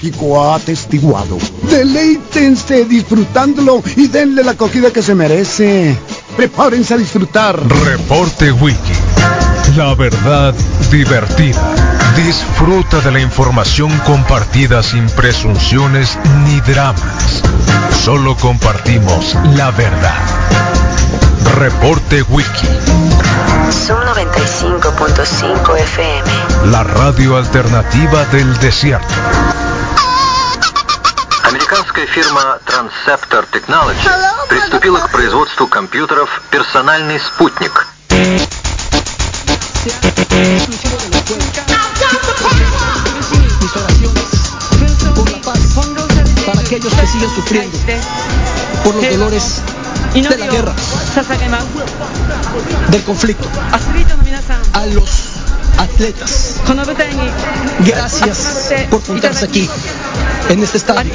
México ha atestiguado. Deleítense disfrutándolo y denle la acogida que se merece. Prepárense a disfrutar. Reporte Wiki. La verdad divertida. Disfruta de la información compartida sin presunciones ni dramas. Solo compartimos la verdad. Reporte Wiki. Zoom 95.5 FM. La radio alternativa del desierto. Американская фирма Transceptor Technology приступила к производству компьютеров «Персональный спутник». Mis oraciones por la paz para aquellos que siguen sufriendo por los dolores de la guerra, del conflicto. A los atletas, gracias por juntarse aquí, en este estadio.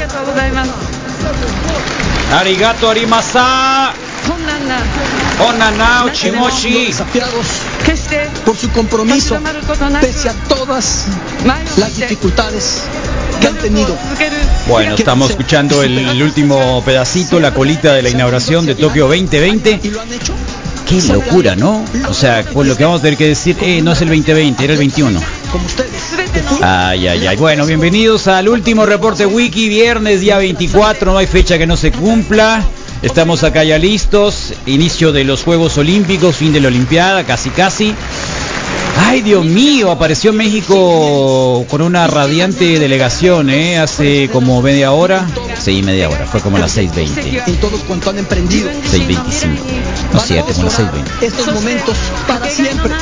Arigato arimasa. Onana Ochimoshi. Desafiados por su compromiso, pese a todas las dificultades que han tenido. Bueno, estamos escuchando el último pedacito, la colita de la inauguración de Tokio 2020. ¿Y lo han hecho? Qué locura, ¿no? O sea, pues lo que vamos a tener que decir, eh, no es el 2020, era el 21. Como ustedes. Ay, ay, ay. Bueno, bienvenidos al último reporte wiki, viernes día 24, no hay fecha que no se cumpla. Estamos acá ya listos, inicio de los Juegos Olímpicos, fin de la Olimpiada, casi casi. Ay, Dios mío, apareció México con una radiante delegación, ¿eh? Hace como media hora. Sí, media hora, fue como a las 6.20. En todo cuanto han emprendido. 6.25. No cierto, como las 6.20. Estos momentos para siempre.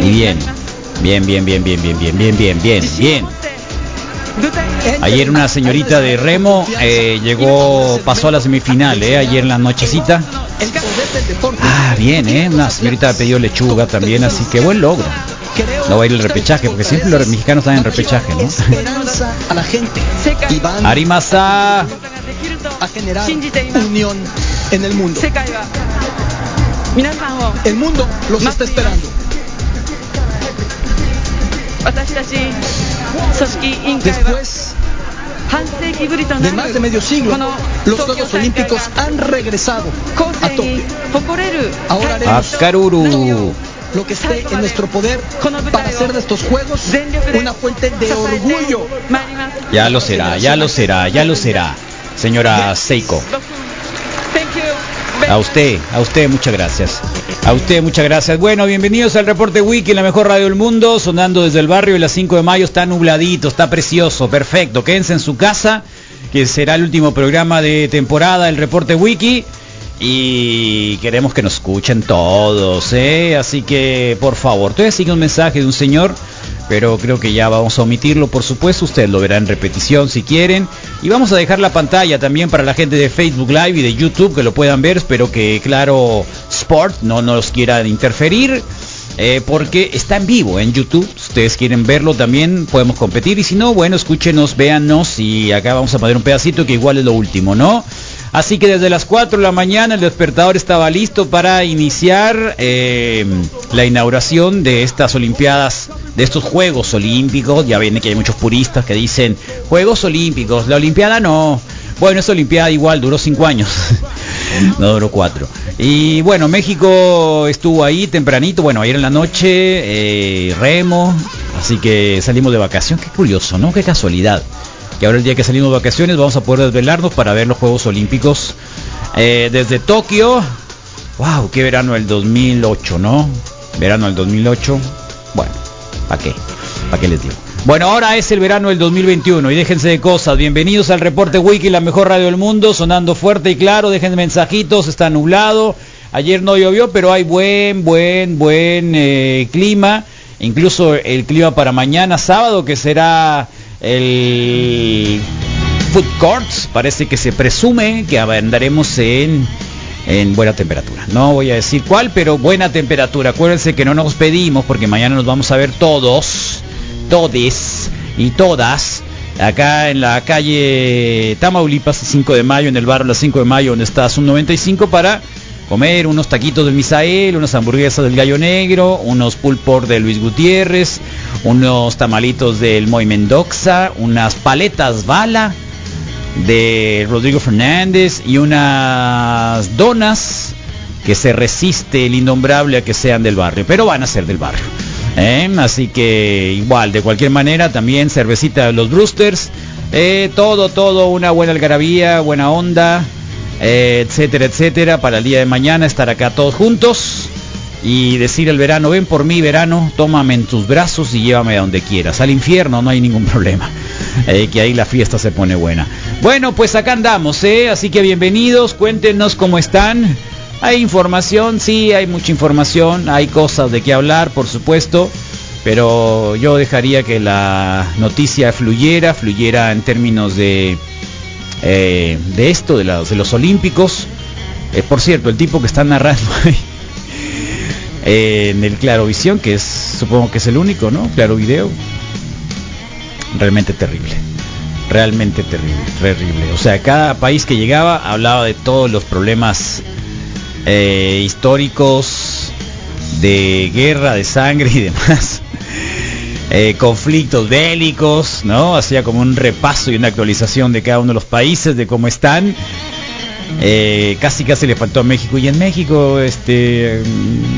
Y bien, bien, bien, bien, bien, bien, bien, bien, bien, bien, bien. Ayer una señorita de Remo eh, llegó, pasó a la semifinal, eh, ayer en la nochecita. Ah, bien, eh, una señorita pidió lechuga también, así que buen logro. No va a ir el repechaje, porque siempre los mexicanos están en repechaje, ¿no? a la. Arimasa. A generar unión en el mundo. El mundo los está esperando. Después de más de medio siglo, los Juegos Olímpicos han regresado a Tokio. Ahora haremos lo que esté en nuestro poder para hacer de estos Juegos una fuente de orgullo. Ya lo será, ya lo será, ya lo será. Señora Seiko, a usted, a usted muchas gracias. A usted muchas gracias. Bueno, bienvenidos al reporte Wiki, la mejor radio del mundo, sonando desde el barrio de las 5 de mayo. Está nubladito, está precioso, perfecto. Quédense en su casa, que será el último programa de temporada del reporte Wiki. Y queremos que nos escuchen todos, ¿eh? Así que, por favor, todavía sigue un mensaje de un señor, pero creo que ya vamos a omitirlo, por supuesto. Ustedes lo verán en repetición si quieren. Y vamos a dejar la pantalla también para la gente de Facebook Live y de YouTube que lo puedan ver. Espero que, claro, Sport no nos quiera interferir. eh, porque está en vivo en YouTube. Si ustedes quieren verlo también podemos competir. Y si no, bueno, escúchenos, véannos. Y acá vamos a poner un pedacito que igual es lo último, ¿no? Así que desde las 4 de la mañana el despertador estaba listo para iniciar eh, la inauguración de estas Olimpiadas, de estos Juegos Olímpicos. Ya viene que hay muchos puristas que dicen Juegos Olímpicos, la Olimpiada no. Bueno, esa Olimpiada igual duró 5 años, no duró 4. Y bueno, México estuvo ahí tempranito, bueno, ayer en la noche, eh, remo, así que salimos de vacación. Qué curioso, ¿no? Qué casualidad que ahora el día que salimos de vacaciones vamos a poder desvelarnos para ver los Juegos Olímpicos eh, desde Tokio. ¡Wow! ¡Qué verano el 2008, ¿no? Verano del 2008. Bueno, ¿para qué? ¿Para qué les digo? Bueno, ahora es el verano del 2021 y déjense de cosas. Bienvenidos al reporte Wiki, la mejor radio del mundo, sonando fuerte y claro. Dejen mensajitos, está nublado. Ayer no llovió, pero hay buen, buen, buen eh, clima. Incluso el clima para mañana sábado, que será el Food Courts. Parece que se presume que andaremos en, en buena temperatura. No voy a decir cuál, pero buena temperatura. Acuérdense que no nos pedimos porque mañana nos vamos a ver todos, todes y todas. Acá en la calle Tamaulipas, 5 de mayo, en el barrio Las 5 de mayo, donde está Zoom 95, para comer unos taquitos del Misael, unas hamburguesas del Gallo Negro, unos pulpor de Luis Gutiérrez, unos tamalitos del Moy Mendoza, unas paletas bala de Rodrigo Fernández y unas donas que se resiste el innombrable a que sean del barrio, pero van a ser del barrio. ¿eh? Así que igual, de cualquier manera, también cervecita de los Brewsters, eh, todo, todo, una buena algarabía, buena onda, eh, etcétera, etcétera, para el día de mañana estar acá todos juntos y decir al verano, ven por mí verano, tómame en tus brazos y llévame a donde quieras. Al infierno no hay ningún problema. Eh, que ahí la fiesta se pone buena. Bueno, pues acá andamos, ¿eh? Así que bienvenidos, cuéntenos cómo están. Hay información, sí, hay mucha información, hay cosas de qué hablar, por supuesto, pero yo dejaría que la noticia fluyera, fluyera en términos de, eh, de esto, de, la- de los Olímpicos. Eh, por cierto, el tipo que está narrando eh, en el Clarovisión, que es, supongo que es el único, ¿no? Claro Video. Realmente terrible. Realmente terrible, terrible. O sea, cada país que llegaba hablaba de todos los problemas eh, históricos, de guerra, de sangre y demás. Eh, conflictos bélicos, ¿no? Hacía como un repaso y una actualización de cada uno de los países, de cómo están. Eh, casi casi le faltó a México y en México, este,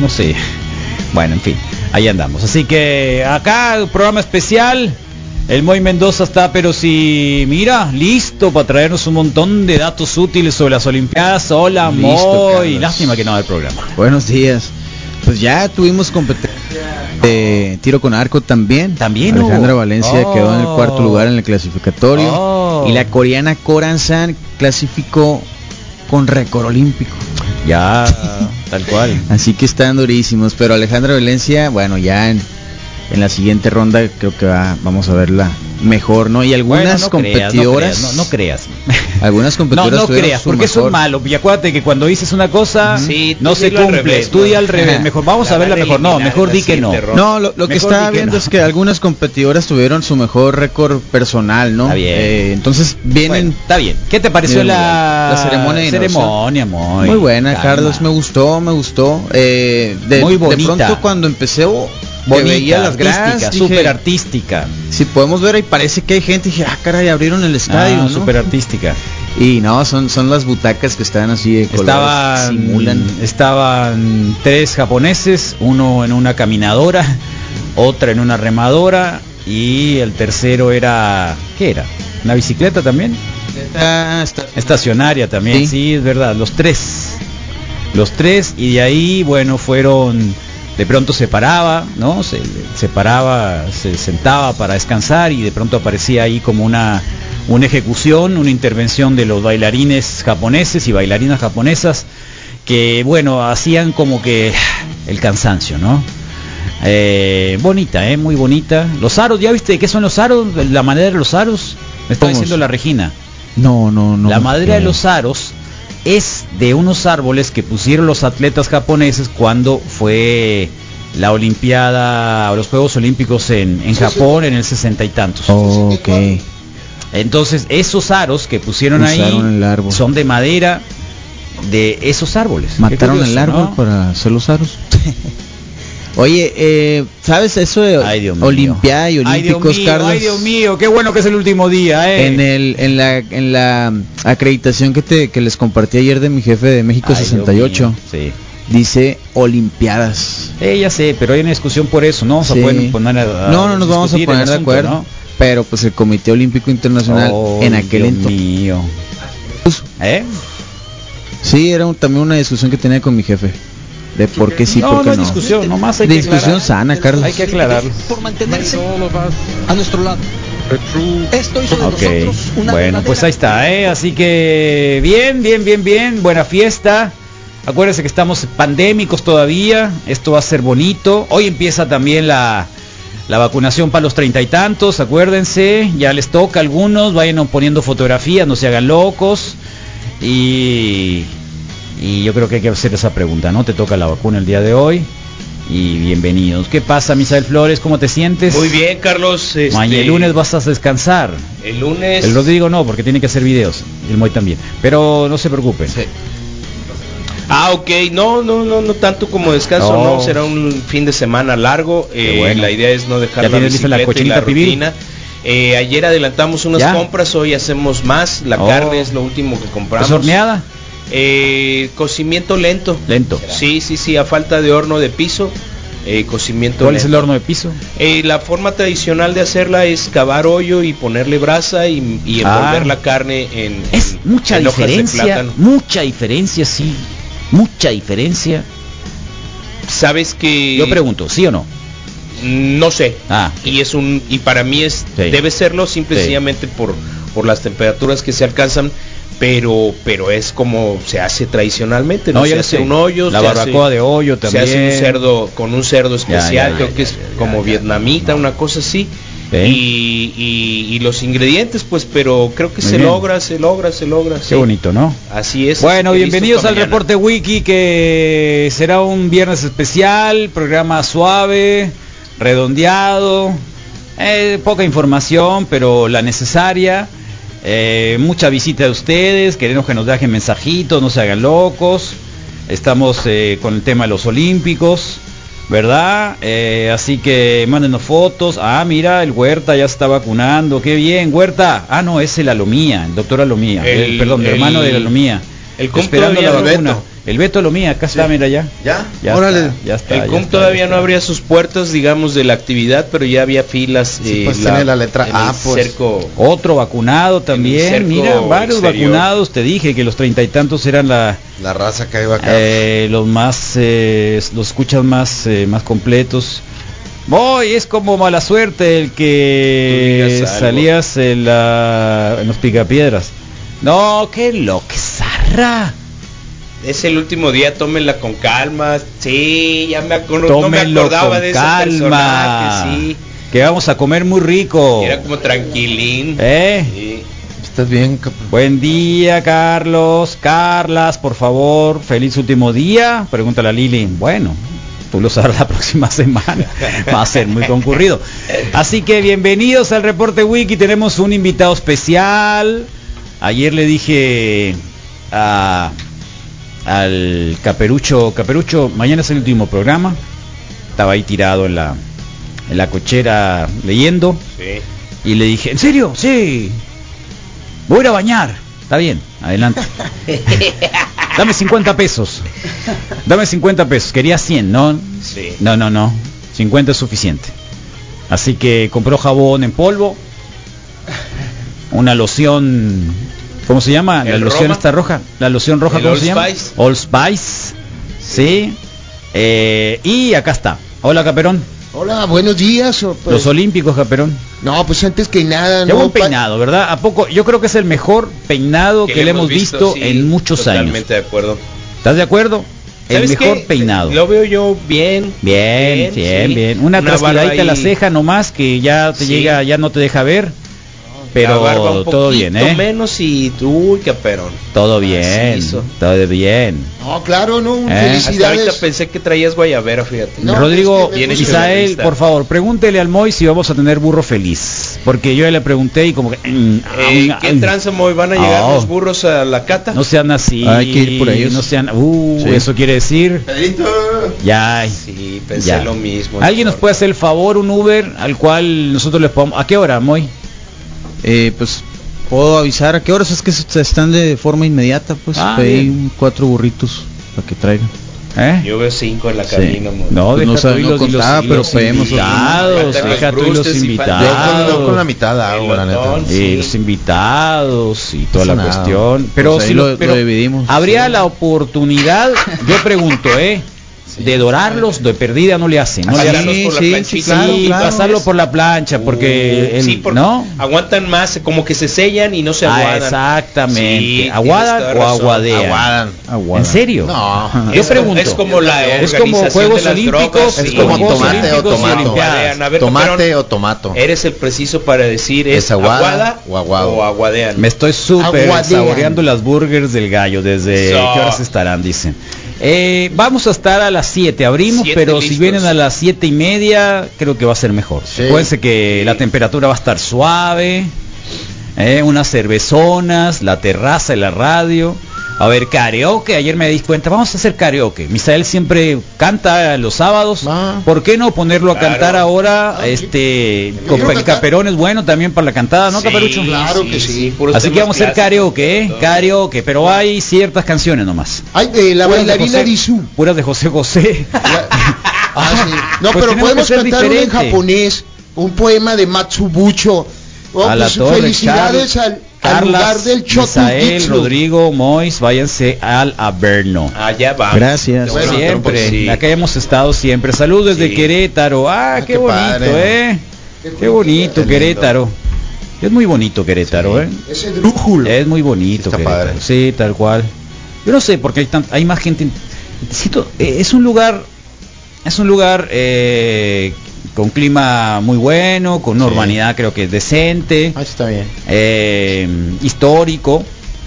no sé. Bueno, en fin, ahí andamos. Así que acá programa especial. El Moy Mendoza está, pero si mira, listo para traernos un montón de datos útiles sobre las Olimpiadas. Hola, Listo, Moy. Carlos. Lástima que no hay programa. Buenos días. Pues ya tuvimos competencia de tiro con arco también. También Alejandra hubo. Valencia Oh. quedó en el cuarto lugar en el clasificatorio. Oh. Y la coreana Koran San clasificó con récord olímpico. Ya, tal cual. Así que están durísimos. Pero Alejandra Valencia, bueno, ya en, en la siguiente ronda creo que va, vamos a verla mejor, ¿no? Y algunas Bueno, no creas, competidoras. no creas, no, no creas. Algunas No, competidoras no tuvieron creas, porque eso es malo. Y acuérdate que cuando dices una cosa, Sí, no se cumple. revés, Estudia ¿no? al revés. Ajá. Mejor vamos La a verla mejor. No, mejor di que no. No, lo, lo que que viendo no. es que algunas competidoras tuvieron su mejor récord personal, ¿no? Está bien. Eh, entonces vienen Bueno, está bien. ¿Qué te pareció la, la ceremonia de ceremonia, muy, muy buena, calma. Carlos, me gustó, me gustó. Eh, de, Muy de bonita. pronto cuando empecé oh, Bonita, veía las artística, súper artística. si podemos ver ahí parece que hay gente, dije, ah, caray, abrieron el estadio, Ah, ¿no? súper artística. Y no, son son las butacas que están así de colores, Estaban, simulan. estaban tres japoneses, uno en una caminadora, otra en una remadora y el tercero era, ¿qué era? ¿Una bicicleta también? Está- está- Estacionaria también, sí. Sí. es verdad, los tres. Los tres y de ahí, bueno, fueron, de pronto se paraba, ¿no? Se, se paraba, se sentaba para descansar y de pronto aparecía ahí como una, una ejecución, una intervención de los bailarines japoneses y bailarinas japonesas que, bueno, hacían como que el cansancio, ¿no? Eh, bonita, ¿eh? Muy bonita. Los aros, ¿ya viste qué son los aros? La madera de los aros. Me está ¿Cómo diciendo la Regina. No, no, no. la madera de los aros es de unos árboles que pusieron los atletas japoneses cuando fue la Olimpiada o los Juegos Olímpicos en, en Japón en el sesenta y tantos. Ok. Entonces esos aros que pusieron ahí Usaron el árbol. son de madera de esos árboles. Mataron curioso, el árbol ¿no? para hacer los aros. Oye, eh, ¿sabes eso de Ay. Olimpiada y Ay, Dios Olímpicos, mío, Carlos? Ay, Dios mío, qué bueno que es el último día, eh. En el en la en la acreditación que te que les compartí ayer de mi jefe de México Ay, Dios 68 mío, Sí. dice Olimpiadas. Eh, ya sé, pero hay una discusión por eso, ¿no? Se Sí. pueden poner a- a no, no nos vamos a poner de acuerdo, ¿no? pero pues el Comité Olímpico Internacional Oh, en aquel Dios entonces mío. ¿Eh? sí era un- también una discusión que tenía con mi jefe de por qué sí, no, por no qué hay no. discusión, nomás hay que Discusión aclarar. sana, Carlos. Hay que aclararlo. Por mantenerse a nuestro lado. Esto hizo de nosotros una bueno, pues ahí está, ¿eh? Así que bien, bien, bien, bien, buena fiesta. Acuérdense que estamos pandémicos todavía, esto va a ser bonito. Hoy empieza también la, la vacunación para los treinta y tantos, acuérdense, ya les toca a algunos, vayan poniendo fotografías, no se hagan locos. Y, y yo creo que hay que hacer esa pregunta, ¿no? Te toca la vacuna el día de hoy. Y bienvenidos. ¿Qué pasa, Misael Flores? ¿Cómo te sientes? Muy bien, Carlos. este, Mañana el lunes vas a descansar. El lunes. El Rodrigo no, porque tiene que hacer videos. Y el Moy también. Pero no se preocupen. Ah, ok, no, no, no, no tanto como descanso, No. no, será un fin de semana largo. eh, bueno. La idea es no dejar ¿Ya la bicicleta y la cochinita rutina. Eh, ayer adelantamos unas ¿Ya? compras, hoy hacemos más. La Oh. carne es lo último que compramos. ¿Es horneada? Eh, cocimiento lento. Lento. Sí, sí, sí, a falta de horno de piso. Eh, cocimiento ¿Cuál es el horno de piso? Eh, la forma tradicional de hacerla es cavar hoyo y ponerle brasa y, y envolver Ah. la carne en, Es en- mucha en hojas de diferencia, plátano. mucha diferencia, sí. Mucha diferencia. Sabes que Yo pregunto, ¿sí o no? no sé. Ah, y es un y para mí es Sí. debe serlo simple y Sí. sencillamente por por las temperaturas que se alcanzan, pero pero es como se hace tradicionalmente, no, No, se hace sé. un hoyo, La se barbacoa hace- de hoyo Se también. hace un cerdo con un cerdo especial, Ya, ya, creo que es como vietnamita, una cosa así. Sí. Y, y- y los ingredientes, pues, pero creo que Muy se bien. logra, se logra, se logra. Qué sí. bonito, ¿no? Así es. Bueno, bienvenidos al mañana. reporte Wiki que será un viernes especial, programa suave, redondeado, eh, poca información, pero la necesaria. Eh, mucha visita de ustedes, queremos que nos dejen mensajitos, no se hagan locos. Estamos eh, con el tema de los Olímpicos, ¿verdad? Eh, así que mándenos fotos. Ah, mira, el Huerta ya está vacunando, qué bien, Huerta. Ah, no, es el Alomía, el doctor Alomía, el, El- perdón, el, el- hermano de Alomía. El cum Esperando la vacuna. El Beto Alomía, acá está, mira ya. ¿Ya? Ya Órale. está, ya está. El CUM está, todavía no abría sus puertas, digamos, de la actividad, pero ya había filas. Sí, eh, pues tiene la letra en A, el pues. cerco. Otro vacunado también, mira, varios exterior. vacunados, te dije que los treinta y tantos eran la, La raza que iba acá. eh, los más, eh, los escuchas más, eh, más completos. Voy, es como mala suerte el que salías en, la- en los picapiedras. No, qué lo que zarra. Es el último día, tómenla con calma. Sí, ya me, acuerdo, no me acordaba con de ese calma. personaje, sí. Que vamos a comer muy rico. Era como tranquilín. ¿Eh? Sí. Estás bien, cabrón. Buen día, Carlos. Carlas, por favor. Feliz último día. Pregúntale a Lili. Bueno, tú lo sabrás la próxima semana. Va a ser muy concurrido. Así que bienvenidos al reporte Wiki. Tenemos un invitado especial. Ayer le dije a, al Caperucho, Caperucho, mañana es el último programa. Estaba ahí tirado en la, en la cochera leyendo. Sí. Y le dije, ¿en serio? Sí. Voy a ir a bañar. Está bien, adelante. Dame 50 pesos. Dame 50 pesos. Quería 100, ¿no? Sí. No, no, no. 50 es suficiente. Así que compró jabón en polvo. Una loción. ¿Cómo se llama? La ¿El loción Roma? está roja. La loción roja, ¿El ¿cómo Old se llama? Spice? Old Spice. Sí. Eh, y acá está. Hola, Caperón. Hola, buenos días. pues, Los Olímpicos, Caperón. no, pues antes que nada, Qué no, buen pa- peinado, ¿verdad? ¿A poco? Yo creo que es el mejor peinado que, le hemos visto, sí, en muchos años. Totalmente de acuerdo. ¿Estás de acuerdo? El ¿Sabes mejor qué? peinado. Lo veo yo bien. Bien, bien, sí. bien. Una, trasquiladita a la ceja nomás que ya te Sí. llega, ya no te deja ver. La Pero barba un todo bien, ¿eh? menos y uy, caperón. Todo bien, todo bien. No, claro, no, Eh. Hasta ahorita pensé que traías guayabera, fíjate. No, Rodrigo, es que Isael, por favor, pregúntele al Moy si vamos a tener burro feliz. Porque yo ya le pregunté y como que... mm, Eh, ah, ¿Qué tranza, Moy? ¿Van a llegar Oh. los burros a la cata? No sean así. Hay que ir por ellos. No sean... Uh, Sí. eso quiere decir... Pedrito. Ya, Sí, pensé Ya. lo mismo. ¿Alguien nos puede hacer el favor, un Uber, al cual nosotros les podamos... ¿A qué hora, Moy? Eh, pues puedo avisar a qué horas es que se- están de forma inmediata, pues Ah, pedí cuatro burritos para que traigan. ¿Eh? Yo veo cinco en la Sí. cabina, Moy. No, Pues deja no y no los, contaba, pero los pedimos invitados, deja tú y los y Yo invitados. con, yo con la mitad hago, la neta. y Sí. los invitados y toda la nada. cuestión. Pero Pues si lo- lo, lo pero dividimos. habría Sí. la oportunidad, yo pregunto, ¿eh? De dorarlos, de perdida no le hacen, no le Pasarlos hacen. por la sí, claro, Sí, claro. pasarlo por la plancha, porque el- sí, porque ¿no? aguantan más, como que se sellan y no se Ah, aguadan. exactamente. ¿Aguadan o aguadean? Aguadan. Aguada. ¿En serio? No. Yo Es- pregunto. Es como la Es como organización Juegos Olímpicos, Es como tomate o tomato. Tomate o tomato. Eres el preciso para decir ¿Es es, aguada aguada, o aguadean. Me estoy súper saboreando las burgers del gallo. ¿Desde qué horas estarán? Dicen. Eh, vamos a estar a las 7, abrimos, Siete pero si vienen a las siete y media, creo que va a ser mejor. Sí. Acuérdense que la temperatura va a estar suave, eh, unas cervezonas, la terraza y la radio. A ver, karaoke, ayer me di cuenta, vamos a hacer karaoke. Misael siempre canta los sábados. Ah. ¿Por qué no ponerlo a cantar ahora? Este, con el caperón es bueno también para la cantada, ¿no, Sí, Caperucho? Claro que sí. Así que vamos a hacer karaoke, ¿eh? Karaoke, pero hay ciertas canciones nomás. Ay, eh, la Puras bailarina Dizu. Puras de José José. Ah, sí. No, Pues pero podemos cantar uno en japonés, un poema de Matsubucho. Oh, a la pues, torre, felicidades al, Misael, Chotujitsu. Rodrigo, Mois, váyanse al Averno. Allá va. Gracias. Bueno, siempre, pues sí. acá hemos estado siempre. Saludos desde Sí. Querétaro. Ah, qué, qué bonito, padre. eh. Qué bonito Qué. Querétaro. Es muy bonito Querétaro, eh. Ese drújulo. Es muy bonito Está Querétaro. padre. Sí, tal cual. Yo no sé porque hay tan- hay más gente. Siento- eh, es un lugar es un lugar eh, con clima muy bueno, con una Sí. urbanidad creo que decente, Ah, está bien. eh, histórico,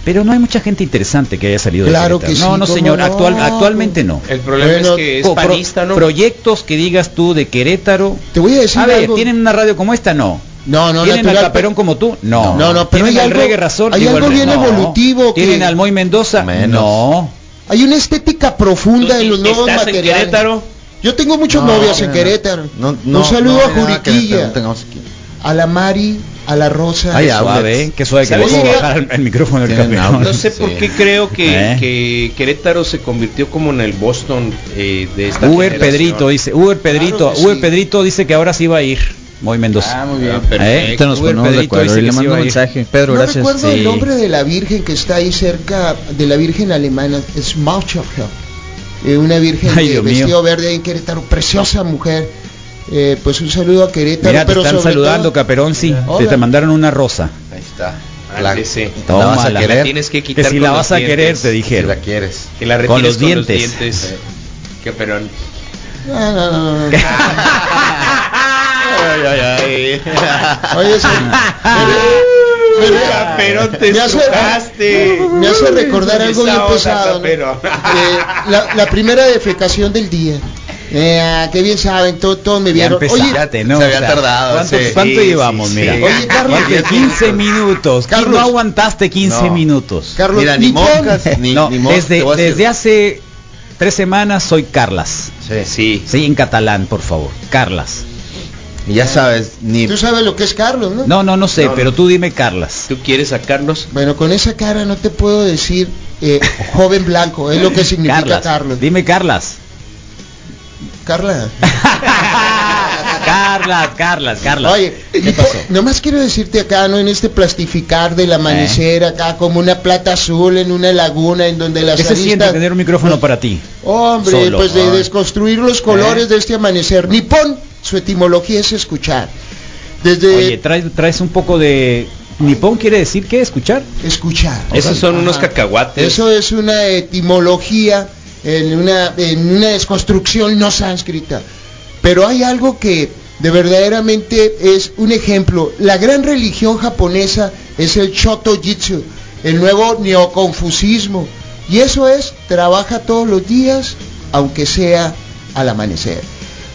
pero no hay mucha gente interesante que haya salido Claro de que Querétaro. No, sí, no ¿cómo señor, no? actual, actualmente no. El problema Bueno, es que es pro- panista, ¿no? Proyectos que digas tú de Querétaro. Te voy a decir A ver, algo. ¿tienen una radio como esta? No. No, no, ¿Tienen natural, al Caperón como tú? No. No, no, pero ¿Tienen hay al algo- Reggae Razón? hay algo al- bien no. evolutivo que- ¿Tienen al Moy Mendoza? Menos. No. Hay una estética profunda en los nuevos ¿Estás en materiales. Querétaro? Yo tengo muchas No, novias no, en no. Querétaro. No, no, un saludo no a que Juriquilla, a la Mari, a la Rosa. Ay, suave. ¿eh? Qué suave que ¿Sabes le puedo bajar el, el micrófono del. No sé por qué creo que, ¿Eh? que Querétaro se convirtió como en el Boston eh, de esta Uber generación. Pedrito dice, Uber Pedrito, Claro que Uber sí. Pedrito dice que ahora sí va a ir. Moy Mendoza. Ah, muy bien. ¿Eh? Ahorita nos Uber ponemos de acuerdo. que le mando un mensaje. Pedro, no gracias. recuerdo Sí. el nombre de la Virgen que está ahí cerca de la Virgen alemana, es Mauchhofer. Eh, una Virgen Ay, de vestido mío. verde ahí en Querétaro, preciosa mujer. Eh, pues un saludo a Querétaro. Mira, te pero están saludando, todo- Caperón, sí. Te, Hola. te mandaron una rosa. Ahí está. Ándese. La vas a querer. La tienes que Que quitar si con la los vas a querer, dientes. te Si dijeron. la quieres. Que la Con los dientes. dientes. Qué perón. No, no, no, no, no. Ay, ay, ay. Oye, Me- me- Caperón, te me hace- estrujaste. Me hace recordar algo bien pesado. Eh, la, la primera defecación del día. Eh, ah, qué bien saben, todo, todos me Ya vieron. Oye, empezaste, ¿no? se había tardado, ¿Cuánto, sí. cuánto Sí, llevamos? sí, Mira. sí. Oye, Carlos, ¿Cuánto? 15 minutos. Carlos. no aguantaste 15 No. minutos. Carlos, Mira, ni moscas, ni, no, ni desde, desde hace tres semanas soy Carlas. Sí. Sí. Sí, en catalán, por favor. Carlas. Y ya sabes, ni... Tú sabes lo que es Carlos, ¿no? No, no, no sé, No, pero no. tú dime Carlas. ¿Tú quieres sacarlos? Bueno, con esa cara no te puedo decir eh, joven blanco, es lo que significa Carlas. Carlos. Dime Carlas. Carla. Carlas, Carlas, Carlas. Oye, ¿qué pasó? nomás quiero decirte acá, ¿no? En este plastificar del amanecer, acá como una plata azul en una laguna en donde las ¿Qué se siente tener un micrófono para ti? Hombre, Solo. pues de Ay. desconstruir los colores ¿Eh? de este amanecer. Nipón, su etimología es escuchar. Desde Oye, traes, traes un poco de... Nipón quiere decir qué? ¿Escuchar? escuchar. Esos son unos cacahuates. Eso es una etimología en una, en una desconstrucción no sánscrita. Pero hay algo que de verdaderamente es un ejemplo. La gran religión japonesa es el Shoto Jitsu, el nuevo neoconfusismo. Y eso es, trabaja todos los días, aunque sea al amanecer.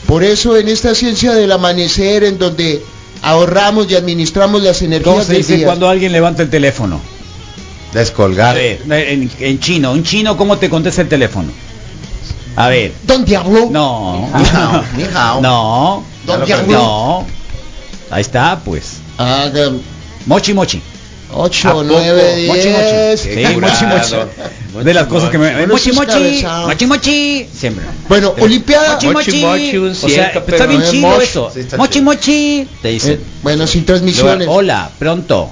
Por eso en esta ciencia del amanecer, en donde ahorramos y administramos las ¿Cómo energías se del dice día. cuando alguien levanta el teléfono? Descolgar. A ver, en, en chino, en chino, ¿cómo te contesta el teléfono? A ver. Don Diablo. No. Ni hao. No. Don Diablo. No. Ahí está, pues. Ah, que- Mochi mochi. ¿A 8, poco? 9, Mochi, mochi. 10. Sí, mochi mochi. De las cosas que me... Mochi mochi. Mochi mochi. Siempre. Bueno, Olimpiada. Mochi Mochi, mochi. mochi, un O sea, está bien chido eso. Sí, Mochi chido. mochi. Te dicen. Eh, bueno, sin Luego, transmisiones. Hola, pronto.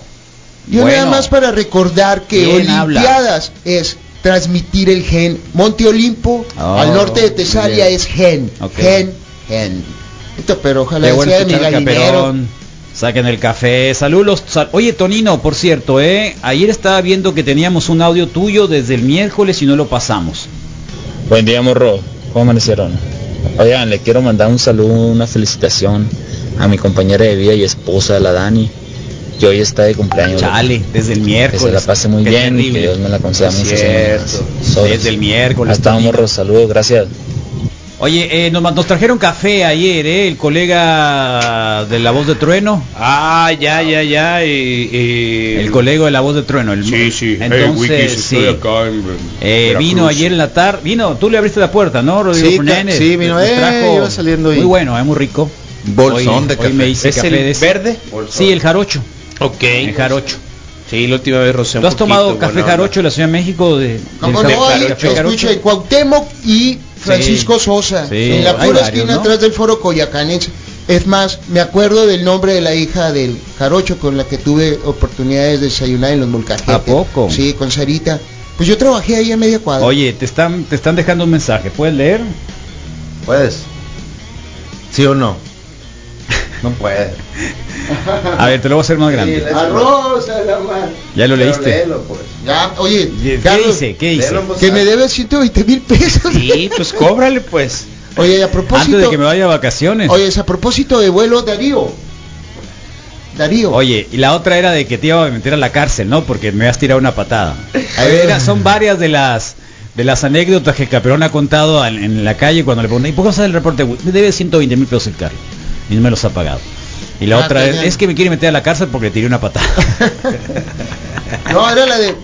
Yo Bueno. nada más para recordar que habla. Olimpiadas es transmitir el gen. Monte Olimpo, Oh, al norte de Tesalia, es gen. Ok. Gen, gen. Esto, pero ojalá Qué bueno sea de mi. Caperón. Saquen el café. Saludos. sal- Oye, Tonino, por cierto, ¿eh? Ayer estaba viendo que teníamos un audio tuyo desde el miércoles y no lo pasamos. Buen día, morro. ¿Cómo amanecieron? Oigan, le quiero mandar un saludo, una felicitación a mi compañera de vida y esposa, la Dani, que hoy está de cumpleaños. Chale, desde el Que miércoles. se la pase muy bien y que Dios me la conceda Es. Sobres. Desde el miércoles. Hasta Tonino. morro, saludos, gracias. Oye, eh, nos, nos trajeron café ayer, ¿eh? El colega de la voz de trueno. Ah, ya, ya, ya. El colega de la voz de trueno. El, Sí, sí. Hey, Entonces, Wikis, sí. estoy acá en- Eh, vino ayer en la tarde. Vino, tú le abriste la puerta, ¿no, Rodrigo Sí, Fernández? sí, vino, eh, iba saliendo y- Muy bueno, eh, muy rico. Bolsón Hoy- de hoy café. me hice ¿Es café el de ese. verde? Sí, el jarocho. Ok. El jarocho. Sí, la última vez rocé un ¿Tú has tomado café jarocho de la Ciudad de México? De, Como no, escucha, en Cuauhtémoc y Francisco Sosa, Sí, en la pura varios, esquina ¿no? atrás del foro Coyacanense. Es más, me acuerdo del nombre de la hija del jarocho con la que tuve oportunidades de desayunar en los molcajetes. ¿A poco? Sí, con Sarita. Pues yo trabajé ahí a media cuadra. Oye, te están, te están dejando un mensaje. ¿Puedes leer? ¿Puedes? ¿Sí o no? No puede. A ver, te lo voy a hacer más grande. Arroz a la mar. Ya lo Pero leíste. léelo, pues. Ya, oye, ¿Qué Carlos, dice? ¿Qué dice? que me alta. debe 120 mil pesos. Sí, pues cóbrale, pues. Oye, a Antes propósito, de que me vaya a vacaciones. oye, a propósito de vuelo, Darío. Darío. Oye, y la otra era de que te iba a meter a la cárcel, ¿no? Porque me has tirado una patada. A ver. Era- son varias de las de las anécdotas que Caperón ha contado en, en la calle cuando le preguntan, ¿y por qué vas a hacer el reporte? Me debe 120 mil pesos el carro. Y no me los ha pagado. Y la Ah, otra es, es que me quiere meter a la cárcel porque le tiré una patada. No, era la de...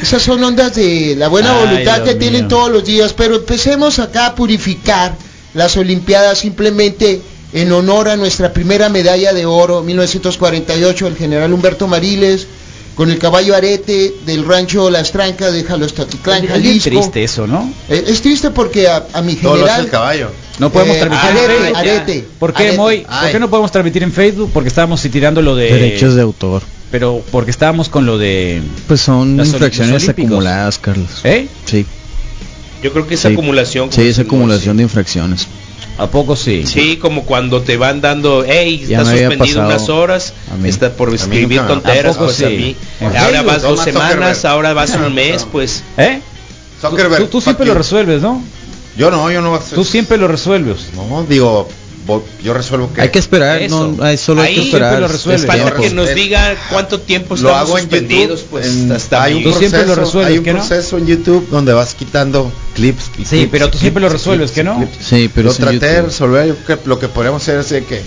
Esas son ondas de la buena Ay, voluntad Dios que tienen mío. todos los días, pero empecemos acá a purificar las Olimpiadas simplemente en honor a nuestra primera medalla de oro, 1948, el general Humberto Mariles, con el caballo arete del rancho Las Trancas de Jalostotitlán, Es bien Jalisco. triste eso, ¿no? Eh, Es triste porque a, a mi Todo lo hace general... el caballo. No podemos Eh, transmitir arete, en Facebook. arete, ¿Por qué, arete. Moy? ¿Por Ay. qué no podemos transmitir en Facebook? Porque estábamos tirando lo de... Derechos de autor. Pero porque estábamos con lo de... Pues son infracciones acumuladas, Carlos. ¿Eh? Sí. Yo creo que es Sí. acumulación. Sí, como es dice acumulación de infracciones. ¿A poco sí? Sí, como cuando te van dando, hey, Ya estás suspendido unas horas, a mí. está por escribir tonteras, ¿A poco pues a mí. En Ahora vas dos semanas, Zuckerberg. ahora vas un mes, pues. ¿Eh? Tú, Zuckerberg, tú- tú siempre lo resuelves, ¿no? Yo no, yo no. Tú siempre lo resuelves. No, digo, yo resuelvo que... Hay que esperar, Eso. no, hay- solo hay que Ahí esperar. siempre lo resuelves. es Falta tiempo. que nos diga cuánto tiempo lo estamos hago en suspendidos, YouTube. pues en- hasta hay un Tú siempre lo proceso- resuelves, Hay un proceso en YouTube donde vas quitando clips. y Sí, clips pero tú siempre clips lo resuelves, clips ¿que no? clips. Sí, pero lo traté de resolver. Creo que lo que podríamos hacer es de que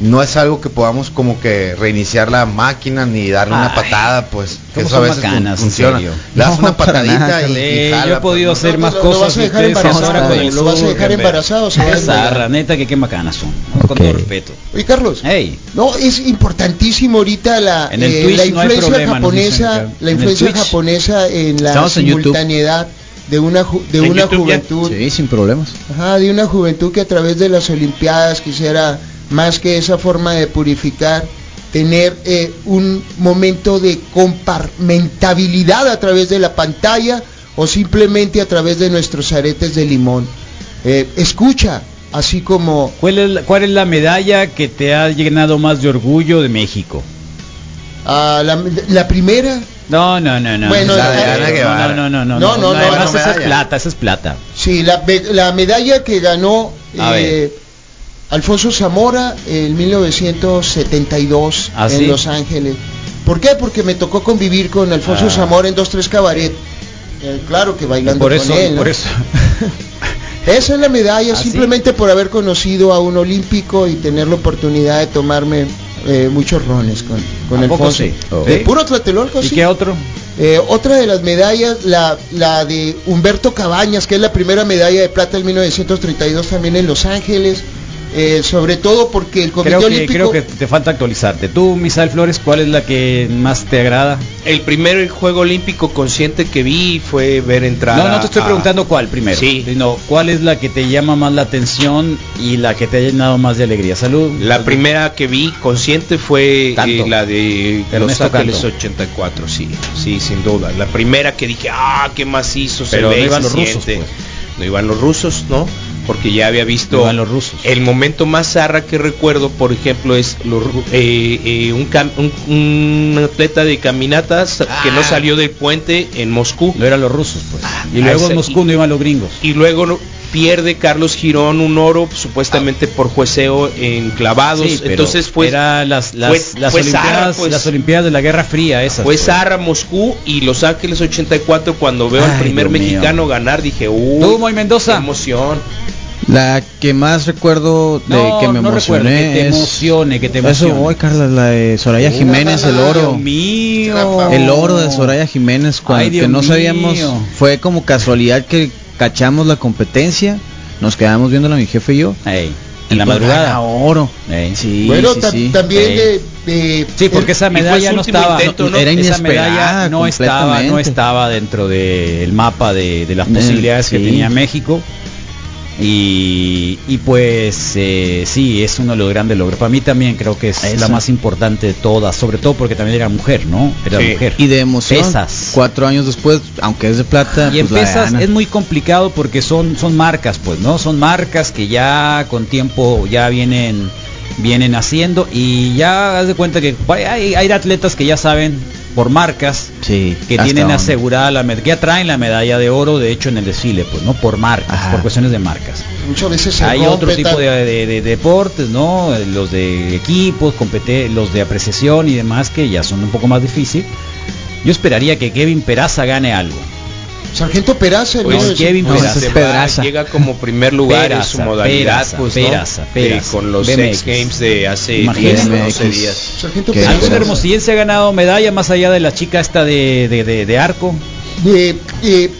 no es algo que podamos como que reiniciar la máquina ni darle una patada, pues que ¿cómo eso a veces macanas, funciona. Le das No, una patadita nada, y, y jala, yo he podido pues. hacer más lo- lo cosas. vas a dejar embarazado, lo vas a dejar embarazado, Qué zarra, neta que qué macanas son. ¿no? Con todo respeto. Oye, Carlos. Hey, No, es importantísimo ahorita la, En el eh, la no influencia problema, nos dicen japonesa, la influencia japonesa en la Estamos en YouTube. simultaneidad de una ju- de una YouTube ya. juventud, Sí, sin problemas. ajá, de una juventud que a través de las olimpiadas quisiera más que esa forma de purificar tener eh, un momento de comparmentabilidad a través de la pantalla o simplemente a través de nuestros aretes de limón. Eh, escucha, así como ¿cuál es, la, ¿cuál es la medalla que te ha llenado más de orgullo de México? ah, la, la primera No, no, no, no. Bueno, no, la de Ana no, Guevara. no, no, no, No, no, no, Además, no, esa es plata, esa es plata. Sí, la, la medalla que ganó eh, Alfonso Zamora en 1972 ¿Ah, en sí? Los Ángeles. ¿Por qué? Porque me tocó convivir con Alfonso Ah. Zamora en dos tres cabaret. Eh, claro que bailando Por con eso, él. ¿no? por eso. Esa es la medalla, ¿Ah, sí? simplemente por haber conocido a un olímpico y tener la oportunidad de tomarme eh, muchos rones con, con ¿A poco Alfonso. sí? De puro tlatelolco, ¿Y sí. qué otro? Eh, otra de las medallas, la, la de Humberto Cabañas, que es la primera medalla de plata en 1932 también en Los Ángeles, eh, sobre todo porque el Comité Creo que, Olímpico... creo que te falta actualizarte. Tú, Misael Flores, ¿cuál es la que más te agrada? El primer juego olímpico consciente que vi fue ver entrar. No, no te estoy a- preguntando cuál primero. Sí. Sino cuál es la que te llama más la atención y la que te ha llenado más de alegría. Salud. La primera que vi consciente fue eh, la de Los Ángeles Canto. 84, sí, sí, sin duda. La primera que dije, ah, qué macizo se Pero ve no y iban se los rusos, siente". pues. No iban los rusos, ¿no? Porque ya había visto los rusos. el momento más zarra que recuerdo, por ejemplo, es los eh, eh, un, cam- un- un atleta de caminatas que no Ah. salió del puente en Moscú. No eran los rusos, pues. y ah, luego ese- en Moscú no iban los gringos. y luego no- pierde Carlos Girón un oro supuestamente por jueceo en clavados Sí, entonces fue era las las, fue- las fue olimpiadas pues. las olimpiadas de la Guerra Fría esas. fue pues. Zarra Moscú y Los Ángeles 84 cuando veo al primer Dios mío. mexicano ganar dije uh Tú, Moy Mendoza. emoción La que más recuerdo de No, que me no recuerdo, emocioné que te es- emocione, que te Eso emocione. voy, Carla, la de Soraya Jiménez, el oro. Dios mío. El oro de Soraya Jiménez, cuando Ay, Dios que no sabíamos, fue como casualidad que cachamos la competencia, nos quedamos viéndola mi jefe y yo. Ey, y en la pues madrugada. oro. Ey. Sí, bueno, sí, ta- sí. también de, de- Sí, porque esa medalla no estaba, intento, ¿no? Era esa inesperada medalla no estaba, no estaba dentro del mapa de, de las Eh, posibilidades que tenía México. Y, y pues eh, sí, es uno de los grandes logros. Para mí también creo que es Eso. la más importante de todas, sobre todo porque también era mujer, ¿no? Era Sí. mujer. Y de emoción, Pesas. cuatro años después, aunque es de plata, Y en pues la pesas es muy complicado porque son, son marcas, pues, ¿no? Son marcas que ya con tiempo ya vienen, vienen haciendo y ya haz de cuenta que hay, hay atletas que ya saben por marcas Sí, que tienen dónde. asegurada la medalla, que ya traen la medalla de oro, de hecho en el desfile, pues, ¿no? Por marcas, Ajá. por cuestiones de marcas. muchas veces se Hay otro tipo de, de- de deportes, ¿no? Los de equipos, compete- los de apreciación y demás que ya son un poco más difícil. Yo esperaría que Kevin Peraza gane algo. Sargento Peraza, Pues Kevin No, Peraza. Se va, llega como primer lugar en su Peraza, modalidad, Peraza, pues, ¿no? Peraza, Eh, Peraza, con los BMX. X Games de hace Imagínate. 10, 12 BMX. días. Sargento Peraza. ¿Algún hermosillense ha ganado medalla más allá de la chica esta de, de, de- de arco? Eh, eh,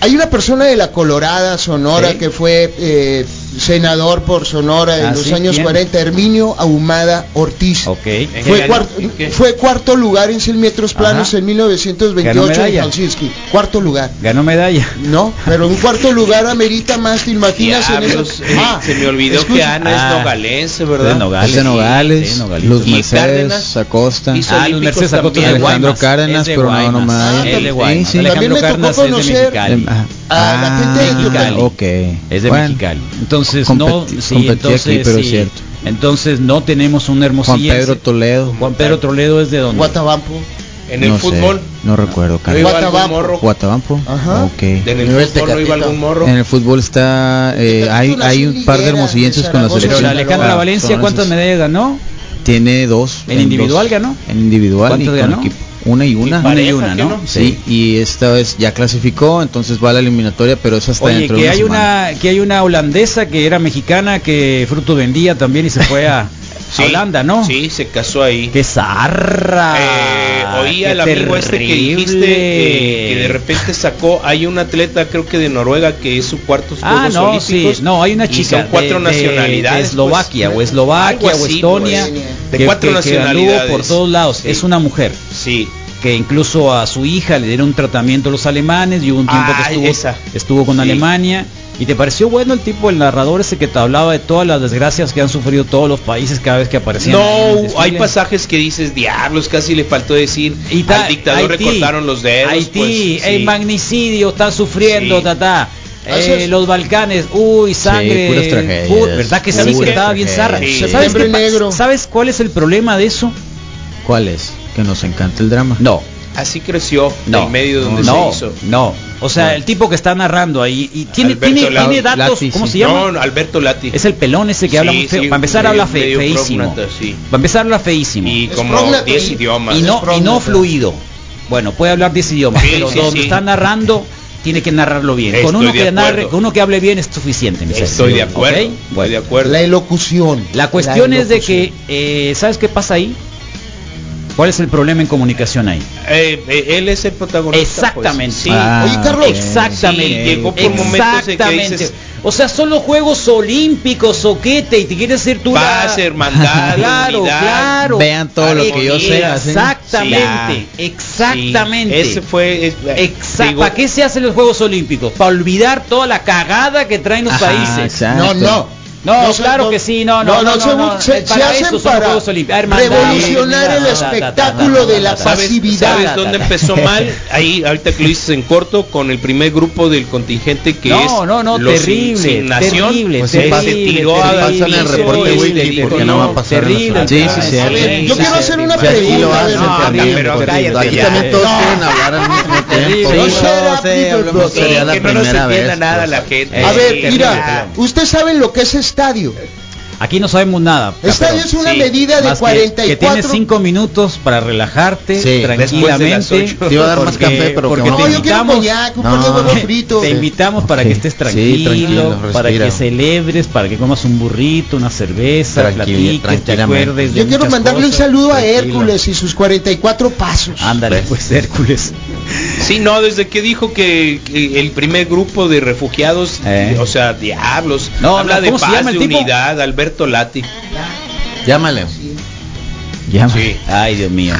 hay una persona de la Colorada, Sonora, Sí. que fue eh, senador por Sonora en Ah, los ¿sí? años ¿Quién? 40, Herminio Ahumada Ortiz. Ok. Fue, cuarto, ¿En fue cuarto lugar en 100 metros planos Ajá. en Ganó 1928 en. Helsinki. Cuarto lugar. Ganó medalla. No, pero un cuarto lugar amerita más, ¿te imaginas en eso? Diablos, eh, Ah, se me olvidó escucha, que Ana Ah. es nogalense, Es ¿verdad? de Nogales. Es de Nogales, Sí, sí, Nogales. Y Mercedes Cárdenas Acosta, Ah, olímpicos Mercedes Acosta de Alejandro Guaymas. Cárdenas, de pero no, no de. Alejandro También me tocó de conocer- ah, A la gente de Mexicali. ok. Es de Mexicali. Entonces no, sí, entonces, aquí, pero es sí. cierto. Entonces no tenemos un Juan hermosillense. Pedro Toledo. Juan Pedro Toledo es de dónde? Guatabampo. En el no sé, fútbol, no recuerdo, ¿no iba algún Guatabampo. morro? Guatabampo. Ajá. Ok. En el fútbol no iba algún morro. En el fútbol está, eh, hay, hay un par de hermosillenses con la Zaragoza. Pero selección. la Alejandra Ah, Valencia, ¿cuántas medallas ganó? Tiene dos. ¿En individual dos- ganó? En individual y ¿Cuántas con ganó? equipo. Una y una. Una y una, ¿qué ¿no? no? Sí, y esta vez ya clasificó, entonces va a la eliminatoria, pero es hasta Oye, dentro de que una hay semana. una que hay una holandesa que era mexicana que fruto vendía también y se fue a, Sí, Holanda, ¿no? Sí, se casó ahí. ¡Qué zarra! Eh, oí ¡Qué al amigo este que dijiste eh, que de repente sacó, hay un atleta creo que de Noruega que es su cuarto Ah, Juegos no, sí, Olímpicos. no, hay una y chica son cuatro de- de- nacionalidades. de Eslovaquia pues. o Eslovaquia o así, Estonia, pues. de que- cuatro que- que nacionalidades. por todos lados. Sí. Es una mujer Sí, que incluso a su hija le dieron un tratamiento los alemanes y hubo un tiempo Ah, que estuvo, esa. estuvo con Sí. Alemania. ¿Y te pareció bueno el tipo, el narrador ese que te hablaba de todas las desgracias que han sufrido todos los países cada vez que aparecían? No, hay pasajes que dices, diablos, casi le faltó decir, Y ta- al dictador Haití, recortaron los dedos. Haití, pues, el sí. magnicidio está sufriendo, Sí. tata. Eso Eh, los Balcanes, uy, sangre. puras ¿Verdad que sí? Que estaba bien zarra. ¿Sabes. ¿Sabes cuál es el problema de eso? ¿Cuál es? Que nos encanta el drama. No, Así creció no. el medio donde no, se hizo. no. O sea, el tipo que está narrando ahí y tiene, tiene, Lati. tiene datos, Lati, ¿cómo sí. se llama? No, Alberto Lati. Es el pelón ese que habla muy feo. sí, Para empezar habla fe- feísimo. Para empezar habla feísimo. Y Es como prógnata 10 y- idiomas. y no, y no fluido. Bueno, puede hablar 10 idiomas, Sí, pero sí, donde sí. está narrando tiene que narrarlo bien. con uno que narre, con uno que hable bien es suficiente. mi Estoy de acuerdo. Estoy de acuerdo. La elocución. la cuestión es de que, eh, ¿sabes qué pasa ahí? ¿Cuál es el problema en comunicación ahí? Eh, eh, él es el protagonista. Exactamente. pues. Sí. Ah, Oye, Carlos. Exactamente. Sí, llegó por momentos en que Exactamente. dices- o sea, son los Juegos Olímpicos, soquete, y te quieres decir tú la- Paz, hermandad, claro, unidad. claro. Vean todo lo que yo sé. Exactamente, Sí. exactamente. Sí, ese fue. es- Exacto. digo, ¿Para qué se hacen los Juegos Olímpicos? Para olvidar toda la cagada que traen los Ajá, países. exacto. No, no. No, No, claro no- que sí, no, no, no, no, se, no, se- hacen para revolucionar el espectáculo de la ¿Sabes, pasividad. ¿Sabes dónde empezó mal? Ahí, ahorita que lo dices en corto, con el primer grupo del contingente que No, es. no, no, los terrible, sin nación, terrible, pues, terrible, se tiró en el reporte wiki, porque no va a pasar terrible. Sí, sí, sí. A yo quiero hacer una pregunta. a No, terrible, pero todos No. quieren hablar al mismo Terrible. No No sería la que no primera entienda vez. nada pues. la gente. A ver, mira, ustedes saben lo que es estadio. Aquí no sabemos nada. Esta es una Sí, medida de Más que- 44. Que, tienes cinco minutos para relajarte Sí, tranquilamente. de. Te iba a dar más café, pero porque que No, te yo quiero invitamos, coñac, un No. par de huevos fritos. te invitamos para Sí. que estés Sí, tranquilo, tranquilo, para respira. que celebres, para que comas un burrito, una cerveza, Tranquil- platiques, te acuerdes de Yo quiero mandarle un saludo a. Hércules y sus 44 pasos. Ándale, pues Hércules. Sí, no, desde que dijo que, que el primer grupo de refugiados, Eh. o sea, diablos, No, habla no, de ¿cómo se paz, de unidad, Alberto Lati. Llámale. Ya. Sí. Ay, Dios mío.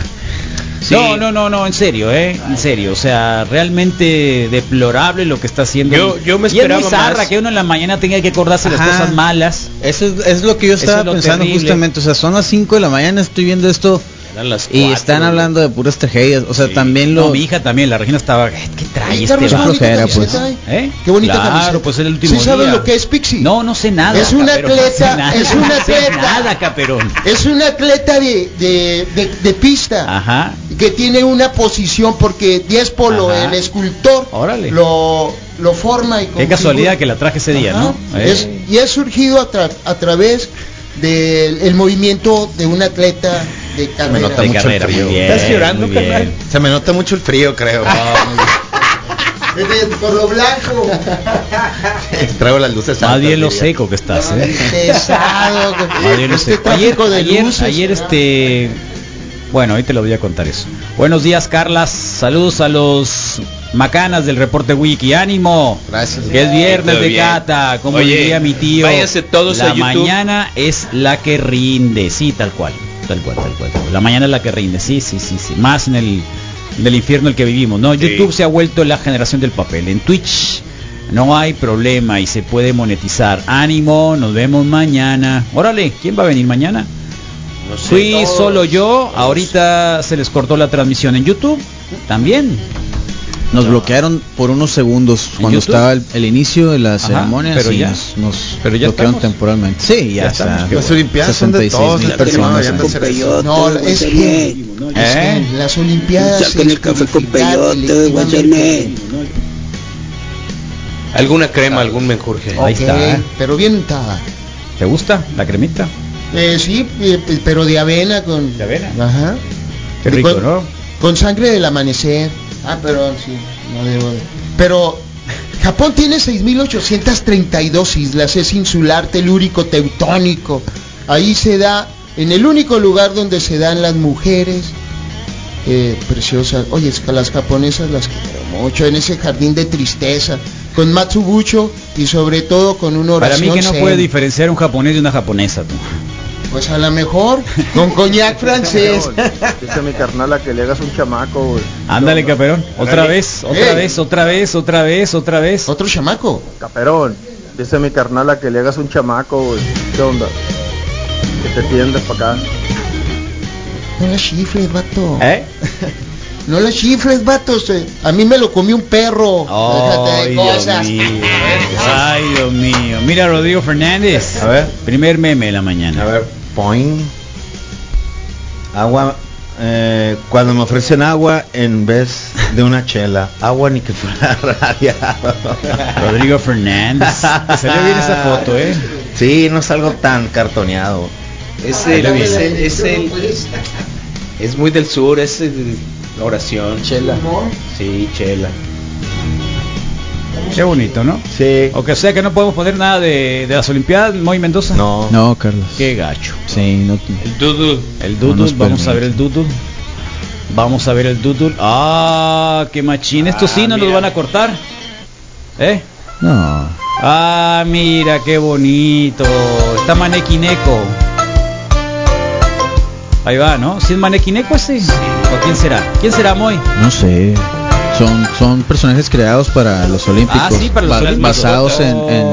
Sí. No, no, no, no, en serio, ¿eh? En serio, o sea, realmente deplorable lo que está haciendo. Yo- yo me y es esperaba muy zarra más. que uno en la mañana tenga que acordarse de las Ajá. cosas malas. Eso es, es lo que yo estaba es pensando terrible. justamente. O sea, son las 5 de la mañana, estoy viendo esto Eran las y están hablando de puras tragedias. O sea, Sí. también No, lo... mi hija también, la Regina estaba, "Eh, ¿qué trae este Carlos, qué vato?" bonita flojera, camiseta, pues. ¿eh? Qué bonita Claro, camiseta. pues el último ¿Sí sabes lo que es Pixie? No, no sé nada. Es un Caperón, no sé atleta, es un no sé atleta. nada, Caperón. Es un atleta de, de, de, de pista Ajá. que tiene una posición porque Diespolo, Ajá. el escultor, Órale. lo, lo forma y Qué casualidad que la traje ese día, Ajá. ¿no? Eh. Es- y es surgido a, tra- a través del el movimiento de un atleta de Me carrera. nota de mucho carrera, el frío. bien, ¿Estás llorando, carnal? Se me nota mucho el frío, creo. Por lo blanco. Traigo las luces Más bien lo seco que estás, ¿eh? Pesado. Más bien lo Este seco. Ayer, ayer, luces, ayer ¿verdad? este... Bueno, ahí te lo voy a contar eso. Buenos días, Carlas. Saludos a los macanas del reporte Wiki. ¡Ánimo! Gracias. Que es viernes Todo de bien. cata, como Oye, diría mi tío. váyanse todos la a YouTube. mañana es la que rinde, sí, tal cual, tal cual, tal cual. La mañana es la que rinde, sí, sí, sí, sí. Más en el del infierno el que vivimos. No, Sí. YouTube se ha vuelto la generación del papel. En Twitch no hay problema y se puede monetizar. Ánimo, nos vemos mañana. Órale, ¿quién va a venir mañana? No sé, Fui todos. solo yo, ahorita se les cortó la transmisión en YouTube. También. Nos bloquearon por unos segundos ¿En cuando YouTube? estaba el, el inicio de la Ajá, ceremonia. pero sí, ya. nos, nos Pero ya bloquearon estamos. temporalmente. Sí, ya, Ya está. estamos, Las Olimpiadas son de 66 todos. mil terminado personas. hacer eso. No, es. Es ¿Eh? Las Olimpiadas. Saquen el café con peyote. Alguna crema, algún menjurje. Ahí Ok, está, ¿eh? Pero bien untada. ¿Te gusta la cremita? Eh, sí, eh, pero de avena con. ¿De avena? Ajá. Qué rico, con, ¿no? Con sangre del amanecer. Ah, pero sí. No debo de- Pero Japón tiene 6.832 islas. Es insular, telúrico, teutónico. Ahí se da, en el único lugar donde se dan las mujeres eh, preciosas. Oye, es que las japonesas las quiero mucho. En ese jardín de tristeza. Con Matsubucho y sobre todo con Para oración. mí que no zen. puede diferenciar un japonés de una japonesa. tú. Pues a lo mejor con coñac francés. Dice mi carnal a que le hagas un chamaco, güey. Ándale, Caperón. Otra vez, otra vez, otra vez, otra vez, otra vez. Otro chamaco. Caperón. Dice mi carnal a que le hagas un chamaco, güey. ¿Qué onda? Que te tiendes para acá. No la chifles, vato. ¿Eh? No la chifles, vato. se- A mí me lo comió un perro. Déjate Ay, de Dios cosas. mío. Ay, Dios mío. Mira, Rodrigo Fernández. A ver. Primer meme de la mañana. A ver, point. Agua. eh, cuando me ofrecen agua en vez de una chela. Agua ni que fuera radiado. Rodrigo Fernández. Salió bien esa foto, ¿eh? Sí, no salgo tan cartoneado. Es el, es el, es el- es muy del sur, es oración. Chela. Sí, chela. Qué bonito, ¿no? Sí. O que sea que no podemos poner nada de, de las Olimpiadas, Moy Mendoza. No. No, Carlos. Qué gacho. Sí, no. El doodle. El No nos vamos a ver el doodle. Vamos a ver el doodle. Ah, qué machín. Estos Ah, sí no nos mira. van a cortar. ¿Eh? No. Ah, mira, qué bonito. Está Manequineco. Ahí va, ¿no? ¿Si es Manequineco ese? ¿O quién será? ¿Quién será, Moy? No sé. Son, son personajes creados para los Olímpicos. Ah, sí, para los ba- Olímpicos. Basados en, en,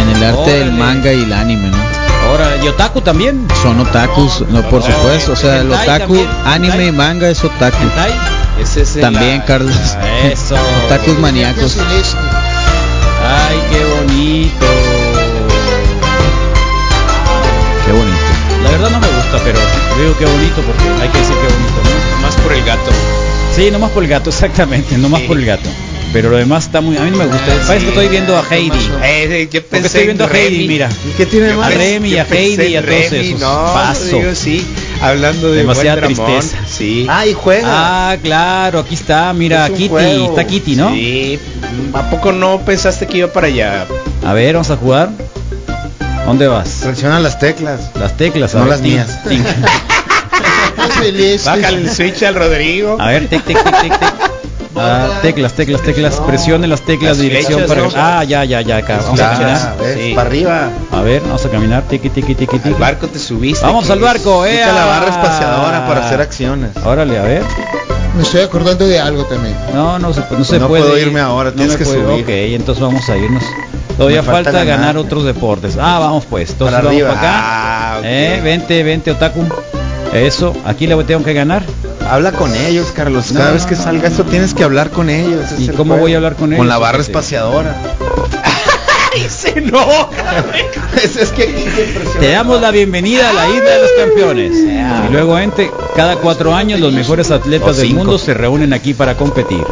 en el arte del manga y el anime, ¿no? Ahora, ¿y Otaku también? Son otakus, no, por supuesto. O sea, el otaku, también, anime y manga es otaku. Ese es También, la- Carlos. Eso. Otakus maníacos. Ay, qué bonito. Qué bonito. La verdad no me gusta, pero digo qué bonito porque hay que decir qué bonito, ¿no? Más por el gato. Sí, nomás por el gato, exactamente, nomás Sí. por el gato. Pero lo demás está muy... A mí no me gusta. Parece que estoy viendo a Heidi. Eh, yo Porque pensé estoy viendo a Heidi, Remy. mira. ¿Y qué tiene A más? Remy, y a Yo pensé Heidi y a todos Remy, esos. No, Paso. digo, sí, hablando de Demasiada buen Ramón, tristeza. Sí. Ah, y juega. Ah, claro, aquí está, mira, Es Kitty, juego. está Kitty, ¿no? Sí. ¿A poco no pensaste que iba para allá? A ver, vamos a jugar. ¿Dónde vas? Presiona las teclas. Las teclas, a No ver, las mías. Celeste. Bájale el switch al Rodrigo. A ver, tic, tic, tic, tic, tic. Ah, teclas, teclas, teclas. Presione las teclas de dirección para. ¿no? Ah, ya, ya, ya, acá. Vamos a caminar. Para arriba. A ver, vamos a caminar. Tiki, tiki, tiki, tiki. Al barco te subiste. Vamos al barco, eh. La barra espaciadora para hacer acciones. Órale, a ver. Me estoy acordando de algo también. No, no se, no se No puede. puedo ir. irme ahora, No tienes me que puedo- subir. Ok, entonces vamos a irnos. Todavía falta, falta ganar. otros deportes. Ah, vamos pues. Entonces Para vamos arriba. para acá. Ah, ok. Eh, vente, vente, Otaku. Eso, aquí le tengo que ganar. Habla con ellos, Carlos. No, Cada no, vez que no, salga esto tienes que hablar con ellos. ¿Y cómo voy a hablar con ellos? Con la barra espaciadora. ¡Ay, se enoja! es, es que aquí se. Te damos la bienvenida a la isla de los campeones. Y luego, ente, cada cuatro años los mejores atletas del mundo se reúnen aquí para competir.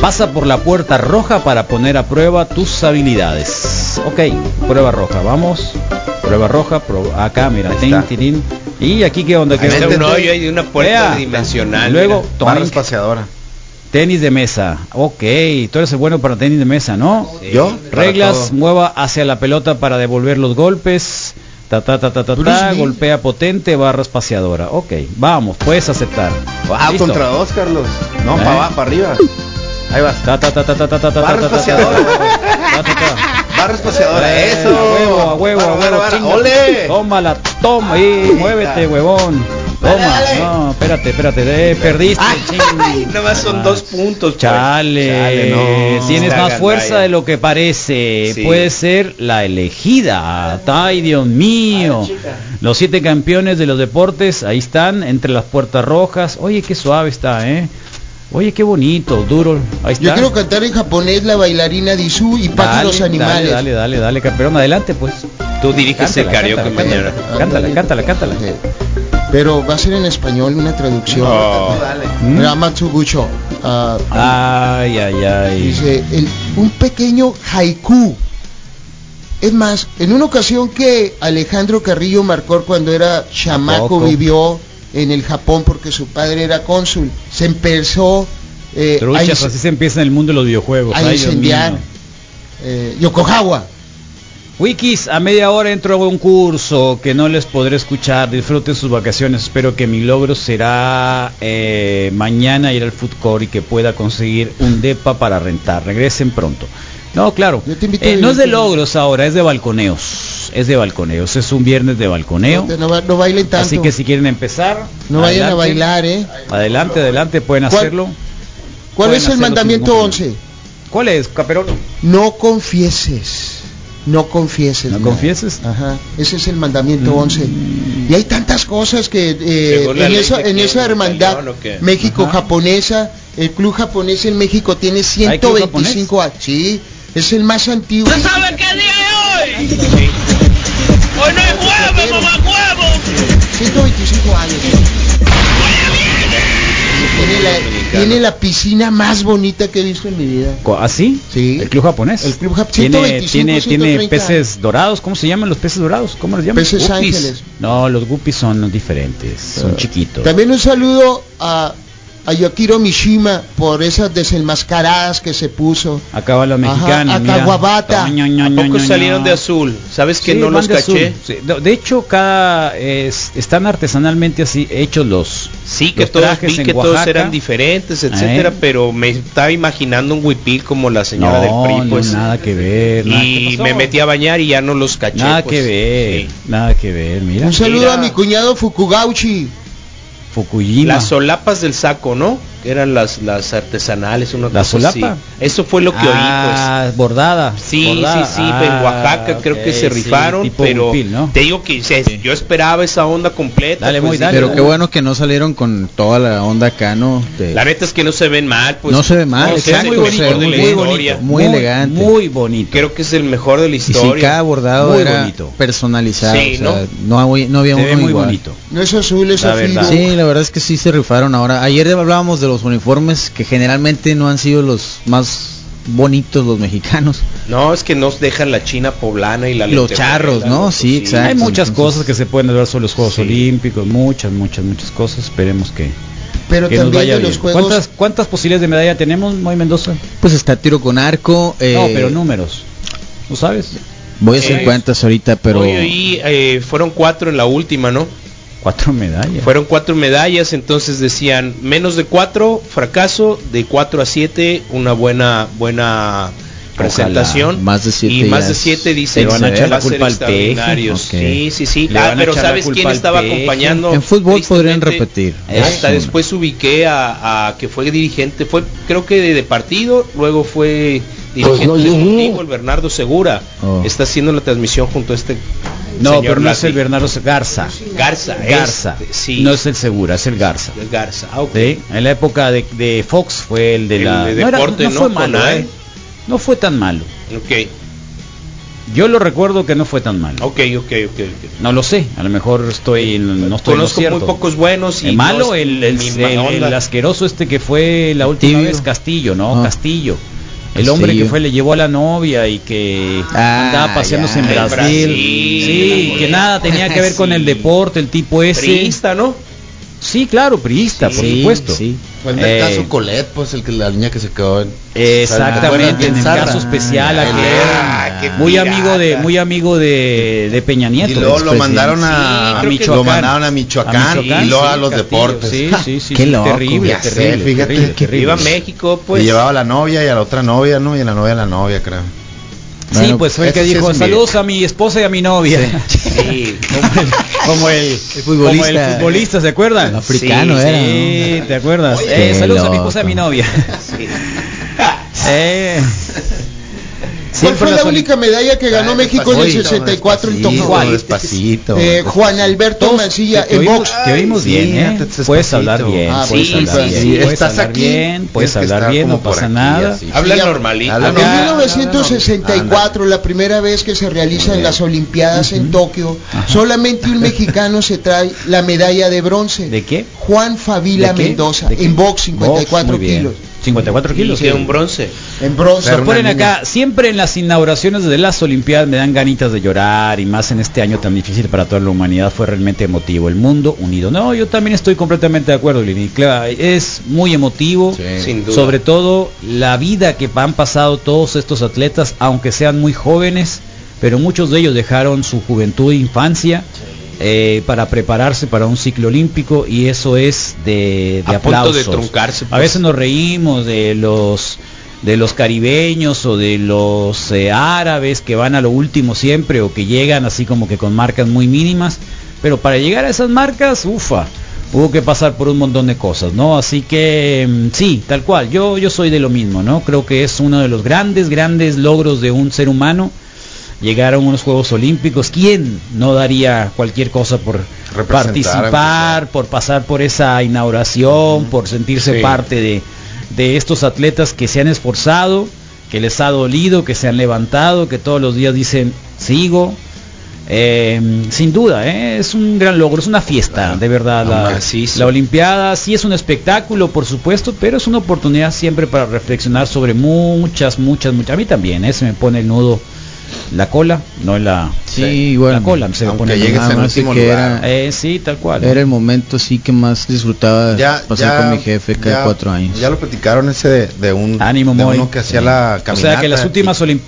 Pasa por la puerta roja para poner a prueba tus habilidades. Ok, prueba roja, vamos. Prueba roja, pro- acá, mira, tin. Y aquí que onda que un hoyo y una puerta Vea. dimensional. Luego. Barra espaciadora. tenis de mesa. Ok, tú eres el bueno para tenis de mesa, ¿no? ¿Yo? Reglas, mueva hacia la pelota para devolver los golpes. Ta ta ta ta ta, ta golpea potente, barra espaciadora. Ok, vamos, puedes aceptar. Ah, Listo. contra dos, Carlos. No, Eh. para abajo, para arriba. Ahí vas. Ta ta ta ta ta ta ta ta Barra ta, ta, ta, espaciadora. ta, ta, ta. Barra espaciadora. Eh, Eso. A huevo, a huevo, a huevo. ¡Ole! Tómala, toma y muévete, huevón. Toma. dale. No, espérate, espérate. Perdiste. Ay, nada más son dos puntos. pues. Chale, Chale, no. tienes más fuerza gandalla. de lo que parece. Sí. Puede ser la elegida. Ay, Dios mío. Los siete campeones de los deportes, ahí están, entre las puertas rojas. Oye, qué suave está, ¿eh? Oye, qué bonito, duro. Ahí está. Yo quiero cantar en japonés la bailarina de Isu y Dale, pájaros animales. Dale, dale, dale, dale, campeón. Adelante, pues. Tú diriges el karaoke cántala, mañana. Cántala, cántala, cántala. Pero va a ser en español una traducción. Oh. ¿Mm? Ramatsugucho. Ah, Ay, ay, ay. Dice, el- un pequeño haiku. Es más, en una ocasión que Alejandro Carrillo Marcor cuando era chamaco vivió en el Japón porque su padre era cónsul, se empezó eh, a, Truchas, inc- así se empieza en el mundo de los videojuegos. a incendiar eh, Yokohama. Wikis, a media hora entro a un curso que no les podré escuchar. Disfruten sus vacaciones. Espero que mi logro será eh, mañana ir al food court y que pueda conseguir un depa para rentar. Regresen pronto. No, claro. Yo te invito a Eh, no es de logros ahora, es de balconeos. Es de balconeos. Es un viernes de balconeo. No, no bailen tanto. Así que si quieren empezar, no vayan a bailar, ¿eh? Adelante, adelante, pueden ¿Cuál- hacerlo. ¿Cuál Pueden es el mandamiento ningún 11? ¿Cuál es, Caperón? No confieses. No confieses. ¿No nada. confieses? Ajá. Ese es el mandamiento 11. Y hay tantas cosas que eh, en esa, en esa hermandad. México-japonesa, el club japonés en México tiene ¿Hay club 125 años. Sí, es el más antiguo. ¿Sabe qué día es hoy? Hoy no es jueves, mamá huevo. 125 años. Tiene la, tiene la piscina más bonita que he visto en mi vida. ¿Así? Sí. ¿El club japonés? El club jap- tiene, 125, tiene, tiene 130. peces dorados. ¿Cómo se llaman los peces dorados? ¿Cómo los llaman? Peces Guppies. ángeles. No, los guppies son diferentes. Son chiquitos. También un saludo a, a Yokiro Mishima por esas desenmascaradas que se puso. Acá la mexicana. a mira. Caguabata. Ño, ño, ¿A ño, poco ño, salieron de azul? ¿Sabes que Sí, no los de caché? Sí, De, de hecho, cada es- están artesanalmente así hechos los. Sí, que los todos trajes vi en que todos Oaxaca. eran diferentes, etcétera, Eh. pero me estaba imaginando un huipil como la señora no, del PRI, pues. no, nada que ver. nada- ¿qué y me metí a bañar y ya no los caché. Nada pues. que ver, Sí. nada que ver, mira. Un saludo Mira. a mi cuñado Fukugauchi. Las solapas del saco, ¿no? Que eran las las artesanales, una ¿La cosa solapa? así. Eso fue lo que ah, bordada. oí, pues. Sí, bordada. sí, sí, Ah, en Oaxaca creo que ok, se sí, rifaron, tipo pero ¿no? te digo que se- yo esperaba esa onda completa. Dale, pues, muy, sí. dale. Pero qué bueno que no salieron con toda la onda acá, ¿no? De- La neta es que no se ven mal, pues. No se ve mal, No, se exacto, ve muy el bonito, mejor de muy, la bonito, historia. muy elegante. Muy bonito. Creo que es el mejor de la y si historia. cada bordado Muy era bonito. personalizado, Sí, o sea, no, había- no había Se ve uno muy igual. bonito. No es azul, es verdad. Sí, la verdad es que sí se rifaron ahora. Ayer hablábamos de los uniformes que generalmente no han sido los más bonitos los mexicanos. No, es que nos dejan la China poblana y la Los charros, ¿no? Sí, exacto. Hay muchas Entonces- cosas que se pueden ver sobre los Juegos Olímpicos, muchas, muchas, muchas cosas. Esperemos que, Pero que nos también vaya de los juegos ¿Cuántas, ¿Cuántas posibilidades de medalla tenemos, Moy Mendoza? Pues está tiro con arco. eh, no, pero números. ¿No sabes? Voy a hacer Eh, cuentas ahorita, pero Hoy, hoy, eh, fueron cuatro en la última, ¿no? Cuatro medallas. Fueron cuatro medallas, entonces decían menos de cuatro, fracaso, de cuatro a siete, una buena, buena presentación. Más de siete y más de siete dice van a echar la culpa al peje. extraordinario. Ok. Sí, sí, sí. Ah, pero ¿sabes quién estaba acompañando? en fútbol podrían repetir. Hasta Eso, después ubiqué a, a que fue dirigente, fue creo que de, de partido, luego fue dirigente Pues no deportivo, el Bernardo Segura. Oh. Está haciendo la transmisión junto a este No, señor pero no es el Bernardo Garza. Garza. Garza. este, sí. No es el Segura, es el Garza. El Garza. Ah, ok. Sí, En la época de, de Fox fue el de El la... de no, era- deporte, no ¿no? fue malo, AE. ¿eh? No fue tan malo. Ok, Yo lo recuerdo que no fue tan malo. ok, ok, ok. ok. No lo sé, a lo mejor estoy no estoy Conozco cierto. muy pocos buenos y El malo, el, el, el- asqueroso este que fue la última Tibio. vez Castillo, ¿no? Ah. Castillo. El hombre que fue le llevó a la novia y que Ah, andaba paseándose en. Brasil. Brasil, Sí, que nada tenía que ver con el deporte, el tipo ese. Priista, ¿no? Sí, claro, priista, por Sí, supuesto. sí. Fue el del Eh, caso Colet, pues el que la niña que se quedó en Exactamente, en el caso especial Ah, aquel, ah, muy pirata. amigo de muy amigo de, de Peña Nieto. Y luego lo mandaron a, Sí, a que- Michoacán. Lo mandaron a Michoacán, A Michoacán, y luego sí, a los Castillo, deportes. Sí, sí, sí, Qué sí, loco, terrible, ya sé, terrible, fíjate. terrible, terrible. Viva México, pues. y llevaba a la novia y a la otra novia, ¿no? Y a la novia a la novia, creo. Sí, pues fue el que sí dijo saludos a mi esposa y a mi novia. Sí. como el futbolista. como el futbolista, ¿se acuerdan? Africano sí, era, Sí, ¿no? ¿te acuerdas? Eh, saludos a mi esposa y a mi novia. Sí. Eh, ¿Cuál fue la única medalla que ganó Ay, México en el despacito, 64 en Tokio? Eh, Juan Alberto Mancilla en box. Te oímos Sí, bien, ¿eh? Puedes hablar bien, Ah, puedes sí, hablar sí, bien. sí. Puedes Estás aquí, puedes hablar bien, no pasa nada. Habla normalito. En Acá- 1964, la primera vez que se realizan las Olimpiadas en Tokio, solamente un mexicano se trae la medalla de bronce. ¿De qué? Juan Favila. Mendoza, en box 54 Box, muy bien. kilos. 54 kilos. Y que un bronce. En bronce. Ponen acá, siempre en las inauguraciones de las Olimpiadas me dan ganitas de llorar y más en este año tan difícil para toda la humanidad fue realmente emotivo, el mundo unido. No, yo también estoy completamente de acuerdo. Claro, es muy emotivo, Sin duda. sobre todo la vida que han pasado todos estos atletas, aunque sean muy jóvenes, pero muchos de ellos dejaron su juventud e infancia. eh, para prepararse para un ciclo olímpico y eso es de, de A punto de aplausos. truncarse, A pues. veces nos reímos de los de los caribeños o de los eh, árabes que van a lo último siempre o que llegan así como que con marcas muy mínimas, pero para llegar a esas marcas, ufa, hubo que pasar por un montón de cosas, ¿no? Así que mm, sí, tal cual, yo yo soy de lo mismo, ¿no? Creo que es uno de los grandes grandes logros de un ser humano llegar a unos Juegos Olímpicos. ¿Quién no daría cualquier cosa por participar, por pasar por esa inauguración, por sentirse Sí. parte de, de estos atletas que se han esforzado, que les ha dolido, que se han levantado, que todos los días dicen sigo? Eh, sin duda, ¿eh? es un gran logro, es una fiesta, de verdad. La Olimpiada sí es un espectáculo, por supuesto, pero es una oportunidad siempre para reflexionar sobre muchas, muchas, muchas. A mí también, ¿eh? se me pone el nudo la cola, no en la, Sí, igual. la cola, se Aunque llegues en Nada más último que lugar. era- Eh, sí, tal cual. Era el momento sí que más disfrutaba Ya, pasar ya- con mi jefe cada ya- cuatro años. Ya lo platicaron ese de, de un Ánimo, de uno que hacía la o caminata. sea que las últimas eh,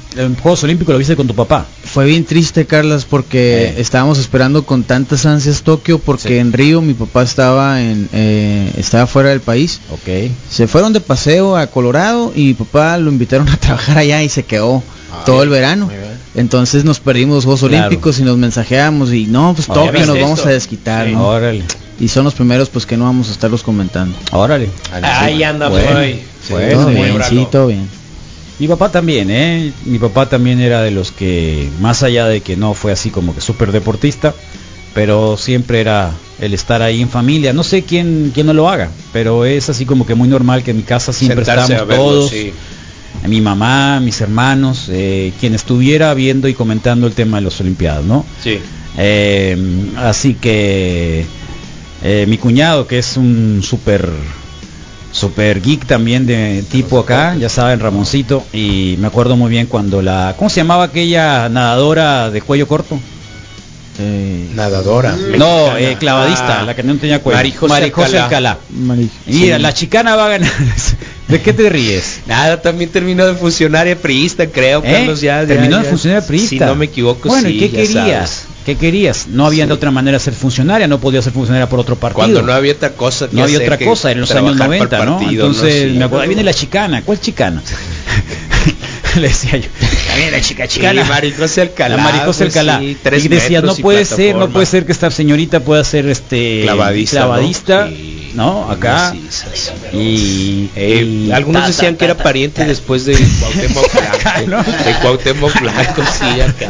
Juegos Olímpicos lo viste con tu papá. Fue bien triste, Carlas, porque Eh. estábamos esperando con tantas ansias Tokio, porque Sí. en Río mi papá estaba en eh, estaba fuera del país. Ok. Se fueron de paseo a Colorado y mi papá lo invitaron a trabajar allá y se quedó Todo bien, el verano. Entonces nos perdimos los Juegos Claro. Olímpicos y nos mensajeamos y no, pues Tokio ¿ya nos vamos a desquitar. Sí. ¿no? Órale, Y son los primeros pues que no vamos a estarlos comentando. órale. Ahí anda, Bueno. Todo bien, Célébralo. sí, todo bien. Mi papá también, ¿eh? Mi papá también era de los que, más allá de que no fue así como que súper deportista, pero siempre era el estar ahí en familia. No sé quién, quién no lo haga, pero es así como que muy normal que en mi casa siempre Sentarse estamos verlo, todos. sí. Mi mamá, mis hermanos, eh, quien estuviera viendo y comentando el tema de las Olimpiadas, ¿no? Sí. Eh, así que eh, mi cuñado, que es un súper super geek también de tipo acá, ya saben, Ramoncito. Y me acuerdo muy bien cuando la... ¿Cómo se llamaba aquella nadadora de cuello corto? Nadadora. No, mexicana. eh, clavadista, Ah, la que no tenía cuello. Marijose Alcalá. Alcalá. Mira, la chicana va a ganar. ¿De qué te ríes? Nada, también terminó de funcionaria priista, creo, ¿Eh? Carlos, ya. ya, Terminó de funcionaria priista. Si no me equivoco, Bueno, sí, ¿y qué querías? sabes. ¿Qué querías? No había de otra manera de ser funcionaria, no podía ser funcionaria por otro partido. Cuando no había otra cosa que no había otra cosa, en los años trabajar para 90, el ¿no? Entonces, Sí. me acuerdo, ahí viene la chicana. ¿Cuál chicana? Le decía yo. Viene la chica chicana. Sí, Marijose Alcalá, La Marijose pues, Alcalá. sí, tres y decía, no puede ser, no puede ser que esta señorita pueda ser este Clavadista, clavadista, ¿no? ¿no? Acá. Y, Eh, y algunos ta, decían ta, que era ta, ta, pariente ta. después de Cuauhtémoc Blanco. De Cuauhtémoc Blanco, sí, acá.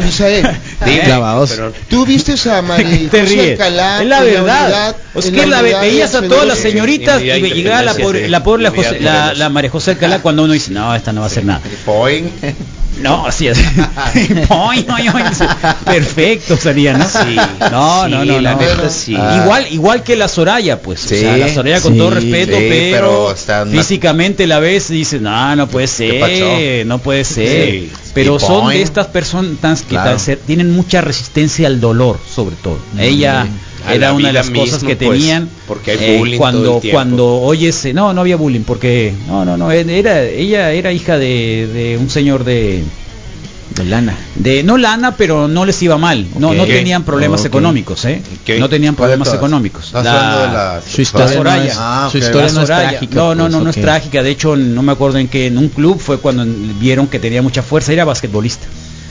Clavados. pero- ¿tú viste a te ríes. Alcalá es la verdad. unidad- es en que la veías a todas las señoritas y ve- llegaba la pobre, la pobre la, Unidad José- la, Morelos. la María José Alcalá cuando uno dice, no, esta no va a hacer nada. No, así es. Perfecto salía, ¿no? Sí, No, sí, no, no, la no. neta sí. Igual, igual que la Soraya, pues. Sí, o sea, la Soraya con sí, todo respeto, sí, pero, pero está una- físicamente la ves y dices, no, no puede ser, no puede ser. Pero son de estas personas que Claro. tal ser- tienen mucha resistencia al dolor, sobre todo. Ella A era la una de las cosas que pues, tenían porque hay eh, bullying cuando cuando oyes eh, no no había bullying porque no no no era ella era hija de, de un señor de De lana. de no lana pero no les iba mal. No no tenían problemas económicos eh no tenían ¿Cuál de problemas económicos. ¿Estás La- hablando de la Su historia, no Soraya. es, Ah, su ok. historia la no es trágica. no no pues, no es trágica. De hecho no me acuerdo en que en un club fue cuando vieron que tenía mucha fuerza. Era basquetbolista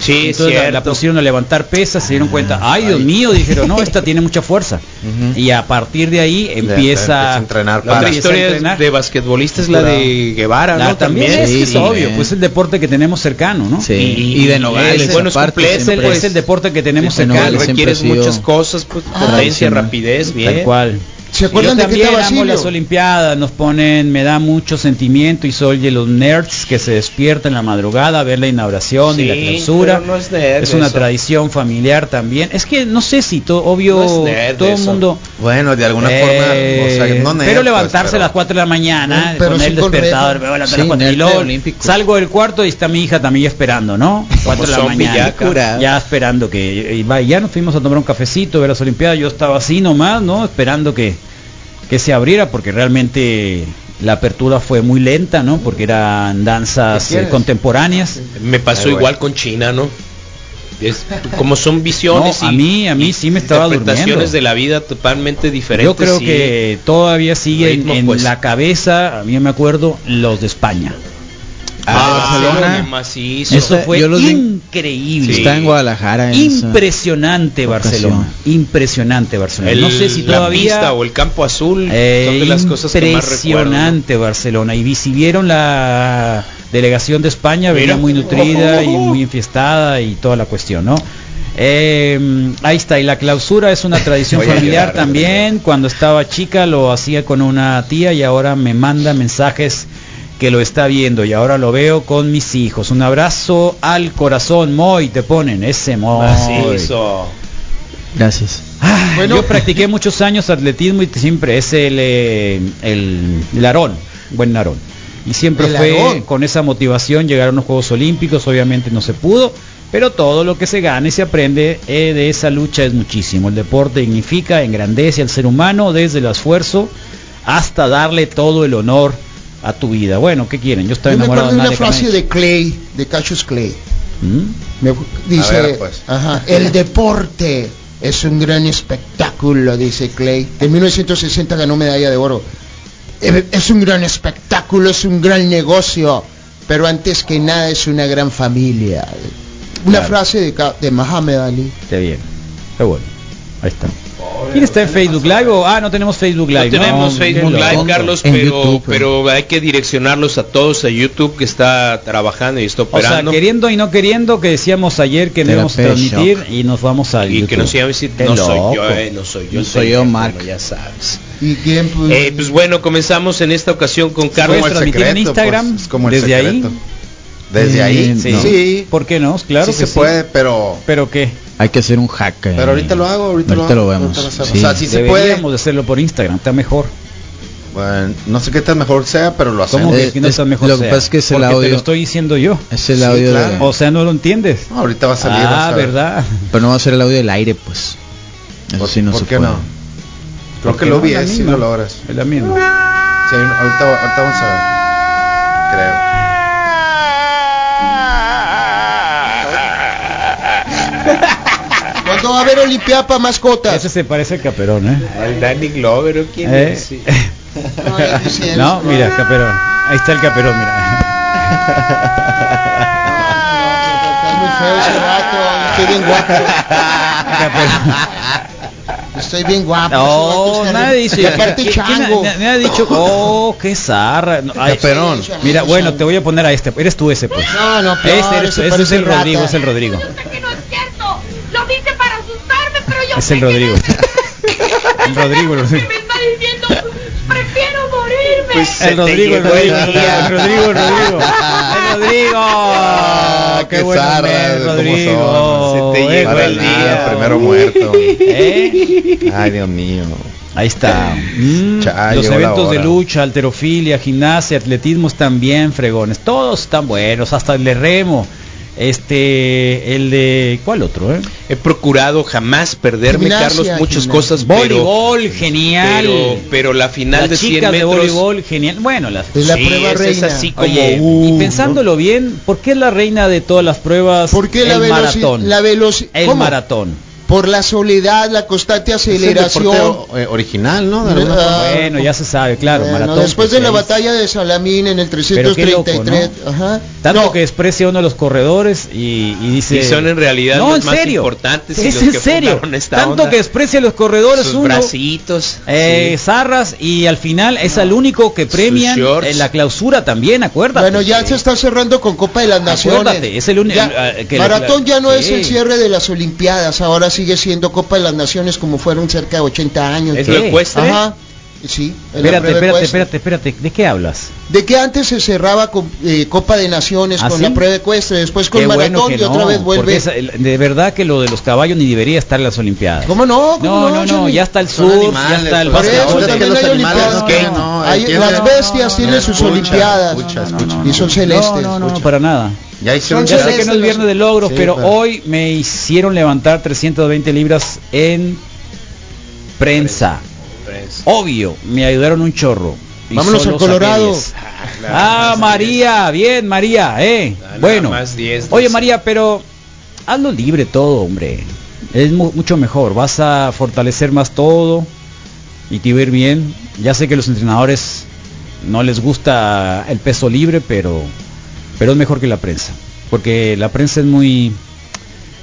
Sí, es entonces la, pusieron a levantar pesas, se dieron cuenta, ay Dios mío, dijeron, no, esta tiene mucha fuerza. Y a partir de ahí empieza a entrenar La otra historia entrenar. de basquetbolista es la de Guevara, La- ¿no? también, También. es, que es sí, obvio, pues es el deporte que tenemos cercano, ¿no? Sí. Y- Y, de Nogales. es buenos aparte, cumpleaños, Es el, siempre es el deporte que tenemos Sí, cercano. Requieres muchas cosas, pues, potencia, rapidez, bien. Tal cual. ¿Se acuerdan Yo de también está amo las Olimpiadas, nos ponen, me da mucho sentimiento y soy de los nerds que se despiertan en la madrugada a ver la inauguración y la clausura. no es nerd es una eso. tradición familiar también. Es que no sé si to- obvio No es nerd todo el mundo Bueno, de alguna Eh, forma, o sea, no nerd, pero pues, levantarse pero- a las 4 de la mañana, Pero poner sí el despertador, red. me voy a levantar Sí, a las 4 y nerd luego olímpico. salgo del cuarto y está mi hija también ya esperando, ¿no? 4 de la mañana. ya, esperando que y ya nos fuimos a tomar un cafecito, ver las Olimpiadas, yo estaba así nomás, ¿no? Esperando que, que se abriera porque realmente la apertura fue muy lenta, ¿no? Porque eran danzas eh, contemporáneas. Me pasó igual con China, ¿no? Es, como son visiones No, a y- mí- a mí y sí me estaba interpretaciones durmiendo. de la vida totalmente diferentes. Yo creo y- que todavía sigue en pues. la cabeza, a mí me acuerdo, los de España. Ah, Barcelona. qué macizo. Eso fue yo increíble. Está en Guadalajara. Impresionante ocasión. Barcelona. Impresionante Barcelona. El- no sé si la todavía pista o el campo azul eh, son de las cosas que más impresionante Barcelona. Y si vieron la delegación de España, venía muy nutrida y muy enfiestada y toda la cuestión, ¿no? Eh, ahí está, y la clausura es una tradición Voy a familiar llorar, también. Cuando estaba chica lo hacía con una tía y ahora me manda mensajes que lo está viendo y ahora lo veo con mis hijos. Un abrazo al corazón, Moy, te ponen ese Moy. Macizo. Gracias. Ah, Bueno. Yo practiqué muchos años atletismo y siempre es el, eh, el, el buen Aarón. Y siempre El fue con esa motivación llegar a los Juegos Olímpicos, obviamente no se pudo, pero todo lo que se gana y se aprende eh, de esa lucha es muchísimo. El deporte dignifica, engrandece al ser humano desde el esfuerzo hasta darle todo el honor a tu vida. Bueno, ¿qué quieren? Yo estaba Yo enamorado de de una frase de Clay, de Cassius Clay. ¿Mm? Me- dice, ver, pues. ajá, el deporte es un gran espectáculo, dice Clay. En 1960 ganó medalla de oro. Eh, Es un gran espectáculo, es un gran negocio, pero antes que nada es una gran familia. Una Claro. frase de, de Muhammad Ali. Está bien. Está bueno. Ahí está. ¿Quién está en Facebook Live? o- Ah, no tenemos Facebook Live. No tenemos No, Facebook Live. Carlos, En pero, YouTube, eh. pero hay que direccionarlos a todos a YouTube que está trabajando y está O sea, operando. queriendo y no queriendo, que decíamos ayer que no íbamos a transmitir y nos vamos a y que nos iban a decir, Qué no soy yo, eh, no soy yo. No soy el yo, Mark. Ya sabes. Y quién, pues, Eh, pues bueno, comenzamos en esta ocasión con Carlos. ¿Puedes transmitir en Instagram? pues, es como el desde ahí. secreto. Desde Eh, ahí, no. sí. ¿Por qué no? Claro sí que se puede, pero ¿Pero qué? Hay que hacer un hack. pero ahorita lo hago, ahorita, Ahorita lo, lo vemos. ahorita lo hacemos. Sí. O sea, sí se puede. Hacerlo por Instagram, está mejor. Bueno, no sé qué tan mejor sea, pero lo hacemos. ¿Cómo que aquí no es- está mejor lo que pasa es que es el Porque te audio. lo estoy diciendo yo. Es el Sí, audio claro. de... O sea, no lo entiendes. No, ahorita va a salir. Ah, a ver. ¿verdad? Pero no va a ser el audio del aire, pues. Eso ¿Por, sí no por se qué puede. no? Creo ¿Por que lo no? vi, eh, sí misma. lo logras. Es la misma. Sí, ahorita, ahorita vamos a ver. Creo. ¿Cuándo va a haber Olimpiada para mascotas? Ese se parece a Caperón, ¿eh? Al Danny Glover, ¿o quién Eh, es? Sí. No, mira, Caperón. Ahí está el Caperón, mira. Estoy bien guapo. Estoy bien guapo. No, nadie dice. Y aparte ¿Quién- quién chango. ha- Me ha dicho, oh, qué zarra. No, ay, Caperón. Mira, bueno, te voy a poner a este. Eres tú ese, pues. No, no, peor, Este, eres ese ese es el rata. Rodrigo, es el Rodrigo. que no es cierto. Lo dice para asustarme, pero yo Es el Rodrigo. El Rodrigo, el Rodrigo. me está diciendo, prefiero morirme. Pues se El Rodrigo, el Rodrigo, el el. Rodrigo, el Rodrigo. El Rodrigo. Ah, qué qué bueno, Rodrigo. Se te Eh, llegó el Rodrigo. nada, día. primero muerto. ¿Eh? Ay, Dios mío. Ahí está. Mm, los eventos de lucha, alterofilia, gimnasia, atletismo están bien fregones. Todos están buenos, hasta el de remo. Este, el de ¿cuál otro, eh? He procurado jamás perderme, Gimnasia, Carlos, muchas gimnasia. cosas, pero, Voleibol, genial. pero, pero la final de 100 chicas de metros voleibol, genial. Bueno, las Es la sí, prueba esa reina. es así como Oye, uh, y pensándolo bien, ¿por qué es la reina de todas las pruebas? ¿Por qué la el velocidad? maratón? La velocidad. el maratón. Por la soledad, la constante Es el aceleración. eh, original, ¿no? De. Bueno, ya se sabe, claro, Bueno, maratón. después pues, de la ahí- batalla de Salamín en el Pero qué loco, 333, ajá. Tanto No, que desprecia uno de los corredores y, y dice... Y son en realidad no, los en más serio. importantes y Es los en que serio. esta Tanto onda. que desprecia los corredores sus uno. bracitos, Eh, sí. Zarras y al final es el único que premian shorts. en la clausura también, acuérdate. Bueno, ya se está cerrando con Copa de las Naciones. Acuérdate, es el único- eh, Maratón la- ya no es sí. el cierre de las Olimpiadas, ahora sigue siendo Copa de las Naciones como fueron cerca de 80 años. ¿Es lo ecuestre? Ajá. Sí. Espérate, espérate, espérate, espérate. ¿De qué hablas? De que antes se cerraba con eh, Copa de Naciones ¿Ah, con sí? la prueba ecuestre, después con Qué Maratón bueno y otra vez vuelve. esa- de verdad que lo de los caballos ni debería estar en las Olimpiadas. ¿Cómo no? ¿Cómo No, no, ya está el Son surf, ya animales, está el animales las bestias tienen sus Olimpiadas y son celestes. No, no, no, para nada. Ya hicieron Ya sé que no es viernes de logros, Sí, pero pero- hoy me hicieron levantar 320 libras en prensa. Obvio, me ayudaron un chorro. Y Vámonos al Colorado. 10. Ah, María, bien, María, eh. Nada Bueno. más 10, Oye, 12. María, pero hazlo libre todo, hombre. Es mu- mucho mejor. Vas a fortalecer más todo y te va a ir bien. Ya sé que los entrenadores no les gusta el peso libre, pero pero es mejor que la prensa, porque la prensa es muy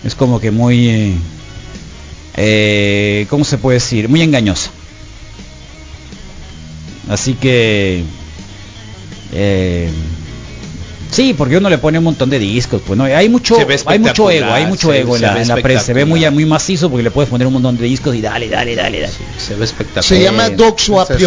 es como que muy eh, eh, ¿cómo se puede decir? Muy engañosa. Así que eh, sí, porque uno le pone un montón de discos, pues no, hay mucho hay mucho ego, hay mucho se- ego en la, ve en la prensa, se ve muy muy macizo porque le puedes poner un montón de discos y dale, dale, dale, dale. Se ve espectacular. Se llama doxo a ¿qué es.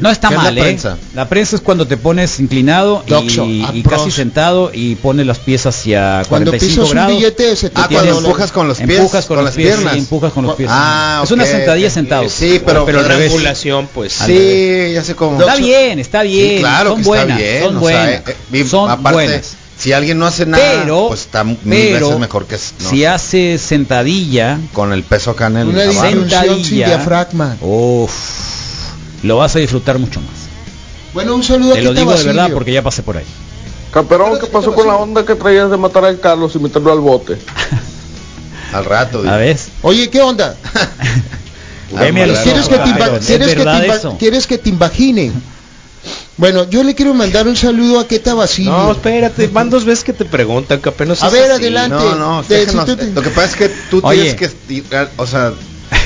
No está ¿Qué es mal, la ¿eh? prensa? La prensa es cuando te pones inclinado y, casi sentado y pones las pies hacia Cuando 45 pisas un grados. billete de 70 Ah, cuando empujas con los pies, Empujas con, con los las pies, piernas. sí, empujas con los pies. Ah, es una sentadilla ok. sentado. Sí, pero- pero. Triangulación, pues. Sí, ya sé cómo. Está bien, está bien. Sí, claro son que buenas, está bien. son o buenas. sea, eh, eh, son aparte, buenas. si alguien no hace nada, Pero, pues está mil pero veces mejor que no, si hace sentadilla, con el peso acá en el Una sin sentadilla, diafragma. uff, lo vas a disfrutar mucho más. Bueno, un saludo Te lo digo de verdad porque ya pasé por ahí. Camperón, ¿qué pasó con la onda que traías de matar al Carlos y meterlo al bote? Al rato. A ver. Oye, ¿qué onda? ¿Quieres que te, Byron, imba- ¿es ¿quieres que te verdad imba- eso? ¿Quieres que te imagine? Bueno, yo le quiero mandar un saludo a Queta Basilio. No, espérate, van dos veces que te preguntan, que apenas A es ver, así. adelante. No, no, Te- déjanos. si tú te- Lo que pasa es que tú Oye. tienes que o sea,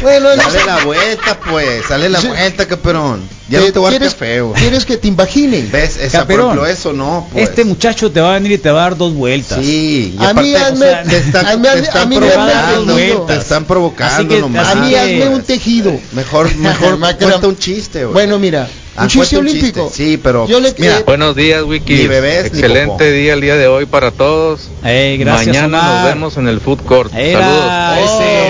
Bueno, dale la vuelta, pues, dale la Sí. vuelta, caperón. Ya no te voy a dar ¿quieres, café, güey. ¿Quieres que te imagine? ¿Ves? Esa, por Caperón, ejemplo, eso no, pues. Este muchacho te va a venir y te va a dar dos vueltas. Sí, y A mí hazme- o sea, te están, a mí te hazme- están a mí provocando, te están provocando que- nomás. A mí hazme un tejido. Mejor, mejor Me cuenta un chiste, güey. Bueno, mira, Ah, un chiste olímpico. chiste, sí, pero Yo le mira, eh, Buenos días, Wiki. Excelente día el día de hoy para todos. Ey, gracias, Mañana Omar. nos vemos en el Food Court. Era Saludos. ese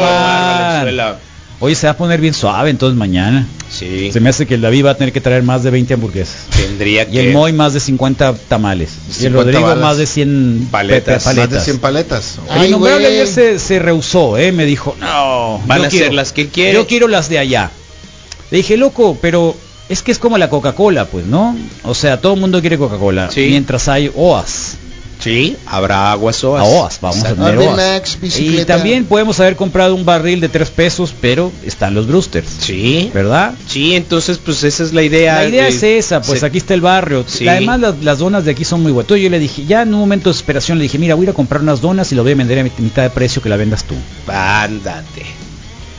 Valenzuela. Hoy se va a poner bien suave, entonces mañana. Sí. Se me hace que el David va a tener que traer más de 20 hamburguesas. Tendría Y el que Moy más de 50 tamales. Y el 50 Rodrigo balas. más de 100 Paletas. pe- Más de 100 paletas. El Ay, ayer se, se rehusó, ¿eh? me dijo, no, Van a ser las que él quiere. Yo quiero las de allá. Le dije, loco, pero es que es como la Coca-Cola, pues, ¿no? O sea, todo el mundo quiere Coca-Cola. Sí. Mientras hay OAS. Sí, habrá aguas OAS. A OAS, vamos a tener OAS. Max, Y también podemos haber comprado un barril de 3 pesos, pero están los Brewsters. Sí. ¿Verdad? Sí, entonces pues esa es la idea. La idea de- es esa, pues se- aquí está el barrio. Sí. Además las, las donas de aquí son muy buenas. Yo le dije, ya en un momento de desesperación le dije, mira, voy a ir a comprar unas donas y lo voy a vender a mit- mitad de precio que la vendas tú. Ándate.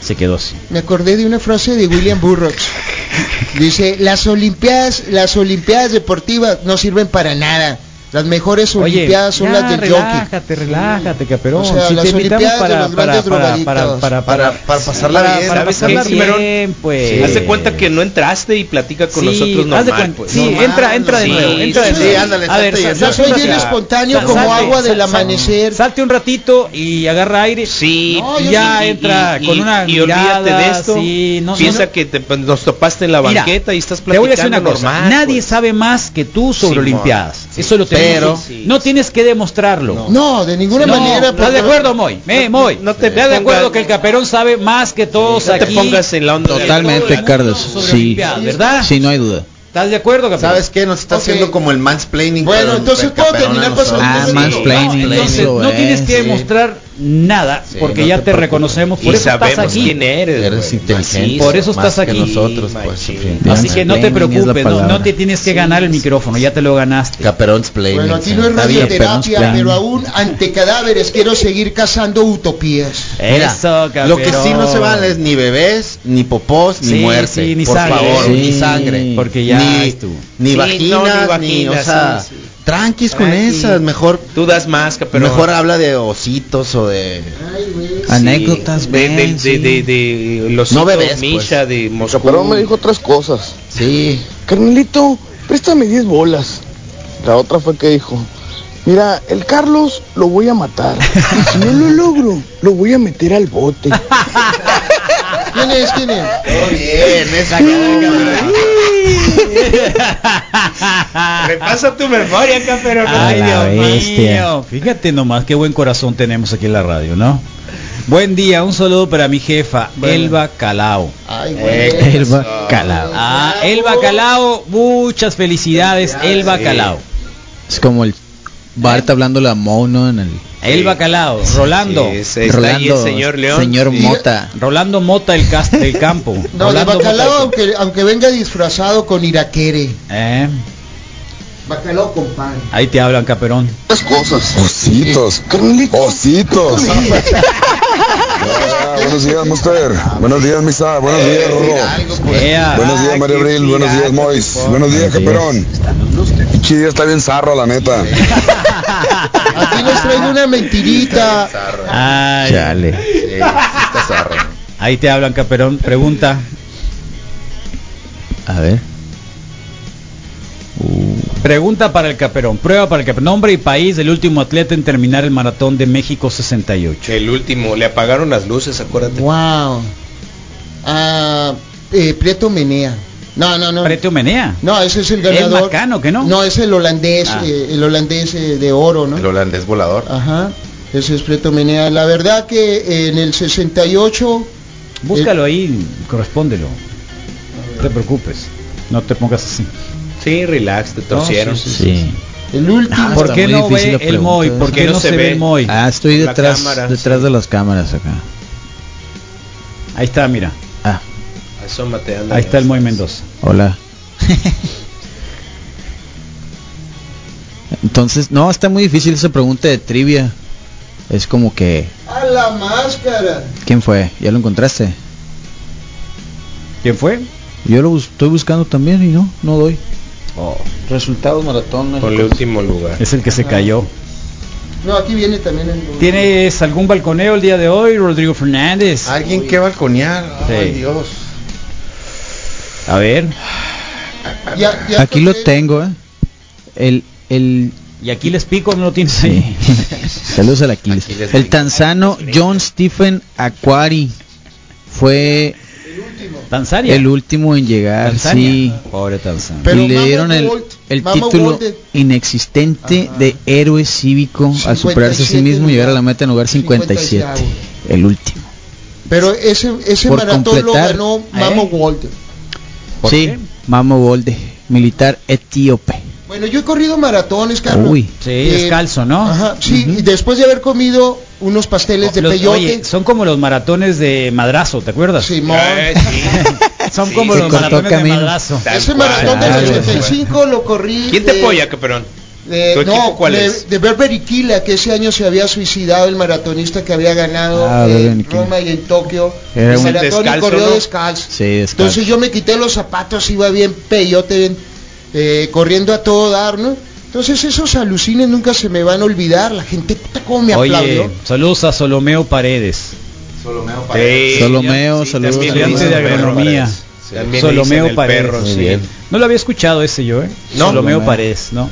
Se quedó así. Me acordé de una frase de William Burroughs. Dice, las olimpiadas, las olimpiadas deportivas no sirven para nada. Las mejores olimpiadas son ya, las del jockey. relájate, relájate, caperón. O sea, si las te invitamos para, los para, para, para, drogadictos. para, Para, para pasarla para- bien. para ¿Sabes pasarla bien, pues. Haz de cuenta que no entraste y platica con Sí, nosotros normal. de cuenta. pues. Sí, Normal, entra, entra de sí, nuevo, entra de sí, nuevo. ándale, a ver. Yo soy bien espontáneo como salte, agua del amanecer. Salte un ratito y agarra aire. Sí, ya sí, entra con una y olvídate de esto. sí, Piensa que te- pues, nos topaste en la banqueta y estás Te voy a decir platicando normal. nadie pues. sabe más que tú sobre. Olimpiadas. Sí. Eso lo tenemos. Pero- no tienes que demostrarlo. No, de ninguna No, manera. ¿Estás de acuerdo, Moy? Me, Moy. no te ¿Estás de acuerdo que el Caperón sabe más que todos No te aquí? pongas en la onda Totalmente, Carlos. Sí. ¿verdad? Sí, no hay duda. ¿Estás de acuerdo, Caperón? ¿Sabes qué? Nos está haciendo como el mansplaining. Bueno, entonces puedo terminar pasando- Ah, Sí. mansplaining, No, entonces no tienes es, que sí. demostrar nada Sí, porque no ya te reconocemos. Por y eso sabemos estás aquí. quién eres. Eres inteligente. Por eso estás aquí. nosotros, pues. Así que no te preocupes, no, te tienes que ganar el micrófono, ya te lo ganaste. Caperons Playing. Bueno, aquí no es radioterapia, pero aún ante cadáveres quiero seguir cazando utopías. Eso, Lo que sí no se vale es ni bebés, ni popós, ni Sí, muerte. sí, ni por sangre. favor, Sí. ni sangre. Porque ya ni, ni Sí, vaginas, no, ni ni, vaginas, o sea, sí, sí. Tranquis con Tranqui. esas. Mejor, Tú das más, pero mejor habla de ositos o de. Anécdotas, de, de, ven, de, sí. de, de los No bebés, pues. Misha de Moscú. Pero me dijo tres cosas. Sí. Carnalito, préstame 10 bolas. La otra fue que dijo, mira, el Carlos lo voy a matar. Y si no lo logro, lo voy a meter al bote. ¿Quién es? ¿Quién es? Todo bien, esa Repasa tu memoria, Caperón. Ay, Dios bestia. mío. Fíjate nomás qué buen corazón tenemos aquí en la radio, ¿no? Buen día, un saludo para mi jefa, Elba Calao. Ay, Eh, güey. Elba Calao. Ah, Elba Calao, muchas felicidades, Elba sí. Calao. Es como el Bart hablando la mono en el Elba Calao, Rolando. Sí, ahí el Rolando, señor León. señor Sí. Rolando Rolando Mota el cast del campo. No, Rolando bacalao, Mota aunque, aunque venga disfrazado con iraquere. Eh, Bacalao con pan. ahí te hablan, Caperón. Tres cosas. Ositos. Ositos. Buenos días, Muster. Buenos días, Misa. Buenos días, Rorro. Buenos días, Mario Abril. Buenos días, Mois. Buenos días, Caperón. Pinche día está bien zarro, la neta. Aquí les traigo una mentirita. Ay, Chale. Sí, está zarro. ahí te hablan, Caperón. Pregunta. A ver. Pregunta para el Caperón. Prueba para el Caperón. Nombre y país del último atleta en terminar el maratón de México 68. El último, le apagaron las luces, acuérdate. Wow. Ah, eh, Prieto Menea. No, no, no. Prieto Menea. No, ese es el ¿El ganador. Macano, que no? No, es el holandés, Ah. eh, el holandés eh, de oro, ¿no? El holandés volador. Ajá. Ese es Prieto Menea. La verdad que en el 68 Búscalo ahí, correspóndelo. No te preocupes. No te pongas así. Sí, relax, te torcieron. sí, sí, Sí. el último ¿Por está qué no ve el. Moy? ¿Por qué no, se ve el Moy? Ah, estoy detrás cámara, detrás sí. de las cámaras acá. Ahí está, mira. Ah, Asómate, anda. Ahí está el Moy Mendoza. hola. Entonces, no, está muy difícil esa pregunta de trivia. Es como que, a la máscara. ¿quién fue? ¿Ya lo encontraste? ¿Quién fue? Yo lo bus- estoy buscando también y no, no doy. Oh, Resultados maratón. Ponle último lugar. es el que se cayó. No, aquí viene también el ¿Tienes algún balconeo el día de hoy, Rodrigo Fernández? Alguien que balconear. Ay. Dios. A ver. Ya- ya Aquí lo tengo, ¿eh? El, el, ¿Y aquí les pico no lo tienes sí. Saludos al Aquiles. Aquiles El tanzano John Stephen Aquari fue Tanzania. El último en llegar, Tanzania. sí. Pobre Tanzania. Pero y le Mamo dieron el, Mamo título de- inexistente de héroe cívico al superarse a sí 57 mismo y llegar a la meta en lugar 57. 57. El último. Pero ese, ese Por maratón lo ganó Mamo ¿eh? Gold. Sí, Mamo Golde, militar etíope. Bueno, yo he corrido maratones, Carlos. Uy. Sí, Eh, descalzo, ¿no? Ajá, sí, y después de haber comido unos pasteles de Los- peyote. oye, son como los maratones de madrazo, ¿te acuerdas? Simón. Eh, sí. Son Sí, como los maratones de madrazo. Tal Ese cual. maratón del Claro. 85 lo corrí. ¿Quién te apoya, Caperón? de- ¿Tu equipo no, cuál de, es? de Berberi Kila, que ese año se había suicidado el maratonista que había ganado Ah, en. Roma y en Tokio. Era el un- maratón y descalzo, corrió ¿no? descalzo. Sí, descalzo. Entonces yo me quité los zapatos, iba bien peyote, bien, eh, corriendo a todo dar, ¿no? Entonces esos alucines nunca se me van a olvidar. La gente, puta, cómo me Oye, aplaudió. saludos a Solomeo Paredes. Solomeo Sí, Solomeo, sí, saludos. Estudiante de agronomía. Paredes. Le Solomeo Paredes. perro, sí. No lo había escuchado ese yo, ¿eh? No. Solomeo Solomeo. Paredes, ¿no?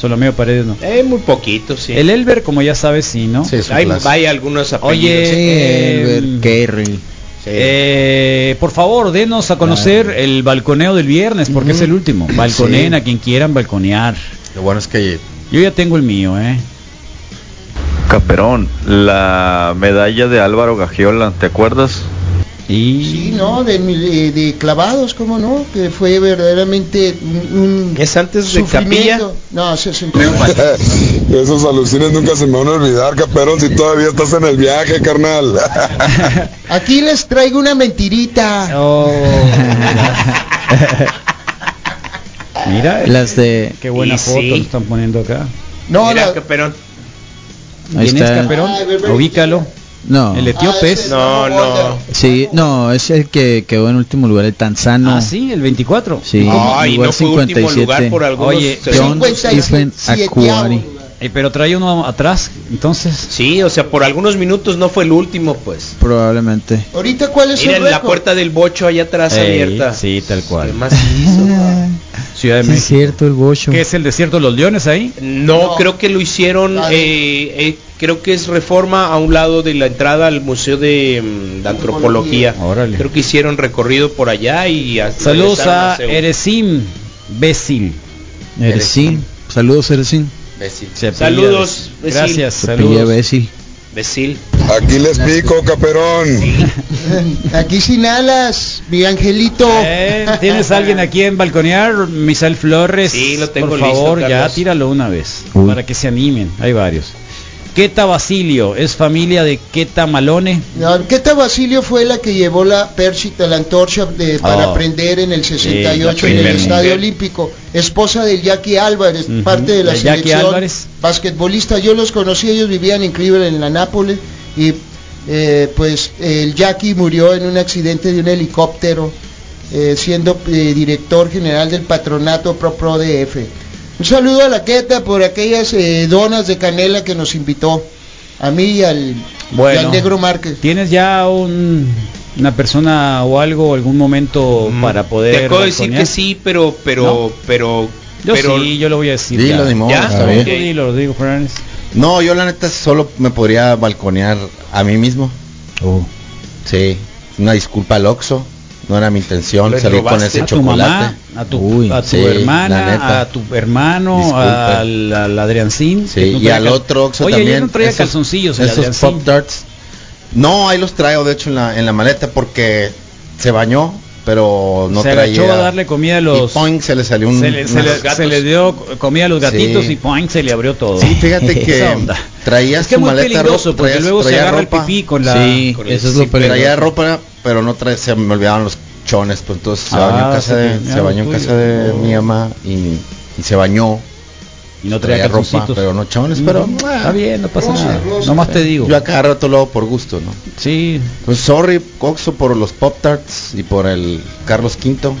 Solomeo Paredes, no. Eh, muy poquito, sí. El Elber, como ya sabes, sí, ¿no? Sí, es un Hay, hay algunos apellidos. Oye, Sí, eh, Eh, por favor, denos a conocer el balconeo del viernes, porque es el último. Balconeen Sí. a quien quieran balconear. Lo bueno es que Yo ya tengo el mío, ¿eh? Caperón, la medalla de Álvaro Gagiola, ¿te acuerdas? Y Sí, ¿no? De, de- de clavados, ¿cómo no? Que fue verdaderamente un, ¿Es antes de sufrimiento. No, 61. Esos alucines nunca se me van a olvidar, Caperón, si todavía estás en el viaje, carnal. Aquí les traigo una mentirita. Oh, mira, Las de qué buena Y foto sí. están poniendo acá. No, Mira, la- Caperón. Ahí ¿Quién es. Caperón? Ay. Ubícalo. No. El etíope Ah, es. No, no. Sí, no, es el que quedó en último lugar, el tanzano. Ah, sí, el 24. Sí, Ay, lugar no fue último lugar por algunos Oye, John 57 Stephen Aquari. Eh, pero trae uno atrás, entonces. Sí, o sea, por algunos minutos no fue el último, pues. Probablemente. Ahorita, ¿cuál es Miren el la puerta del bocho allá atrás Ey, abierta. sí, tal cual. ¿Qué más hizo? Ciudad de Sí, es México. cierto, el bocho. ¿Qué es el desierto de los leones ahí? No, No. creo que lo hicieron, Ah, eh, eh, creo que es reforma a un lado de la entrada al Museo de, mm, de Antropología. Órale. Creo que hicieron recorrido por allá y hasta Saludos a. Eresim Bécil. Erecín. Saludos, apellida Saludos. Gracias, saludos. Bécil. Besil. Aquí les pico, Caperón. Aquí sin alas, mi angelito. Eh, ¿Tienes a alguien aquí en balconear? Misael Flores. Sí, lo tengo Por listo, favor, ya tíralo una vez. Uy. Para que se animen. Hay varios. Queta Basilio, es familia de Queta Malone. No, Queta Basilio fue la que llevó la Pershita, la antorcha de- para Oh. prender en el 68 Sí, la en el Estadio. Olímpico. Esposa del Jackie Álvarez, parte de la, Jackie selección. Álvarez. Basquetbolista, yo los conocí, ellos vivían en Cleveland, en la Nápoles. Y eh, pues el Jackie murió en un accidente de un helicóptero, eh, siendo eh, director general del patronato Pro Pro DF. Un saludo a la Queta por aquellas eh, donas de canela que nos invitó. A mí y al, y Bueno. al Negro Márquez. ¿Tienes ya un, una persona o algo, algún momento para poder... Mm, Te puedo decir balconear? que sí, pero, pero, No. pero, Yo pero sí, yo lo voy a decir. Dilo, ya. modo, ¿Ya? bien. dilo, lo digo, Fernández. No, yo la neta solo me podría balconear a mí mismo. Oh. Sí, una disculpa al Oxxo. No era mi intención Le salir con ese a tu chocolate. mamá, a tu, Uy, a tu sí, hermana, a tu hermano, al, al Adriancín. Sí, no y al otro Oxxo Oye, también. ayer no traía esos- calzoncillos el Esos. Pop Tarts. No, ahí los traigo de hecho en la, en la maleta porque se bañó, pero no se traía. agachó a darle comida a los... Y poing, se le salió un. se, le, se le- se le dio comida a los gatitos Sí. y poing, se le abrió todo. Sí, fíjate que traía Es que su muy maleta peligroso ropa, porque traía- luego se traía agarra ropa. el pipí con la... Sí, con el- eso es lo traía ropa, pero no traía, se me olvidaban los chones, pues entonces se Ah, bañó en casa sí, de, se bañó en casa de mi mamá y, y se bañó. Y no traía, ropa, calzoncitos. pero no chones, pero Mm, ah, Está bien, no pasa rosa, nada. rosa. Nomás te digo. yo a cada rato lo hago por gusto, ¿no? Sí, Pues sorry, Coxo, por los Pop Tarts y por el Carlos V.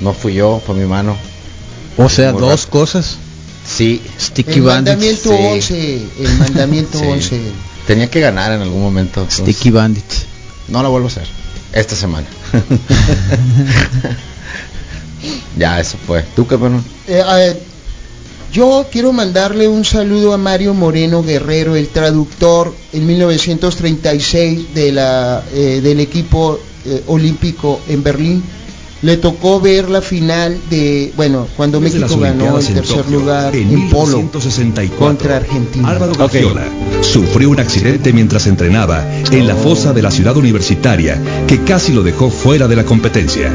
No fui yo, fue mi mano. O sea, Muy dos cosas. Sí, Sticky El Bandits. mandamiento Sí. 11, el mandamiento Sí. 11. tenía que ganar en algún momento. entonces, Sticky Bandits. No lo vuelvo a hacer. Esta semana. ya, eso fue. ¿Tú qué, bueno? Eh, yo quiero mandarle un saludo a Mario Moreno Guerrero, el traductor en 1936 de la, eh, del equipo eh, olímpico en Berlín. Le tocó ver la final de, bueno, cuando Desde México ganó el tercer Tokio, lugar en en polo 1964, contra Argentina. Álvaro Gagiola sufrió un accidente mientras entrenaba en la fosa de la ciudad universitaria que casi lo dejó fuera de la competencia.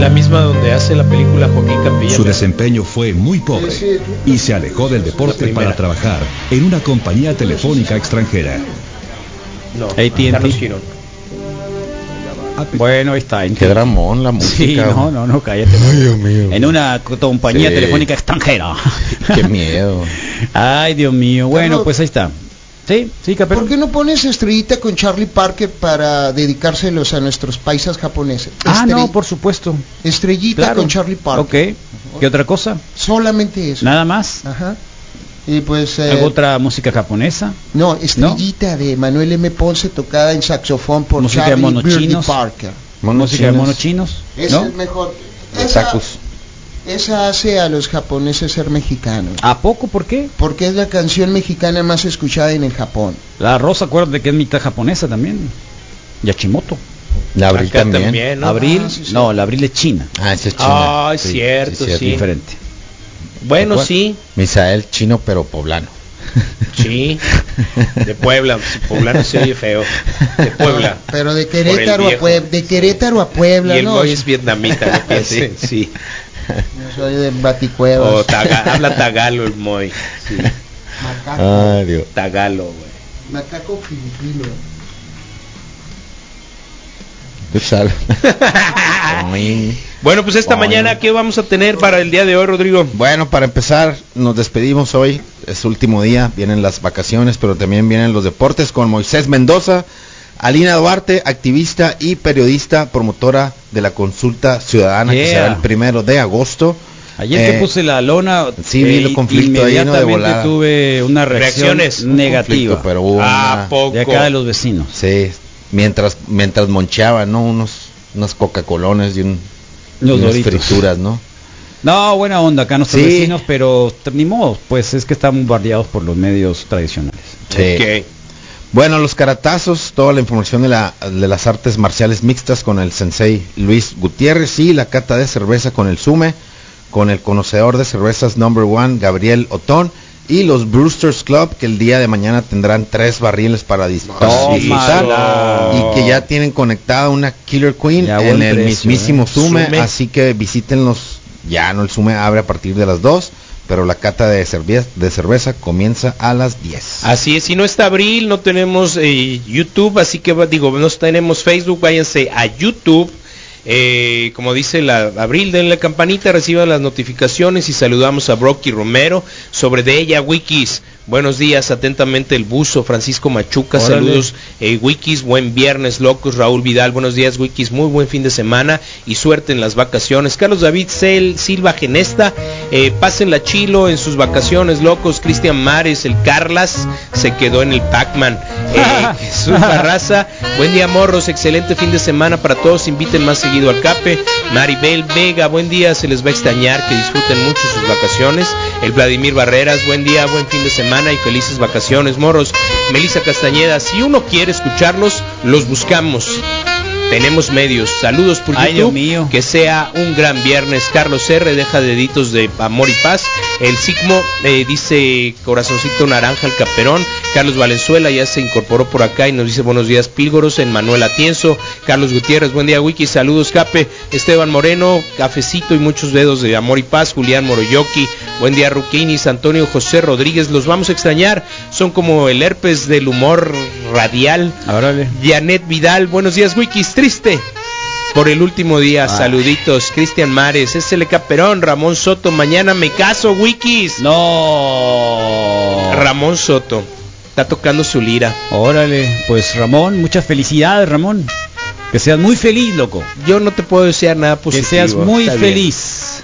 La misma donde hace la película Joaquín Campilla. Su desempeño fue muy pobre y se alejó del deporte para trabajar en una compañía telefónica extranjera. No, AT&T. Bueno, ahí está. Qué dramón la música. Sí, no, no, no, cállate. En una compañía Sí. telefónica extranjera. Qué miedo. Ay, Dios mío. Bueno, pues ahí está. Sí, sí, ¿Por qué no pones estrellita con Charlie Parker para dedicárselos a nuestros paisas japoneses? Ah, Estrell- no, por supuesto. Estrellita Claro. con Charlie Parker. Ok. ¿Qué otra cosa? Solamente eso. Nada más. Ajá. Y pues eh, ¿Alguna otra música japonesa? no, Estrellita de Manuel M. Ponce tocada en saxofón por Música de Charlie chinos. Parker. música de monos chinos. Esa ¿No? es mejor. De Esa, esa hace a los japoneses ser mexicanos. ¿A poco? ¿Por qué? Porque es la canción mexicana más escuchada en el Japón. La rosa, acuérdate que es mitad japonesa también. Yachimoto. La abril Acá también. también, ¿no? Abril, Ah, sí, sí. no, la abril es China. Ah, es chino. Ay, cierto, sí. Diferente. Bueno, sí, Misael chino pero poblano. sí. De Puebla, poblano se oye feo. De Puebla. Pero de Querétaro a. Puebla, de Querétaro a Puebla, Y el ¿no? es vietnamita, no piense. Sí. Yo soy de Baticuevas. O taga- habla tagalo el Moy. Sí. Macaco, Ay, Dios. Tagalo, güey. macaco filipino. Bueno, pues esta mañana, ¿qué vamos a tener para el día de hoy, Rodrigo? Bueno, para empezar, nos despedimos hoy. Es último día, vienen las vacaciones, pero también vienen los deportes con Moisés Mendoza, Alina Duarte, activista y periodista, promotora de la consulta ciudadana que será el primero de agosto. Ayer Eh, que puse la lona, sí, vi el conflicto ahí, ¿no? De volada. tuve una reacción Reacciones. un negativa conflicto, pero hubo ¿A una- poco? de acá de los vecinos. Sí, mientras mientras moncheaban, ¿no? Unos unas Coca-Colones y un Los y unas Doritos. frituras, ¿no? No, buena onda acá nuestros Sí. vecinos, pero ni modo, pues es que están bombardeados por los medios tradicionales. Sí. Ok. Bueno, los caratazos, toda la información de, la, de las artes marciales mixtas con el sensei Luis Gutiérrez y la cata de cerveza con el Sume, con el conocedor de cervezas number one Gabriel Otón y los Brewsters Club que el día de mañana tendrán tres barriles para, disfrutar y que ya tienen conectada una Killer Queen Ya, en el precio, mismísimo ¿eh? Sume, Sume. así que visítenlos. Ya no el Sume abre a partir de las 2, pero la cata de cerveza, de cerveza comienza a las 10. Así es, si no está Abril, no tenemos eh, YouTube, así que digo, no tenemos Facebook, váyanse a YouTube. Eh, como dice la Abril, denle la campanita, reciban las notificaciones y saludamos a Brocky Romero sobre de ella Wikis. Buenos días, atentamente el buzo Francisco Machuca, Órale. saludos eh, Wikis, buen viernes locos, Raúl Vidal, buenos días Wikis, muy buen fin de semana y suerte en las vacaciones. Carlos David Cel, Silva Genesta, eh, pásenla chilo en sus vacaciones locos, Cristian Mares, el Carlas se quedó en el Pac-Man. Eh, Jesús Barraza, buen día morros, excelente fin de semana para todos, inviten más seguido al Cape. Maribel Vega, buen día, se les va a extrañar, que disfruten mucho sus vacaciones. El Vladimir Barreras, buen día, buen fin de semana y felices vacaciones, morros. Melissa Castañeda, si uno quiere escucharlos, los buscamos. Tenemos medios. Saludos por Ay, YouTube. Dios mío. Que sea un gran viernes. Carlos R. deja deditos de amor y paz. El Sigmo eh, dice corazoncito naranja al caperón. Carlos Valenzuela ya se incorporó por acá y nos dice buenos días Pílgoros en Manuel Atienzo. Carlos Gutiérrez, buen día Wiki, saludos Cape. Esteban Moreno, cafecito y muchos dedos de amor y paz. Julián Moroyoki, buen día Ruquinis, Antonio José Rodríguez, los vamos a extrañar. Son como el herpes del humor radial. Janet Vidal, buenos días Wikis, triste por el último día, Ah. saluditos, Cristian Mares, SLK Perón, Ramón Soto, mañana me caso Wikis, No. Ramón Soto, está tocando su lira, Órale, pues Ramón, muchas felicidades, Ramón. Que seas muy feliz, loco. yo no te puedo desear nada Que positivo. seas muy está bien. feliz.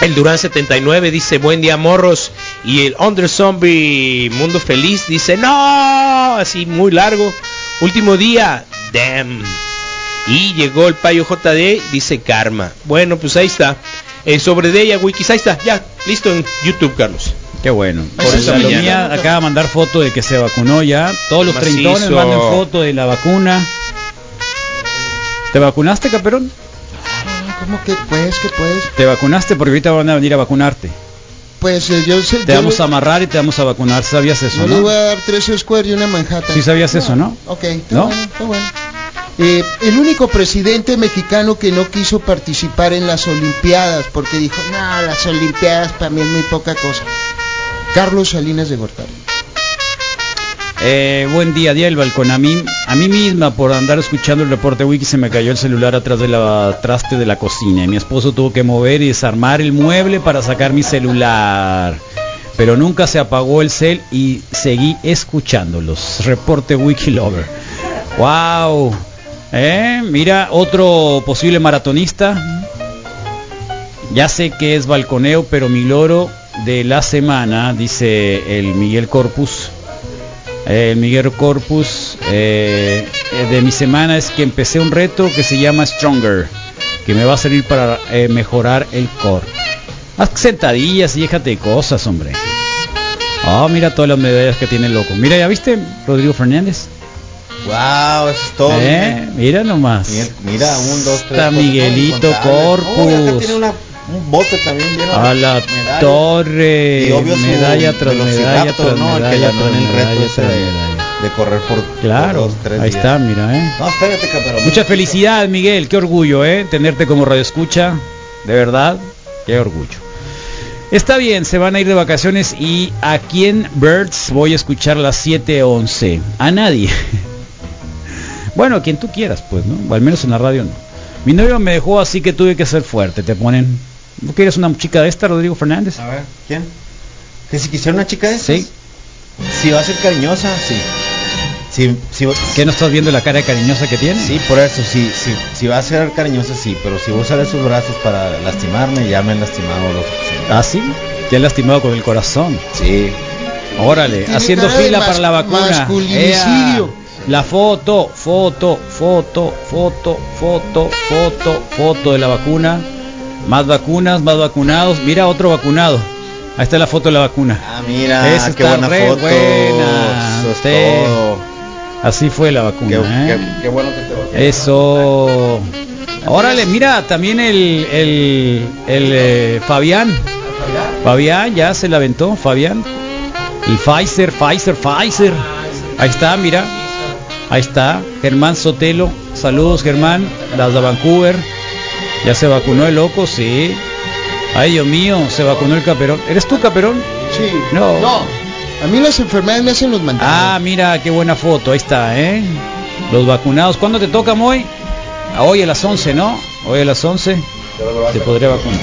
El Durán 79 dice buen día morros y el Under Zombie Mundo Feliz dice no, así muy largo. Último día, damn. Y llegó el payo JD, dice karma. Bueno, pues ahí está. Eh, sobre de ella, Wikis, ahí está, ya, listo en YouTube, Carlos. Qué bueno. Por Salomía mañana. acaba de mandar foto de que se vacunó ya. Todos los Macizo. treintones mandan foto de la vacuna. ¿Te vacunaste, Caperón? ¿Cómo que pues, que pues? ¿Te vacunaste? Porque ahorita van a venir a vacunarte. Pues eh, yo sé. Te yo vamos le- a amarrar y te vamos a vacunar. ¿Sabías eso, Yo le no? voy a dar tres Square y una Manhattan. Sí sabías eso, ¿no? Ok, está ¿No? bueno, está bueno. Eh, el único presidente mexicano que no quiso participar en las Olimpiadas porque dijo, no, las Olimpiadas para mí es muy poca cosa. Carlos Salinas de Gortari. Eh, buen día, día del balcón. A mí, a mí misma, por andar escuchando el reporte wiki, se me cayó el celular atrás de la traste de la cocina. Y mi esposo tuvo que mover y desarmar el mueble para sacar mi celular. Pero nunca se apagó el cel y seguí escuchándolos. Reporte wiki lover. Wow. Eh, mira, otro posible maratonista. Ya sé que es balconeo, pero mi loro de la semana, dice el Miguel Corpus. Eh, el Miguel Corpus eh, eh, de mi semana es que empecé un reto que se llama Stronger, que me va a servir para eh, mejorar el core. Haz sentadillas y déjate cosas, hombre. Ah, mira todas las medallas que tiene el loco. Mira, ¿ya viste Rodrigo Fernández? Wow, eso es todo. Eh, mira nomás. Miguel. Mira, un, dos, tres. Está Miguelito. Oh, Corpus. tiene una- un bote también lleno de A la medallas. torre, Y obvio su medalla tras medalla tras ¿no? Medalla tras reto medalla ese tras de, medalla. de correr por Claro, por dos, tres ahí días. está, mira, ¿eh? No, espérate, cabrón. Mucha felicidad, Miguel, qué orgullo, ¿eh? Tenerte como radio escucha, de verdad, qué orgullo. Está bien, se van a ir de vacaciones y aquí en Birds voy a escuchar las 7.11. A nadie. bueno, quien tú quieras, pues, ¿no? O al menos en la radio no. Mi novio me dejó así que tuve que ser fuerte, te ponen. ¿No quieres una chica de esta, Rodrigo Fernández? A ver, ¿quién? Que si quisiera una chica de esas. Sí. Si va a ser cariñosa, sí. Si, si, ¿Qué no estás viendo la cara cariñosa que tiene? Sí, por eso, sí, sí, si va a ser cariñosa, sí, pero si usar esos brazos para lastimarme, ya me han lastimado los ¿Ah, sí? Te han lastimado con el corazón. Sí. Órale, haciendo fila para la vacuna. masculinicidio. Ea, La foto, foto, foto, foto, foto, foto, foto de la vacuna. Más vacunas, más vacunados. Mira otro vacunado. Ahí está la foto de la vacuna. Ah, mira, Esa qué está buena re foto. buena. Eso es Sí. todo. Así fue la vacuna. Qué, ¿eh? qué- qué bueno que te vacunaste. Eso. Órale, mira, también el, el, el eh, Fabián. Fabián ya se la aventó, Fabián. El Pfizer, Pfizer, Pfizer. Ahí está, mira. Ahí está, Germán Sotelo. Saludos, Germán. Las de Vancouver. Ya se vacunó el loco, sí. Ay, Dios mío, se vacunó el Caperón. ¿Eres tú, Caperón? Sí. No. No. A mí las enfermedades me hacen los mandados. Ah, mira, qué buena foto, ahí está, ¿eh? Los vacunados. ¿Cuándo te toca, Moy? Ah, hoy a las 11, ¿no? Hoy a las 11 te podría vacunar.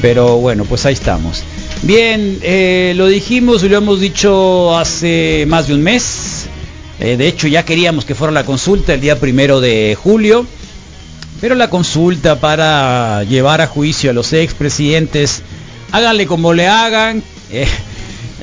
Pero bueno, pues ahí estamos. Bien, eh, lo dijimos y lo hemos dicho hace más de un mes. Eh, de hecho, ya queríamos que fuera la consulta el día primero de julio. Pero la consulta para llevar a juicio a los expresidentes, háganle como le hagan, eh,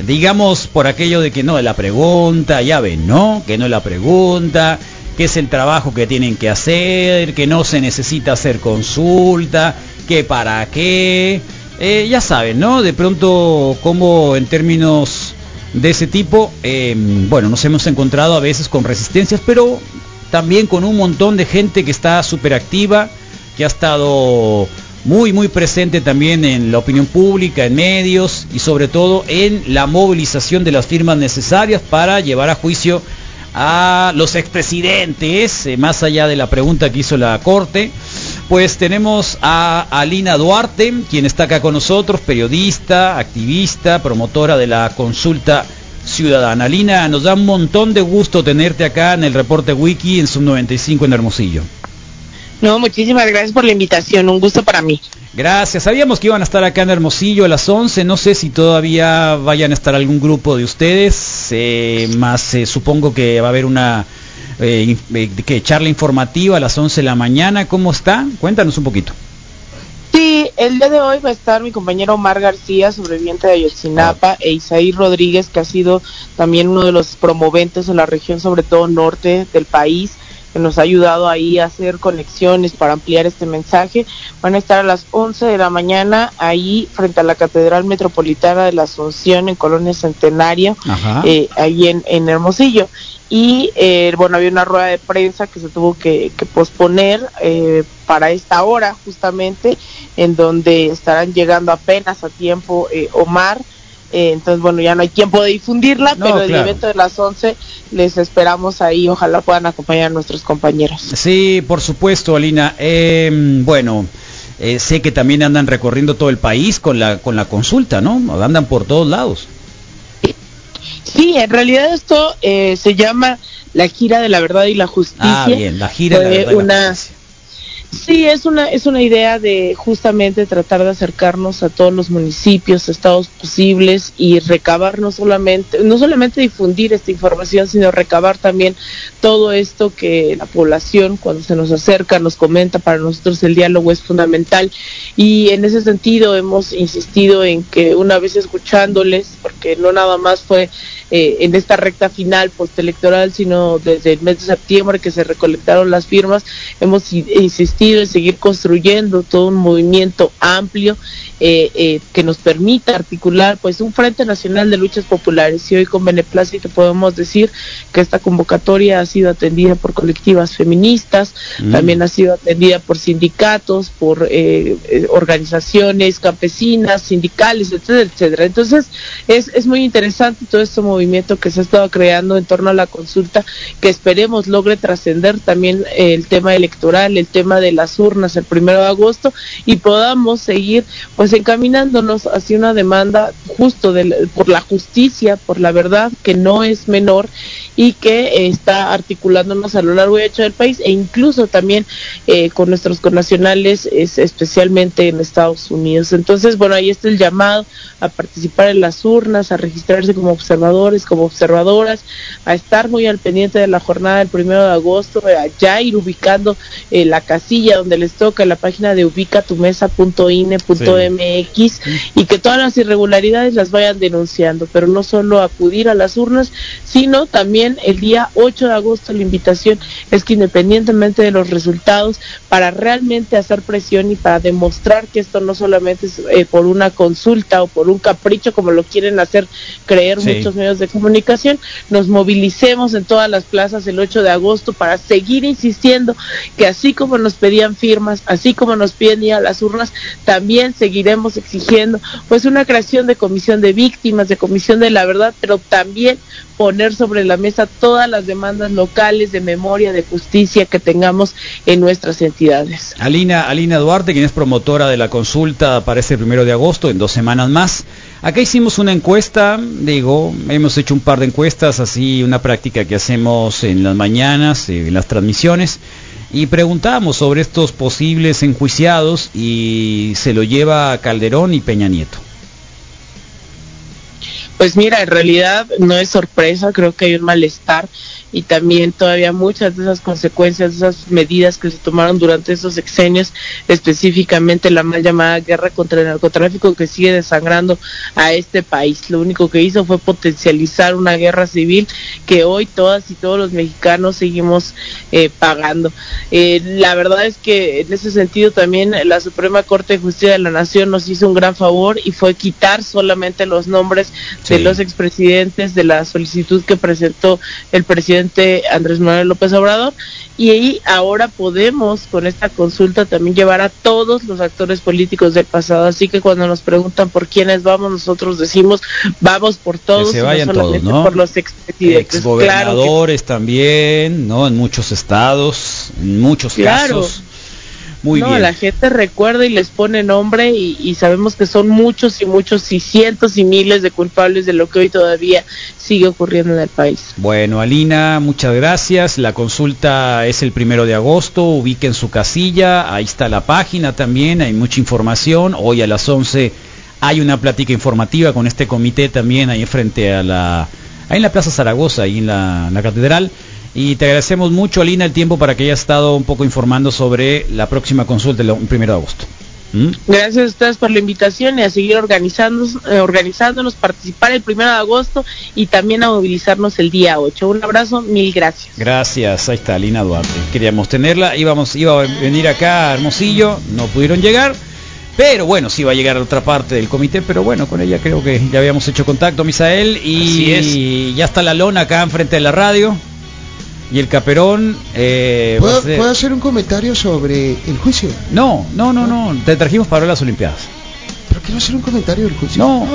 digamos por aquello de que no es la pregunta, ya ven, ¿no? Que no es la pregunta, que es el trabajo que tienen que hacer, que no se necesita hacer consulta, que para qué, eh, ya saben, ¿no? De pronto, como en términos de ese tipo, eh, bueno, nos hemos encontrado a veces con resistencias, pero también con un montón de gente que está súper activa, que ha estado muy, muy presente también en la opinión pública, en medios y sobre todo en la movilización de las firmas necesarias para llevar a juicio a los expresidentes, eh, más allá de la pregunta que hizo la Corte. Pues tenemos a Alina Duarte, quien está acá con nosotros, periodista, activista, promotora de la consulta ciudadana. Alina, nos da un montón de gusto tenerte acá en el reporte Wiki en Sub 95 en Hermosillo. No, muchísimas gracias por la invitación, un gusto para mí. Gracias, sabíamos que iban a estar acá en Hermosillo a las 11, no sé si todavía vayan a estar algún grupo de ustedes, eh, más eh, supongo que va a haber una eh, eh, que charla informativa a las 11 de la mañana, ¿cómo está? Cuéntanos un poquito. Sí, el día de hoy va a estar mi compañero Omar García, sobreviviente de Ayotzinapa, e Isaí Rodríguez, que ha sido también uno de los promoventes en la región, sobre todo norte del país, que nos ha ayudado ahí a hacer conexiones para ampliar este mensaje. Van a estar a las 11 de la mañana ahí frente a la Catedral Metropolitana de la Asunción en Colonia Centenario, eh, ahí en, en Hermosillo. Y eh, bueno, había una rueda de prensa que se tuvo que, que posponer eh, para esta hora justamente, en donde estarán llegando apenas a tiempo eh, Omar. Eh, entonces, bueno, ya no hay tiempo de difundirla, No, pero el claro. evento de las 11 les esperamos ahí. Ojalá puedan acompañar a nuestros compañeros. Sí, por supuesto, Alina. Eh, bueno, eh, sé que también andan recorriendo todo el país con la con la consulta, ¿no? Andan por todos lados. Sí, en realidad esto eh, se llama la gira de la verdad y la justicia. Ah, bien, la gira de la verdad y la una, Sí, es una es una idea de justamente tratar de acercarnos a todos los municipios, estados posibles y recabar no solamente no solamente difundir esta información, sino recabar también todo esto que la población cuando se nos acerca nos comenta. Para nosotros el diálogo es fundamental y en ese sentido hemos insistido en que una vez escuchándoles, porque no nada más fue eh, en esta recta final postelectoral, sino desde el mes de septiembre que se recolectaron las firmas, hemos insistido en seguir construyendo todo un movimiento amplio eh, eh, que nos permita articular pues un Frente Nacional de Luchas Populares y hoy con beneplácito podemos decir que esta convocatoria ha sido atendida por colectivas feministas, Mm. también ha sido atendida por sindicatos, por organizaciones campesinas, sindicales, etcétera, etcétera. Entonces es, es muy interesante todo este movimiento que se ha estado creando en torno a la consulta que esperemos logre trascender también el tema electoral, el tema de las urnas el primero de agosto y podamos seguir pues encaminándonos hacia una demanda justo por la justicia, por la verdad que no es menor y que está articulándonos a lo largo y ancho del país e incluso también eh, con nuestros connacionales, es, especialmente en Estados Unidos. Entonces, bueno, ahí está el llamado a participar en las urnas, a registrarse como observadores, como observadoras, a estar muy al pendiente de la jornada del primero de agosto, a ya ir ubicando eh, la casilla donde les toca, la página de ubicatumesa.ine.mx y que todas las irregularidades las vayan denunciando, pero no solo acudir a las urnas, sino también el día 8 de agosto la invitación es que independientemente de los resultados, para realmente hacer presión y para demostrar que esto no solamente es eh, por una consulta o por un capricho como lo quieren hacer creer Sí. muchos medios de comunicación, nos movilicemos en todas las plazas el 8 de agosto para seguir insistiendo que así como nos pedían firmas, así como nos piden ir a las urnas, también seguiremos exigiendo pues una creación de comisión de víctimas, de comisión de la verdad, pero también poner sobre la mesa todas las demandas locales de memoria, de justicia que tengamos en nuestras entidades. Alina, Alina Duarte, quien es promotora de la consulta para este primero de agosto, en dos semanas más. Acá hicimos una encuesta, digo, hemos hecho un par de encuestas, así una práctica que hacemos en las mañanas, en las transmisiones, y preguntábamos sobre estos posibles enjuiciados y se lo lleva Calderón y Peña Nieto. Pues mira, en realidad no es sorpresa, creo que hay un malestar y también todavía muchas de esas consecuencias, de esas medidas que se tomaron durante esos sexenios, específicamente la mal llamada guerra contra el narcotráfico que sigue desangrando a este país. Lo único que hizo fue potencializar una guerra civil que hoy todas y todos los mexicanos seguimos eh, pagando. Eh, la verdad es que en ese sentido también la Suprema Corte de Justicia de la Nación nos hizo un gran favor y fue quitar solamente los nombres de los expresidentes de la solicitud que presentó el presidente Andrés Manuel López Obrador y ahí ahora podemos con esta consulta también llevar a todos los actores políticos del pasado así que cuando nos preguntan por quiénes vamos nosotros decimos vamos por todos se no vayan todos, solamente ¿no? por los expresidentes claro que Exgobernadores también, ¿no? En muchos estados, en muchos Claro. casos. Muy no, bien. la gente recuerda y les pone nombre y, y sabemos que son muchos y muchos y cientos y miles de culpables de lo que hoy todavía sigue ocurriendo en el país. Bueno, Alina, muchas gracias. La consulta es el primero de agosto. Ubiquen su casilla. Ahí está la página también. Hay mucha información. Hoy a las 11 hay una plática informativa con este comité también ahí frente a la. Ahí en la Plaza Zaragoza, ahí en la, la catedral. Y te agradecemos mucho, Alina, el tiempo para que hayas estado un poco informando sobre la próxima consulta el primero de agosto. ¿Mm? Gracias a ustedes por la invitación y a seguir organizándonos, eh, organizándonos, participar el primero de agosto y también a movilizarnos el día 8. Un abrazo, mil gracias. Gracias, ahí está Lina Duarte. Queríamos tenerla, íbamos, iba a venir acá a Hermosillo, no pudieron llegar. Pero bueno, sí va a llegar a otra parte del comité, pero bueno, con ella creo que ya habíamos hecho contacto, Misael, y Así ya está la lona acá enfrente de la radio. Y el caperón... eh, ¿Puedo, ser- puedo hacer un comentario sobre el juicio? No, no, no, no, te trajimos para las Olimpiadas. Pero quiero hacer un comentario del juicio. No.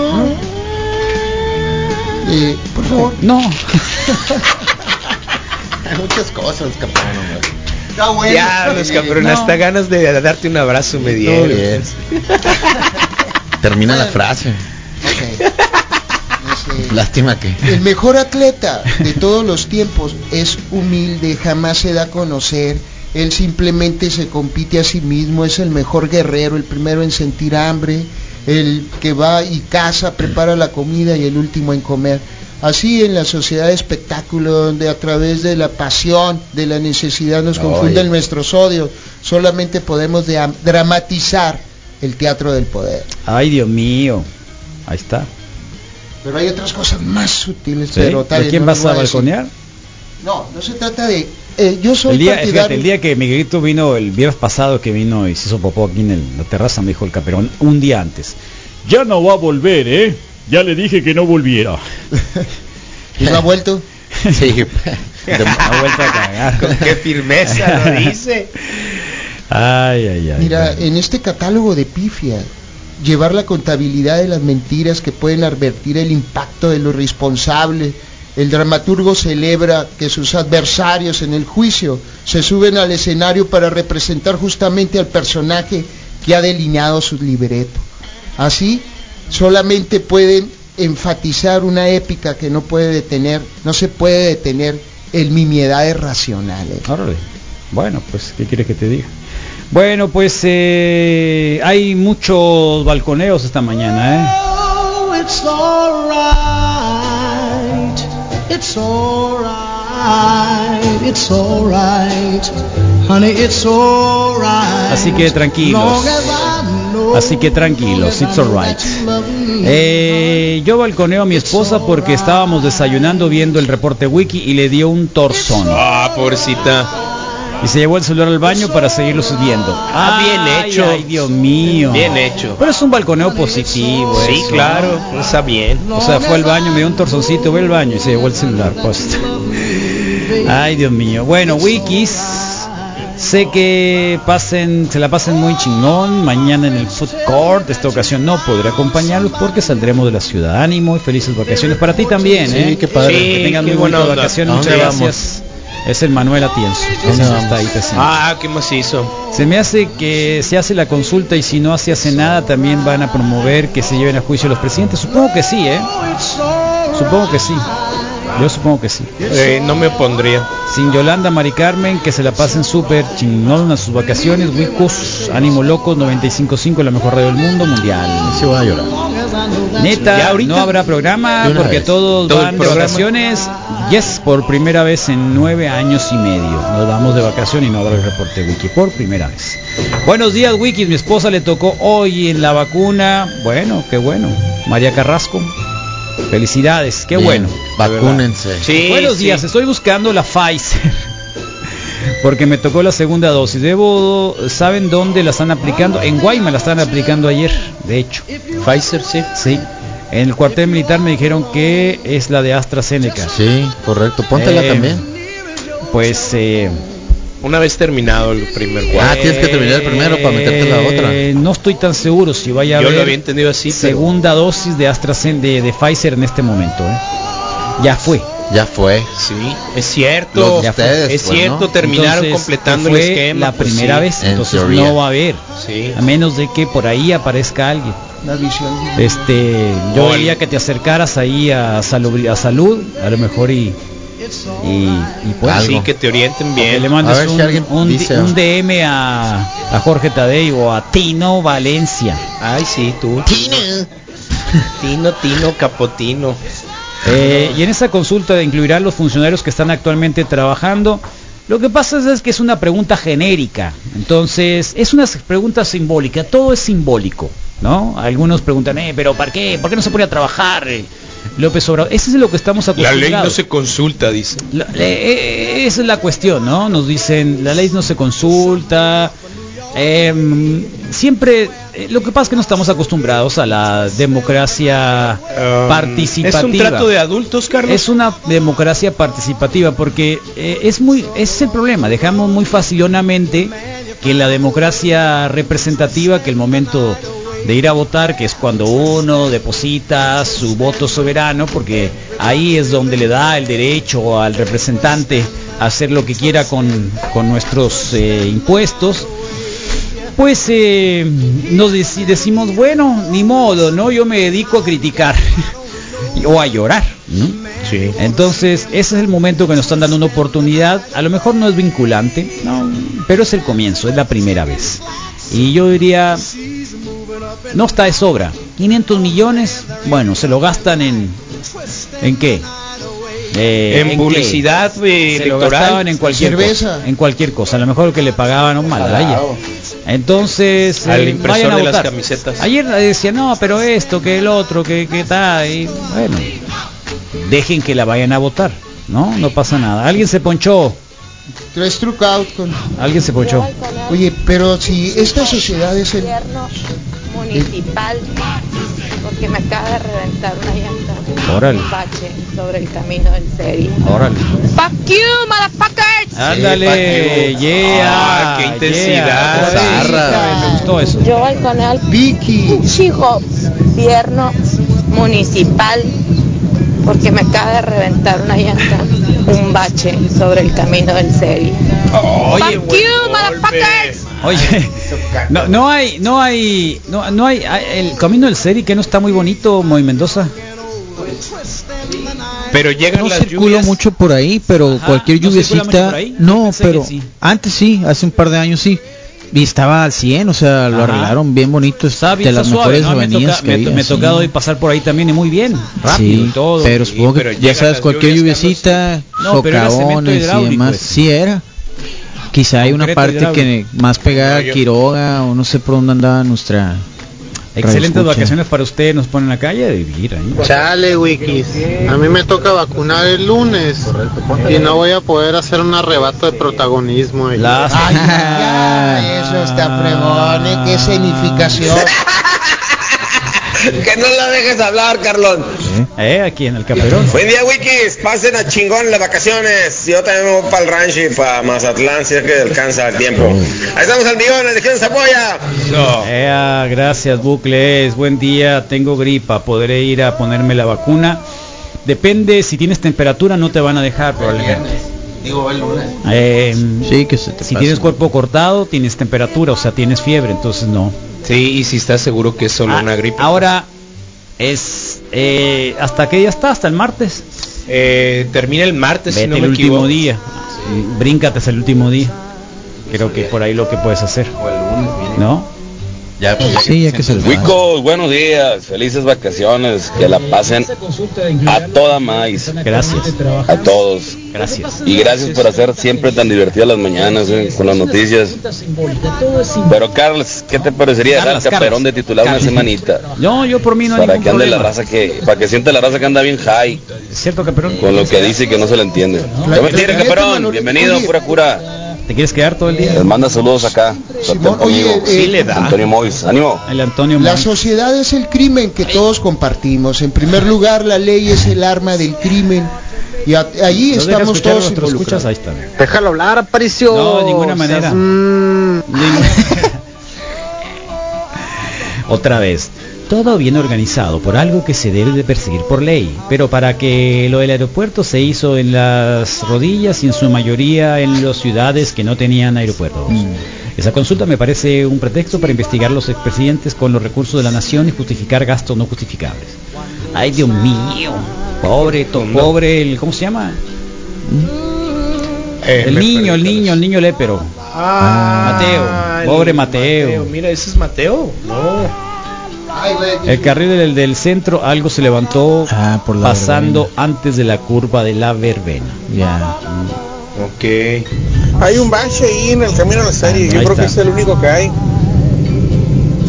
Eh, por favor. No. Hay muchas cosas, campeón. Está bueno. Ya, los cabrón, No. hasta ganas de darte un abrazo me dieron. Termina la frase. Lástima que. El mejor atleta de todos los tiempos es humilde, jamás se da a conocer. Él simplemente se compite a sí mismo, es el mejor guerrero, el primero en sentir hambre, el que va y caza, prepara la comida y el último en comer. Así en la sociedad de espectáculo, donde a través de la pasión, de la necesidad nos Oye. confunden nuestros odios, solamente podemos dra- dramatizar el teatro del poder. Ay, Dios mío. Ahí está. Pero hay otras cosas más sutiles, ¿Sí? pero tal ¿De quién no vas a balconear? No, no se trata de... eh, yo soy El día, partidario... fíjate, el día que Miguelito vino, el viernes pasado que vino y se hizo popó aquí en el- la terraza, me dijo el caperón, un día antes. Ya no va a volver, ¿eh? Ya le dije que no volviera. ¿Y no ha vuelto? Sí. Ha vuelto a cagar. Con qué firmeza lo dice. Ay, ay, ay. Mira, en este catálogo de pifia, llevar la contabilidad de las mentiras que pueden advertir el impacto de lo responsable, el dramaturgo celebra que sus adversarios en el juicio se suben al escenario para representar justamente al personaje que ha delineado su libreto. Así, solamente pueden enfatizar una épica que no puede detener, no se puede detener el mimiedades racionales. Bueno, pues, ¿qué quieres que te diga? Bueno, pues eh, hay muchos balconeos esta mañana, ¿eh? Oh, it's alright. It's alright. It's alright. Honey, it's alright. Así que tranquilos. Así que tranquilos, it's alright. Eh, yo balconeo a mi esposa porque estábamos desayunando viendo el reporte wiki y le dio un torzón. Ah, pobrecita. Y se llevó el celular al baño para seguirlo subiendo. Ah, bien hecho. Ay, Dios mío. Bien hecho. Pero es un balconeo positivo. Sí, eso, claro, está bien. O sea, fue al baño, me dio un torzoncito, fue al baño y se llevó el celular. Pues. Ay, Dios mío. Bueno, wikis. Sé que pasen, se la pasen muy chingón mañana en el food court. Esta ocasión no podré acompañarlos porque saldremos de la ciudad. Ánimo y felices vacaciones para ti también, Sí, ¿eh? qué padre. que tengan qué muy buena buenas vacaciones. ¿A Muchas dónde gracias. Es el Manuel Atienzo. Ah, qué macizo. Se me hace que se hace la consulta y si no se hace nada también van a promover que se lleven a juicio los presidentes. Supongo que sí, ¿eh? Supongo que sí. Yo supongo que sí. Eh, no me opondría. Sin Yolanda, Mari Carmen, que se la pasen súper chingón a sus vacaciones. Wicos, Ánimo Locos, 95.5, la mejor radio del mundo mundial. Sí voy a llorar. Neta, no habrá programa porque vez. todos ¿Todo van de vacaciones. Yes, por primera vez en nueve años y medio. Nos vamos de vacación y no habrá el reporte Wiki por primera vez. Buenos días, Wiki. Mi esposa le tocó hoy en la vacuna. Bueno, qué bueno. María Carrasco. Felicidades, qué Bien, bueno. Vacúnense. Sí, Buenos sí. días, estoy buscando la Pfizer. Porque me tocó la segunda dosis. Debo, ¿saben dónde la están aplicando? En Guaymas la están aplicando ayer, de hecho. Pfizer, sí. Sí. En el cuartel militar me dijeron que es la de AstraZeneca. Sí, correcto. Póntela Eh, también. Pues eh, Una vez terminado el primer Ah, cuarto. tienes que terminar el primero para meterte la otra. eh, no estoy tan seguro si vaya a Yo lo haber había entendido así, pero segunda dosis de AstraZeneca de, de Pfizer en este momento. ¿eh? Ya fue. Ya fue. sí, es cierto. Los de ustedes, es pues, cierto, ¿no? terminaron Entonces, completando el esquema. La pues, primera sí. vez, En entonces teoría. no va a haber. Sí. A menos de que por ahí aparezca alguien. La visión. Este, yo Gol. diría que te acercaras ahí a, salubri- a salud, a lo mejor y y, y pues Algo. Sí, que te orienten bien. le mandes A ver si un, alguien un, dice- un DM a, a Jorge Tadei o a Tino Valencia. Ay, sí, tú. Tino. Tino, Tino, Capotino. Eh, y en esa consulta incluirá los funcionarios que están actualmente trabajando. Lo que pasa es, es que es una pregunta genérica, entonces es una pregunta simbólica, todo es simbólico, ¿no? Algunos preguntan, eh, pero ¿para qué? ¿Por qué no se pone a trabajar? López Obrador, ese es lo que estamos La acostumbrados. ley no se consulta, dice. La- eh, eh, esa es la cuestión, ¿no? Nos dicen, la ley no se consulta. em, siempre, eh, lo que pasa es que no estamos acostumbrados a la democracia participativa. ¿Es un trato de adultos, Carlos? Es una democracia participativa porque es muy, ese es el problema. Dejamos muy facilonamente que la democracia representativa, que el momento de ir a votar, que es cuando uno deposita su voto soberano, porque ahí es donde le da el derecho al representante a hacer lo que quiera con, con nuestros eh, impuestos. Pues eh, nos deci- decimos, bueno, ni modo, ¿no? Yo me dedico a criticar o a llorar. ¿no? Entonces, ese es el momento que nos están dando una oportunidad. A lo mejor no es vinculante, no, pero es el comienzo, es la primera vez. Y yo diría, no está de sobra. 500 millones, bueno, se lo gastan en... ¿En qué? Eh, En publicidad, eh, se lo gastaban en cualquier cerveza. cosa, en cualquier cosa. A lo mejor que le pagaban un Malaya. Entonces, Al eh, impresor vayan a de las votar. camisetas. Ayer decía, no, pero esto, que el otro, que, que tal. Y bueno, dejen que la vayan a votar, ¿no? No pasa nada. Alguien se ponchó. Tres truck out con... Alguien se ponchó. Oye, pero si esta sociedad es el... municipal porque me acaba de reventar una llanta. Órale. Un bache sobre el camino del Seri. Órale. Fuck you, motherfuckers. Ándale, yeah. Ah, qué intensidad. yeah. Zarra. Me gustó eso. Yo voy con el Vicky. chico gobierno municipal porque me acaba de reventar una llanta. Un bache sobre el camino del Seri. Oye, Fuck you, motherfuckers. Oye, no, no hay, no hay, no, no hay, hay- el camino del Seri que no está muy bonito, Moy Mendoza. Pero llegan No las circulo lluvias. mucho por ahí, pero Ajá, cualquier ¿no circula mucho lluviecita, no, pero sí. antes sí, hace un par de años sí. Y estaba al 100, o sea, lo Ajá. arreglaron bien bonito, es Está bien, de está las suave, mejores ¿no? Me, avenidas toca- que me, había, me sí. tocado ir pasar por ahí también y muy bien, rápido Sí, y todo. pero supongo que pero ya sabes cualquier lluviecita, No, socavones y hidráulico demás, ese. sí era. Quizá hay una parte que más pegada No, a Quiroga o no sé por dónde andaba nuestra Excelentes vacaciones para usted, nos ponen en la calle a vivir ahí. Chale, Wikis. A mí me toca vacunar el lunes y no voy a poder hacer un arrebato de protagonismo. ahí. Las- Ay, ya, eso está fregón, ¿eh? Qué escenificación. Que no la dejes hablar, Carlón. Eh, aquí en el Caperón. Buen día, Wikis. Pasen a chingón las vacaciones. Yo también me voy para el rancho y para Mazatlán si es que alcanza el tiempo. Ahí estamos al millón, la legión se apoya. No. Gracias Bucles, buen día, tengo gripa, podré ir a ponerme la vacuna. Depende, si tienes temperatura no te van a dejar probablemente. Digo, el lunes. Eh, Sí, que se te si pase. tienes cuerpo cortado, tienes temperatura, o sea, tienes fiebre, entonces no. Sí, y si estás seguro que es solo Ah, una gripe. Ahora es eh, hasta qué día está, hasta el martes. Eh, termina el martes, si Vete no el me último día. Bríncate hasta el último día. Creo que por ahí lo que puedes hacer. O el lunes. ¿No? Ya, pues, Sí, ya que se. Wicos, buenos días, felices vacaciones, que la pasen a toda maíz, Gracias. a todos. Gracias. Y gracias por hacer siempre tan divertidas las mañanas eh, con las noticias. Pero Carlos, ¿qué te parecería al Caperón de titular una semanita? No, yo por mí no hay Para que ande la raza que, para que siente la raza que anda bien high ¿Es cierto, Caperón? con lo que dice y que no se le entiende. Claro, ¿Qué me tiene, claro, Caperón? Manolo. Bienvenido, pura cura. ¿Te quieres quedar todo el día? Les manda saludos acá. Simón, oye, eh, Sí le da. Antonio Mois, ánimo. El Antonio La sociedad es el crimen que todos compartimos. En primer lugar, la ley es el arma del crimen. Y a- allí ¿No estamos escuchar a todos involucrados. Ahí está. Déjalo hablar, Aparicio. No, de ninguna manera. Mm, Otra vez. Todo bien organizado por algo que se debe de perseguir por ley, pero para que lo del aeropuerto se hizo en las rodillas y en su mayoría en las ciudades que no tenían aeropuertos. Esa consulta me parece un pretexto para investigar los expresidentes con los recursos de la nación y justificar gastos no justificables. Ay, Dios mío. Pobre, to- pobre, el, ¿cómo se llama? Eh, el niño, el niño, el niño lépero. Ah, Mateo, el pobre Mateo. Mira, ese es Mateo. No. El carril del, del centro algo se levantó Ah, por la pasando antes de la curva de la verbena. Ya. Ok. Hay un bache ahí en el camino a la serie. Yo Ahí creo que es el único que hay.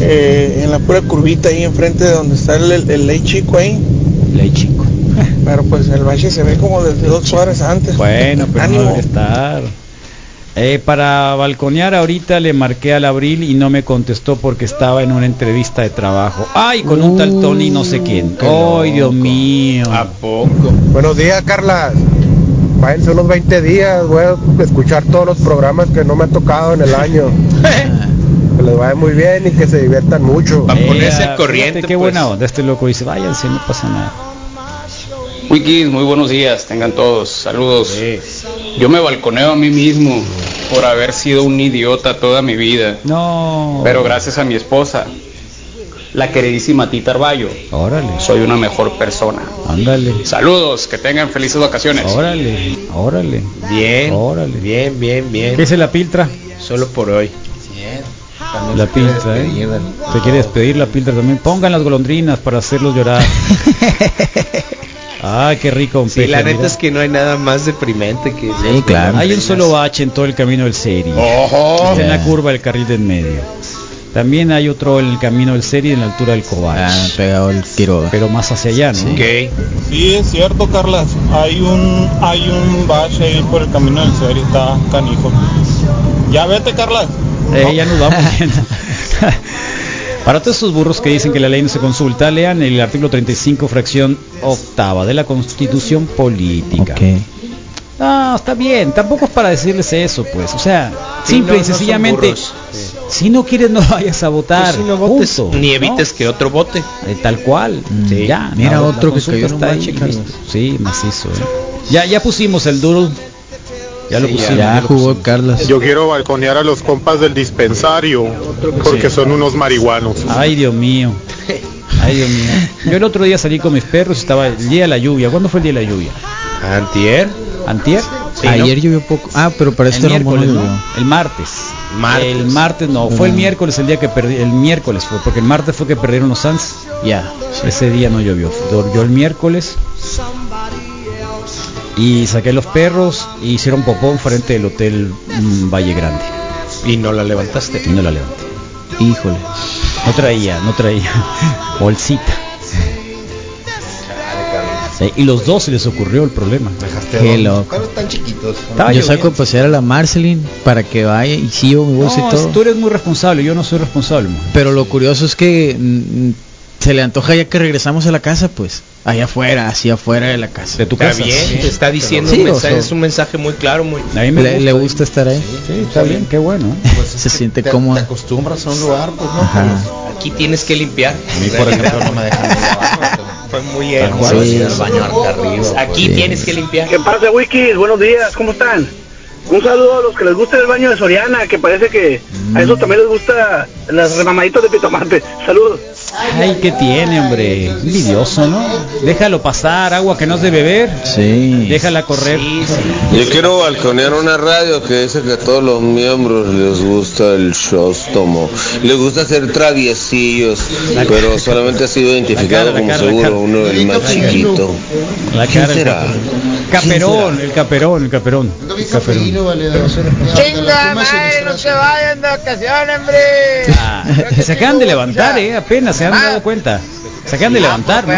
Eh, en la pura curvita ahí enfrente de donde está el, el, el ley chico ahí. Ley chico. Pero pues el bache se ve como desde dos horas antes. Bueno, pero no Ánimo. debe estar. Eh, para balconear ahorita le marqué al abril y no me contestó porque estaba en una entrevista de trabajo. Ay, con un tal Tony no sé quién. Ay, Dios mío. ¿A poco? Buenos días, Carla. Váyanse unos 20 días, voy a escuchar todos los programas que no me han tocado en el año. que les vaya muy bien y que se diviertan mucho. Para ponerse al corriente. fíjate Qué pues. buena onda. Este loco dice, váyanse, no pasa nada. Wikis, muy buenos días, tengan todos, saludos. Yo me balconeo a mí mismo por haber sido un idiota toda mi vida. No. Pero gracias a mi esposa, la queridísima Tita Arballo, Órale. soy una mejor persona. Ándale. Saludos, que tengan felices vacaciones. Órale, órale. Bien. Órale. Bien, bien, bien. ¿Qué es la piltra? Solo por hoy. La piltra, ¿eh? Se quiere despedir la piltra también. Pongan las golondrinas para hacerlos llorar. Ah, qué rico un Sí, peje, la neta mira. es que no hay nada más deprimente que Sí, claro. Hay un solo bache en todo el camino del Seri. Ojo. Es en la curva del carril del medio. También hay otro en el camino del Seri en la altura del Cobach. Ah, pegado el tiro. Pero más hacia allá, ¿no? Sí, es cierto, Carlas. Hay un hay un bache ahí por el camino del serie, está canijo. Ya vete, Carlas. Eh, ya nos vamos viendo. Para todos esos burros que dicen que la ley no se consulta, lean el artículo 35, fracción octava de la Constitución Política. No, está bien, tampoco es para decirles eso, pues. O sea, Sí, simple no, y sencillamente. Sí. si no quieres no vayas a votar. Pues si no votes, punto, ni ¿no? evites que otro vote. Eh, tal cual. Sí. Ya, Mira la- la otro que está ahí. Sí, macizo. eh. Ya, ya pusimos el doodle. Ya lo pusimos. Ya jugó pusimos. Carlos. Yo quiero balconear a los compas del dispensario porque Sí. son unos marihuanos. Ay, Dios mío. Ay, Dios mío. Yo el otro día salí con mis perros estaba el día de la lluvia. ¿Cuándo fue el día de la lluvia? Antier. ¿Antier? Sí, ¿no? Ayer llovió poco. Ah, pero para el este no miércoles. ¿no? El martes. Martes. El martes no, fue el miércoles el día que perdí, el miércoles fue, porque el martes fue que perdieron los Suns. Ya. Ese día no llovió. Llovió el miércoles. Y saqué los perros y hicieron popón frente del hotel mm, Valle Grande. Y no la levantaste. Y no la levanté. Híjole. No traía, no traía bolsita. Sí, y los dos se les ocurrió el problema. Qué loco. están chiquitos. Estaba Yo saco a pasear a la Marceline para que vaya y sí llevo mi bolsa No, y todo. tú eres muy responsable, yo no soy responsable. Pero lo curioso es que mm, se le antoja ya que regresamos a la casa, pues. Allá afuera, así afuera de la casa. De tu Está casa. bien, te está diciendo Sí, un mensaje, es un mensaje muy claro, muy. A mí me le, gusta. le gusta estar ahí. Sí, está bien, qué bueno. ¿eh? se siente te, cómodo. te acostumbras a un lugar, pues no. Ajá. Aquí tienes que limpiar. A mí, por ejemplo, no me dejan Fue muy al sí. baño arriba. Aquí pues. tienes que limpiar. ¿Qué pasa, Wikis? Buenos días, ¿cómo están? Un saludo a los que les gusta el baño de Soriana, que parece que a esos también les gusta las remamaditas de pitomate. Saludos. Ay, ¿qué tiene, hombre? Envidioso, ¿no? Déjalo pasar, agua que no es de beber. Sí. Déjala correr. Yo quiero balconear una radio que dice que a todos los miembros les gusta el showstomo. Les gusta ser traviesillos, pero solamente ha sido identificado como cara, la seguro uno el más chiquito. La ¿Quién cara, el será? Caperón, el caperón, el caperón. El caperón. Chinga, madre, no se vayan de vacaciones, hombre. Ah, se acaban de levantar, eh, apenas se han dado cuenta. Se acaban de levantar, ¿no?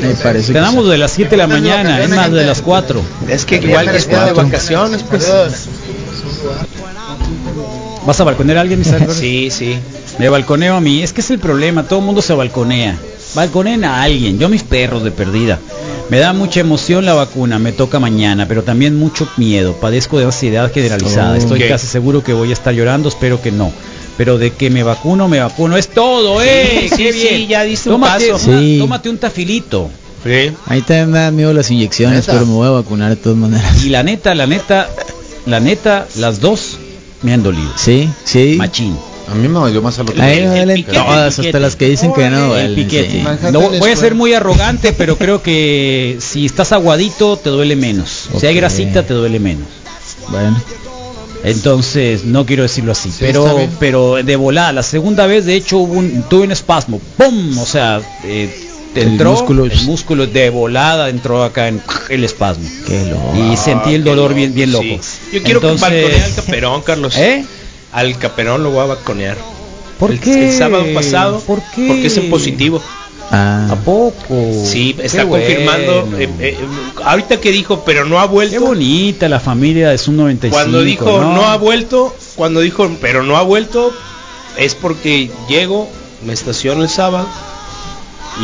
Me parece que Tenemos de las 7 de la mañana, es más de las 4. Es que igual ya está de vacaciones, pues. ¿Vas a balconear a alguien, Isabel? Sí, sí. Me balconeo a mí, es que es el problema, todo el mundo se balconea. Balconeen a alguien, yo mis perros de perdida. Me da mucha emoción la vacuna, me toca mañana, pero también mucho miedo. Padezco de ansiedad generalizada. Estoy casi seguro que voy a estar llorando, espero que no. Pero de que me vacuno, me vacuno. Es todo, ¡eh! Sí, ¡Qué sí, bien! sí, ya diste un tómate, paso. una- Sí. tómate un tafilito. Sí. Ahí también me dan miedo las inyecciones, ¿Neta? pero me voy a vacunar de todas maneras. Y la neta, la neta, la neta, las dos me han dolido. Sí, sí. Machín. A mí me dolió más a lo A mí me piquete, todas, hasta las que dicen que no El duelen. piquete. sí. Manhattan No, voy a ser muy arrogante, pero creo que si estás aguadito te duele menos. Si hay grasita te duele menos. Bueno, Entonces, no quiero decirlo así, pero pero de volada, la segunda vez de hecho hubo un, tuve un espasmo, ¡pum! O sea, eh, El entró músculo- el músculo de volada entró acá en el espasmo. Qué loco. Y sentí el dolor loco, bien, bien loco. sí. Yo quiero Entonces- que balconee al caperón, Carlos. ¿Eh? Al caperón lo voy a balconear. ¿Por el, qué? el sábado pasado. ¿Por qué? Porque es en positivo. Ah, ¿A poco? Sí, está Qué confirmando. eh, eh, ahorita que dijo, pero no ha Qué vuelto. bonita la familia de Zoom 95. Cuando dijo ¿no? ¿no? ha vuelto, cuando dijo pero no ha vuelto, es porque llego, me estaciono el sábado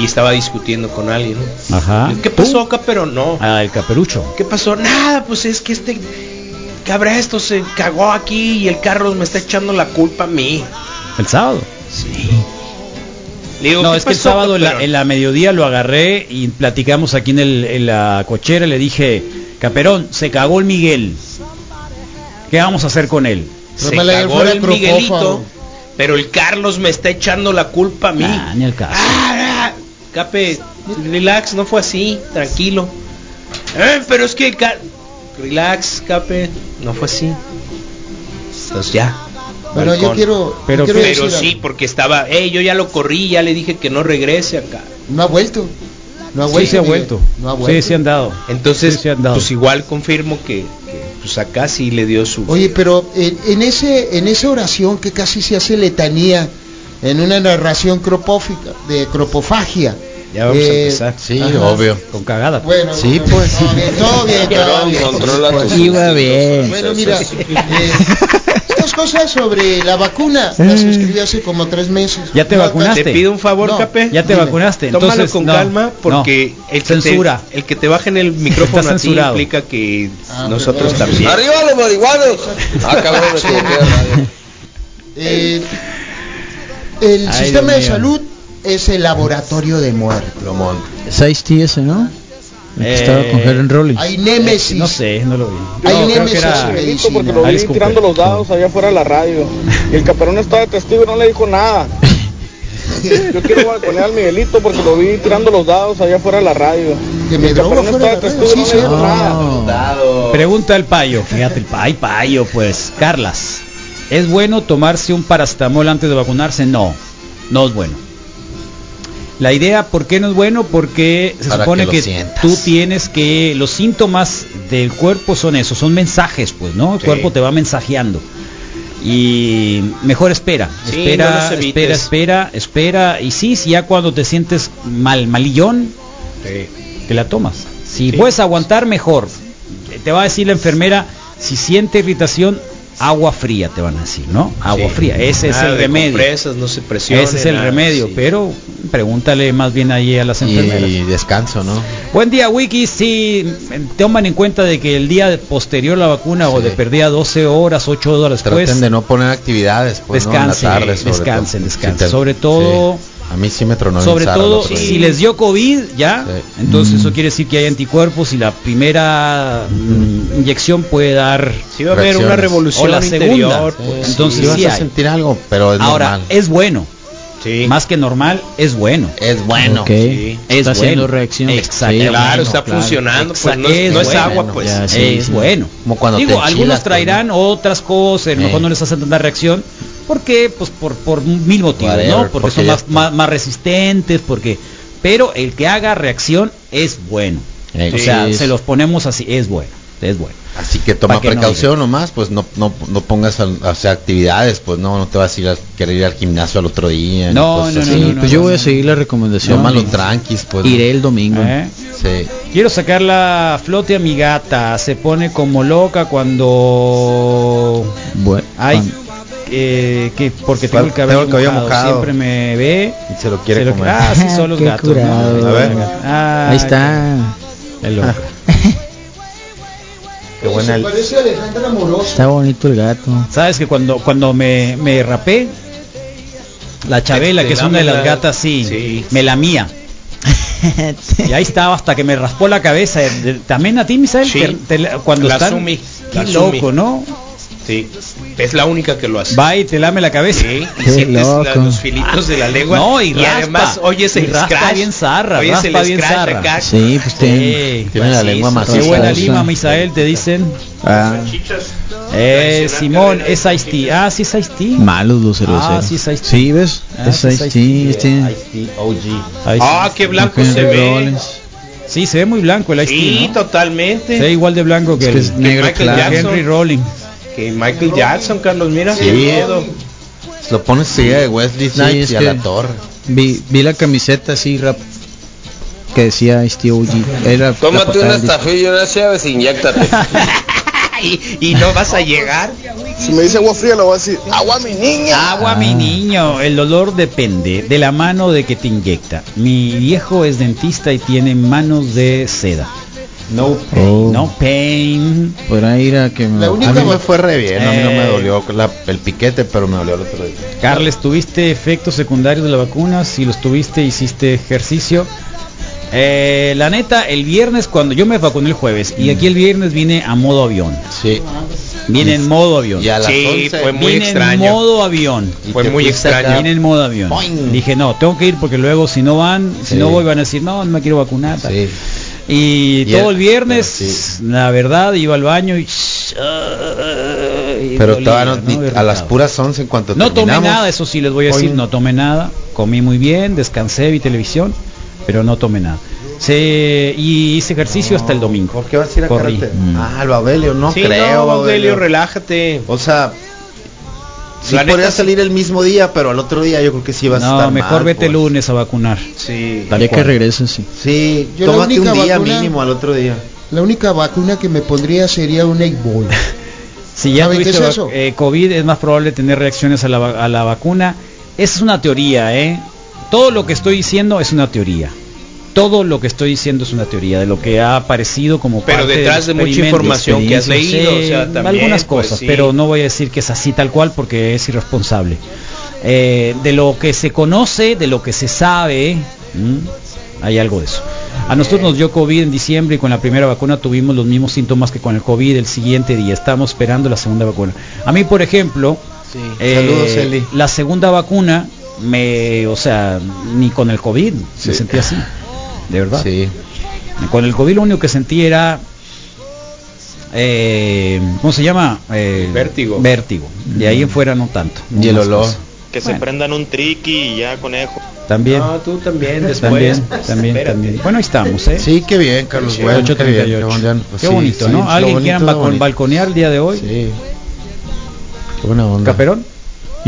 y estaba discutiendo con alguien. Ajá. ¿Qué pasó acá? Pero no. Ah, el caperucho. ¿Qué pasó? Nada, pues es que este cabra esto se cagó aquí y el carro me está echando la culpa a mí. El sábado. Sí. Le digo, No, ¿qué es que el sábado en la, caperón? en la mediodía lo agarré y platicamos aquí en, el- en la cochera. Le dije, Caperón, se cagó el Miguel. ¿Qué vamos a hacer con él? se cagó el. Miguelito, pero el Carlos me está echando la culpa a mí. Ah, ni el caso. Ah, Cape, relax, no fue así, tranquilo. Eh, pero es que ca- relax, Cape, no fue así. Entonces ya. Bueno, yo quiero, Pero- yo quiero Pero decir sí, porque estaba, eh, yo ya lo corrí, ya le dije que no regrese acá. No ha vuelto. No ha Sí, vuelto. se ha vuelto. No ha Sí, vuelto. se han dado. Entonces, Sí, se han dado. pues igual confirmo que, que, pues acá sí le dio su. Oye, pero en, en ese en esa oración que casi se hace letanía en una narración cropófica de cropofagia. Ya vamos a eh, empezar. Sí, Ajá. obvio. Con cagada. Bueno, Sí, pues. todo bien, todo bien, todo bien. controla tus Iba bien. Bueno, mira, eh, estas cosas sobre la vacuna las escribí hace como tres meses. ¿Ya te No, vacunaste? Te pido un favor, No. Cape. Ya te Dime. vacunaste. Tómalo Entonces, con no, calma porque no. el, que te, censura. el que te baje en el micrófono Está a ti implica que Ah, nosotros perdón. también. ¡Arriba los marihuanos! Ah, cabrón, me. Eh, el Ay, sistema de salud es el laboratorio de muerte. Lomón. es Ice-T ese, ¿no? El que Eh, estaba con Helen Rollins. Hay némesis. No sé, no lo vi. Hay No, creo que némesis era- porque lo vi Alice Cooper. tirando los dados allá afuera de la radio. Y el caperón estaba de testigo y no le dijo nada. Yo quiero balconear al Miguelito porque lo vi tirando los dados allá afuera de la radio. Que me el drogo fuera estaba de no Sí, dijo nada. No. Pregunta el payo. Fíjate, el payo, payo, pues. Carlas, ¿es bueno tomarse un paracetamol antes de vacunarse? No, no es bueno. La idea, ¿por qué no es bueno? Porque se Para supone que tú tienes que los síntomas del cuerpo son esos, son mensajes, pues, ¿no? El Sí. cuerpo te va mensajeando. Y mejor espera, Sí, espera, espera, espera, espera. Y sí, si ya cuando te sientes mal, malillón, te la tomas. Si Sí. puedes aguantar, mejor. Te va a decir la enfermera, si siente irritación, agua fría, te van a decir, ¿no? Agua Sí. fría, ese es el remedio. compresas, no se presione, Ese es el nada, remedio, sí. pero pregúntale más bien ahí a las enfermeras. Y descanso, ¿no? Buen día, Wiki. Si toman en cuenta de que el día posterior a la vacuna o de perdida 12 horas, 8 horas después, Traten de no poner actividades, pues, ¿no? En la descansen, tarde, sobre descansen, todo. descansen. Sobre todo, sí. A mí sí me tronó sobre el todo si les dio COVID ya, Sí. entonces Mm. eso quiere decir que hay anticuerpos y la primera mm, inyección puede dar Sí va a haber una revolución o la segunda. interior. Sí, pues. Entonces sí, vas a hay. sentir algo, pero es Ahora, normal. es bueno. Sí. Más que normal, es bueno. Es bueno. Ok. Es Está haciendo bueno. reacción. Exacto. Sí, Claro, bueno, está claro. funcionando, pues no, es- no es bueno. agua, pues. Ya, sí, es sí. bueno. Como cuando Digo, algunos traerán otras cosas, a lo Eh. mejor no les hacen tanta reacción. ¿Por qué? Pues por, por mil motivos, Whatever, ¿no? Porque, porque son más, más, más resistentes, porque... Pero el que haga reacción es bueno. O sea, sí. se los ponemos así, es bueno, es bueno. Así que toma que no precaución nomás, pues no, no, no pongas a, a hacer actividades, pues no, no te vas a ir a querer ir al gimnasio al otro día. No, cosas no, no, así. Sí, no, pues yo voy a seguir la recomendación. Tómalo y tranquis, pues. Iré el domingo. ¿Eh? Sí. Quiero sacar la flote a mi gata, se pone como loca cuando... Bueno, Ay, cuando- eh, que porque tengo el Tengo cabello, el cabello mojado, mojado. siempre me ve Y se lo quiere se lo- comer. ah sí son los Qué gatos ¿no? curado. A ver. Ah, Ahí está. qué loco. Qué buena. Se parece a Alejandra Moroso. Está bonito el gato. sabes que cuando cuando me, me rapé la Chabela que es una de las la- gatas sí, Sí. me lamía y ahí estaba hasta que me raspó la cabeza también a ti Misael Sí. Te- te la- cuando La están Sumi, qué la Sumi. loco no Sí, es la única que lo hace. Va y te lame la cabeza. Sí, y sientes la- los filitos de la lengua. No, y, raspa. además oyes el Y raspa scratch. bien zarra, oyes raspa el bien zarra. acá. Sí, pues tiene, Sí, tiene la lengua más Qué buena lima, Misael, te dicen. Ah, Eh, Simón, es Ice. Ah, sí es Ice malos los cerveceros. Ah, sí es Ice. Sí, ¿ves? Ah, es sí es Ice Ice este- OG. Ah, qué blanco se ve. Rollins. Sí, se ve muy blanco el Ice Sí, totalmente. Se ve igual de blanco que, Es que el, negro Michael claro. Jackson. Henry Rolling. Que Michael Jackson, Carlos, mira. Sí. miedo. Lo pones seguida de Wesley Sí, Snipes es y a la torre. Vi, vi la camiseta así rap que decía Ice OG. Era Tómate una estafilla y unas llaves e inyéctate. y, y no vas a llegar. Si me dice agua fría, le voy a decir, agua mi niña. Agua, mi niño. El dolor depende de la mano de que te inyecta. Mi viejo es dentista y tiene manos de seda. No pain. Oh. No pain. Podrá ir a que me... La única A mí me fue re bien, a mí no me Eh. dolió la- el piquete, pero me dolió el otro día. Carles, ¿tuviste efectos secundarios de la vacuna? Si los tuviste, hiciste ejercicio. Eh, la neta, el viernes cuando yo me vacuné el jueves y aquí el viernes vine a modo avión. Sí. Viene en modo avión. Y a las Sí, 11 fue muy Vine extraño. en modo avión. y fue muy extraño. Vine en modo avión. Boing. Dije, no, tengo que ir porque luego si no van, si Sí. no voy van a decir, no, no me quiero vacunar. Sí. Y, Y todo el- el viernes, sí. la verdad, iba al baño y... y Pero ni- a las puras 11 en cuanto No tomé nada, eso sí les voy a decir, Hoy- no tomé nada. Comí muy bien, descansé, vi televisión, pero no tomé nada. Se, y hice ejercicio hasta el domingo. ¿Por qué vas a ir a Corrí. Mm. Ah, el Babelio, no Sí, creo. no, Babelio. relájate. O sea, sí La podría salir el mismo día, pero al otro día yo creo que sí vas a No, estar mejor mal, vete el pues. lunes a vacunar. Sí. Ya que regresen, sí. Sí, Yo tómate un día vacuna- mínimo al otro día. La única vacuna que me pondría sería un egg ball. Si ya ¿Saben qué tuviste es eso? eh, COVID, es más probable tener reacciones a la, a la vacuna. Esa es una teoría, ¿eh? Todo lo que estoy diciendo es una teoría. Todo lo que estoy diciendo es una teoría de lo que ha aparecido como Pero parte detrás de mucha información que has leído, sí, o sea, también, algunas pues, cosas, sí. pero no voy a decir que es así tal cual porque es irresponsable. Eh, de lo que se conoce, de lo que se sabe, ¿m? hay algo de eso. A nosotros nos dio COVID en diciembre y con la primera vacuna tuvimos los mismos síntomas que con el COVID el siguiente día. Estamos esperando la segunda vacuna. A mí, por ejemplo, eh, Saludos, Eli. la segunda vacuna me, o sea, ni con el COVID Sí. me sentí así, de verdad. Sí. Con el COVID lo único que sentí era, eh, ¿cómo se llama? Eh, Vértigo. Vértigo. De ahí en fuera no tanto. Y el olor. cosas. Que se prendan un triqui y ya conejo. También. No, tú también después. También, también, también. Bueno, ahí estamos, ¿eh? Sí, qué bien, Carlos. Sí, Bueno, qué bien. 8:38. Qué, bon- Qué sí, bonito, sí, ¿no? lo ¿Alguien bonito, quiera bonito. balconear el día de hoy? Sí. Qué buena onda. ¿Caperón?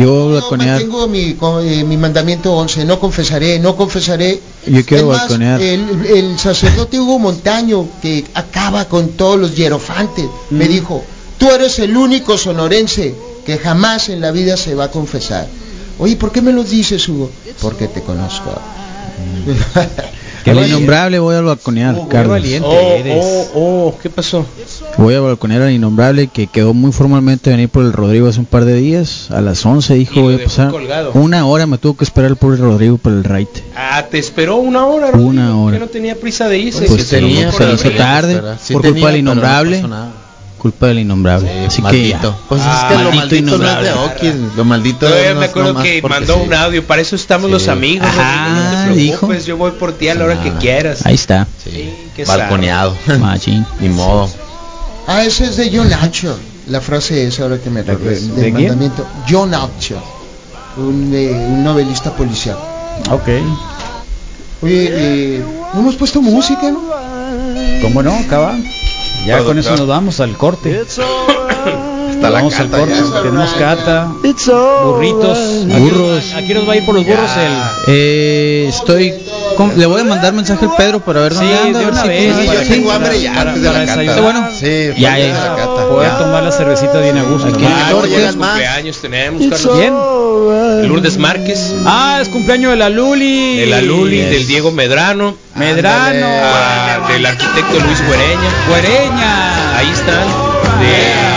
Yo balconear. mantengo mi, eh, mi mandamiento 11, no confesaré, no confesaré. Yo quiero Es más, balconear. El, el sacerdote Hugo Montaño, que acaba con todos los hierofantes, me Mm. dijo, tú eres el único sonorense que jamás en la vida se va a confesar. Oye, ¿por qué me lo dices, Hugo? Porque te conozco. El innombrable voy a balconear, Qué Carlos. valiente Oh, eres. oh, oh, ¿qué pasó? Voy a balconear al innombrable que quedó muy formalmente de venir por el Rodrigo hace un par de días. A las 11 Y dijo voy a pasar. colgado. Una hora me tuvo que esperar el pobre Rodrigo por el raite. Ah, te esperó una hora. Una Rodrigo, hora. Que no tenía prisa de irse. Pues que se lo tenía, se por hizo tarde. Sí por tenía, culpa del no innombrable. Culpa del innombrable. Sí, Así que maldito. ya. Pues Ah, es que lo maldito maldito no es de. Oquis, lo maldito Todavía me acuerdo que mandó sí. un audio, para eso estamos Sí. los amigos. Ajá, no te dijo. preocupes, yo voy por ti a la hora que Nada. quieras. Ahí está. Sí, balconeado. Machín. Ni modo. Ah, ese es de John Nacho. La frase es ahora que me. Del ¿De quién? mandamiento. John Nacho. Un, eh, un novelista policial. Ok. Oye, eh, no hemos puesto música, ¿no? ¿Cómo no? Acaba. Ya con eso nos vamos al corte. Está la al cata corte. ya. Tenemos cata, burritos. ¿A qué- Burros. ¿A quién nos va a ir por los burros? El... Eh, estoy. con- le voy a mandar mensaje al Pedro para ver Sí, dónde anda. de a ver una si vez. puede- Sí, yo para- tengo hambre ya para- antes de la cata. desayunar. bueno? Sí, Ya, antes ya. de la cata. Poder ya. tomar la cervecita bien a gusto. Aquí Ah, no más. cumpleaños tenemos, Carlos. ¿Quién? Lourdes Márquez. Ah, es cumpleaños de la Luli. De la Luli, del Diego Medrano. Medrano. ah, del arquitecto Luis Güereña. Güereña. Ahí están. De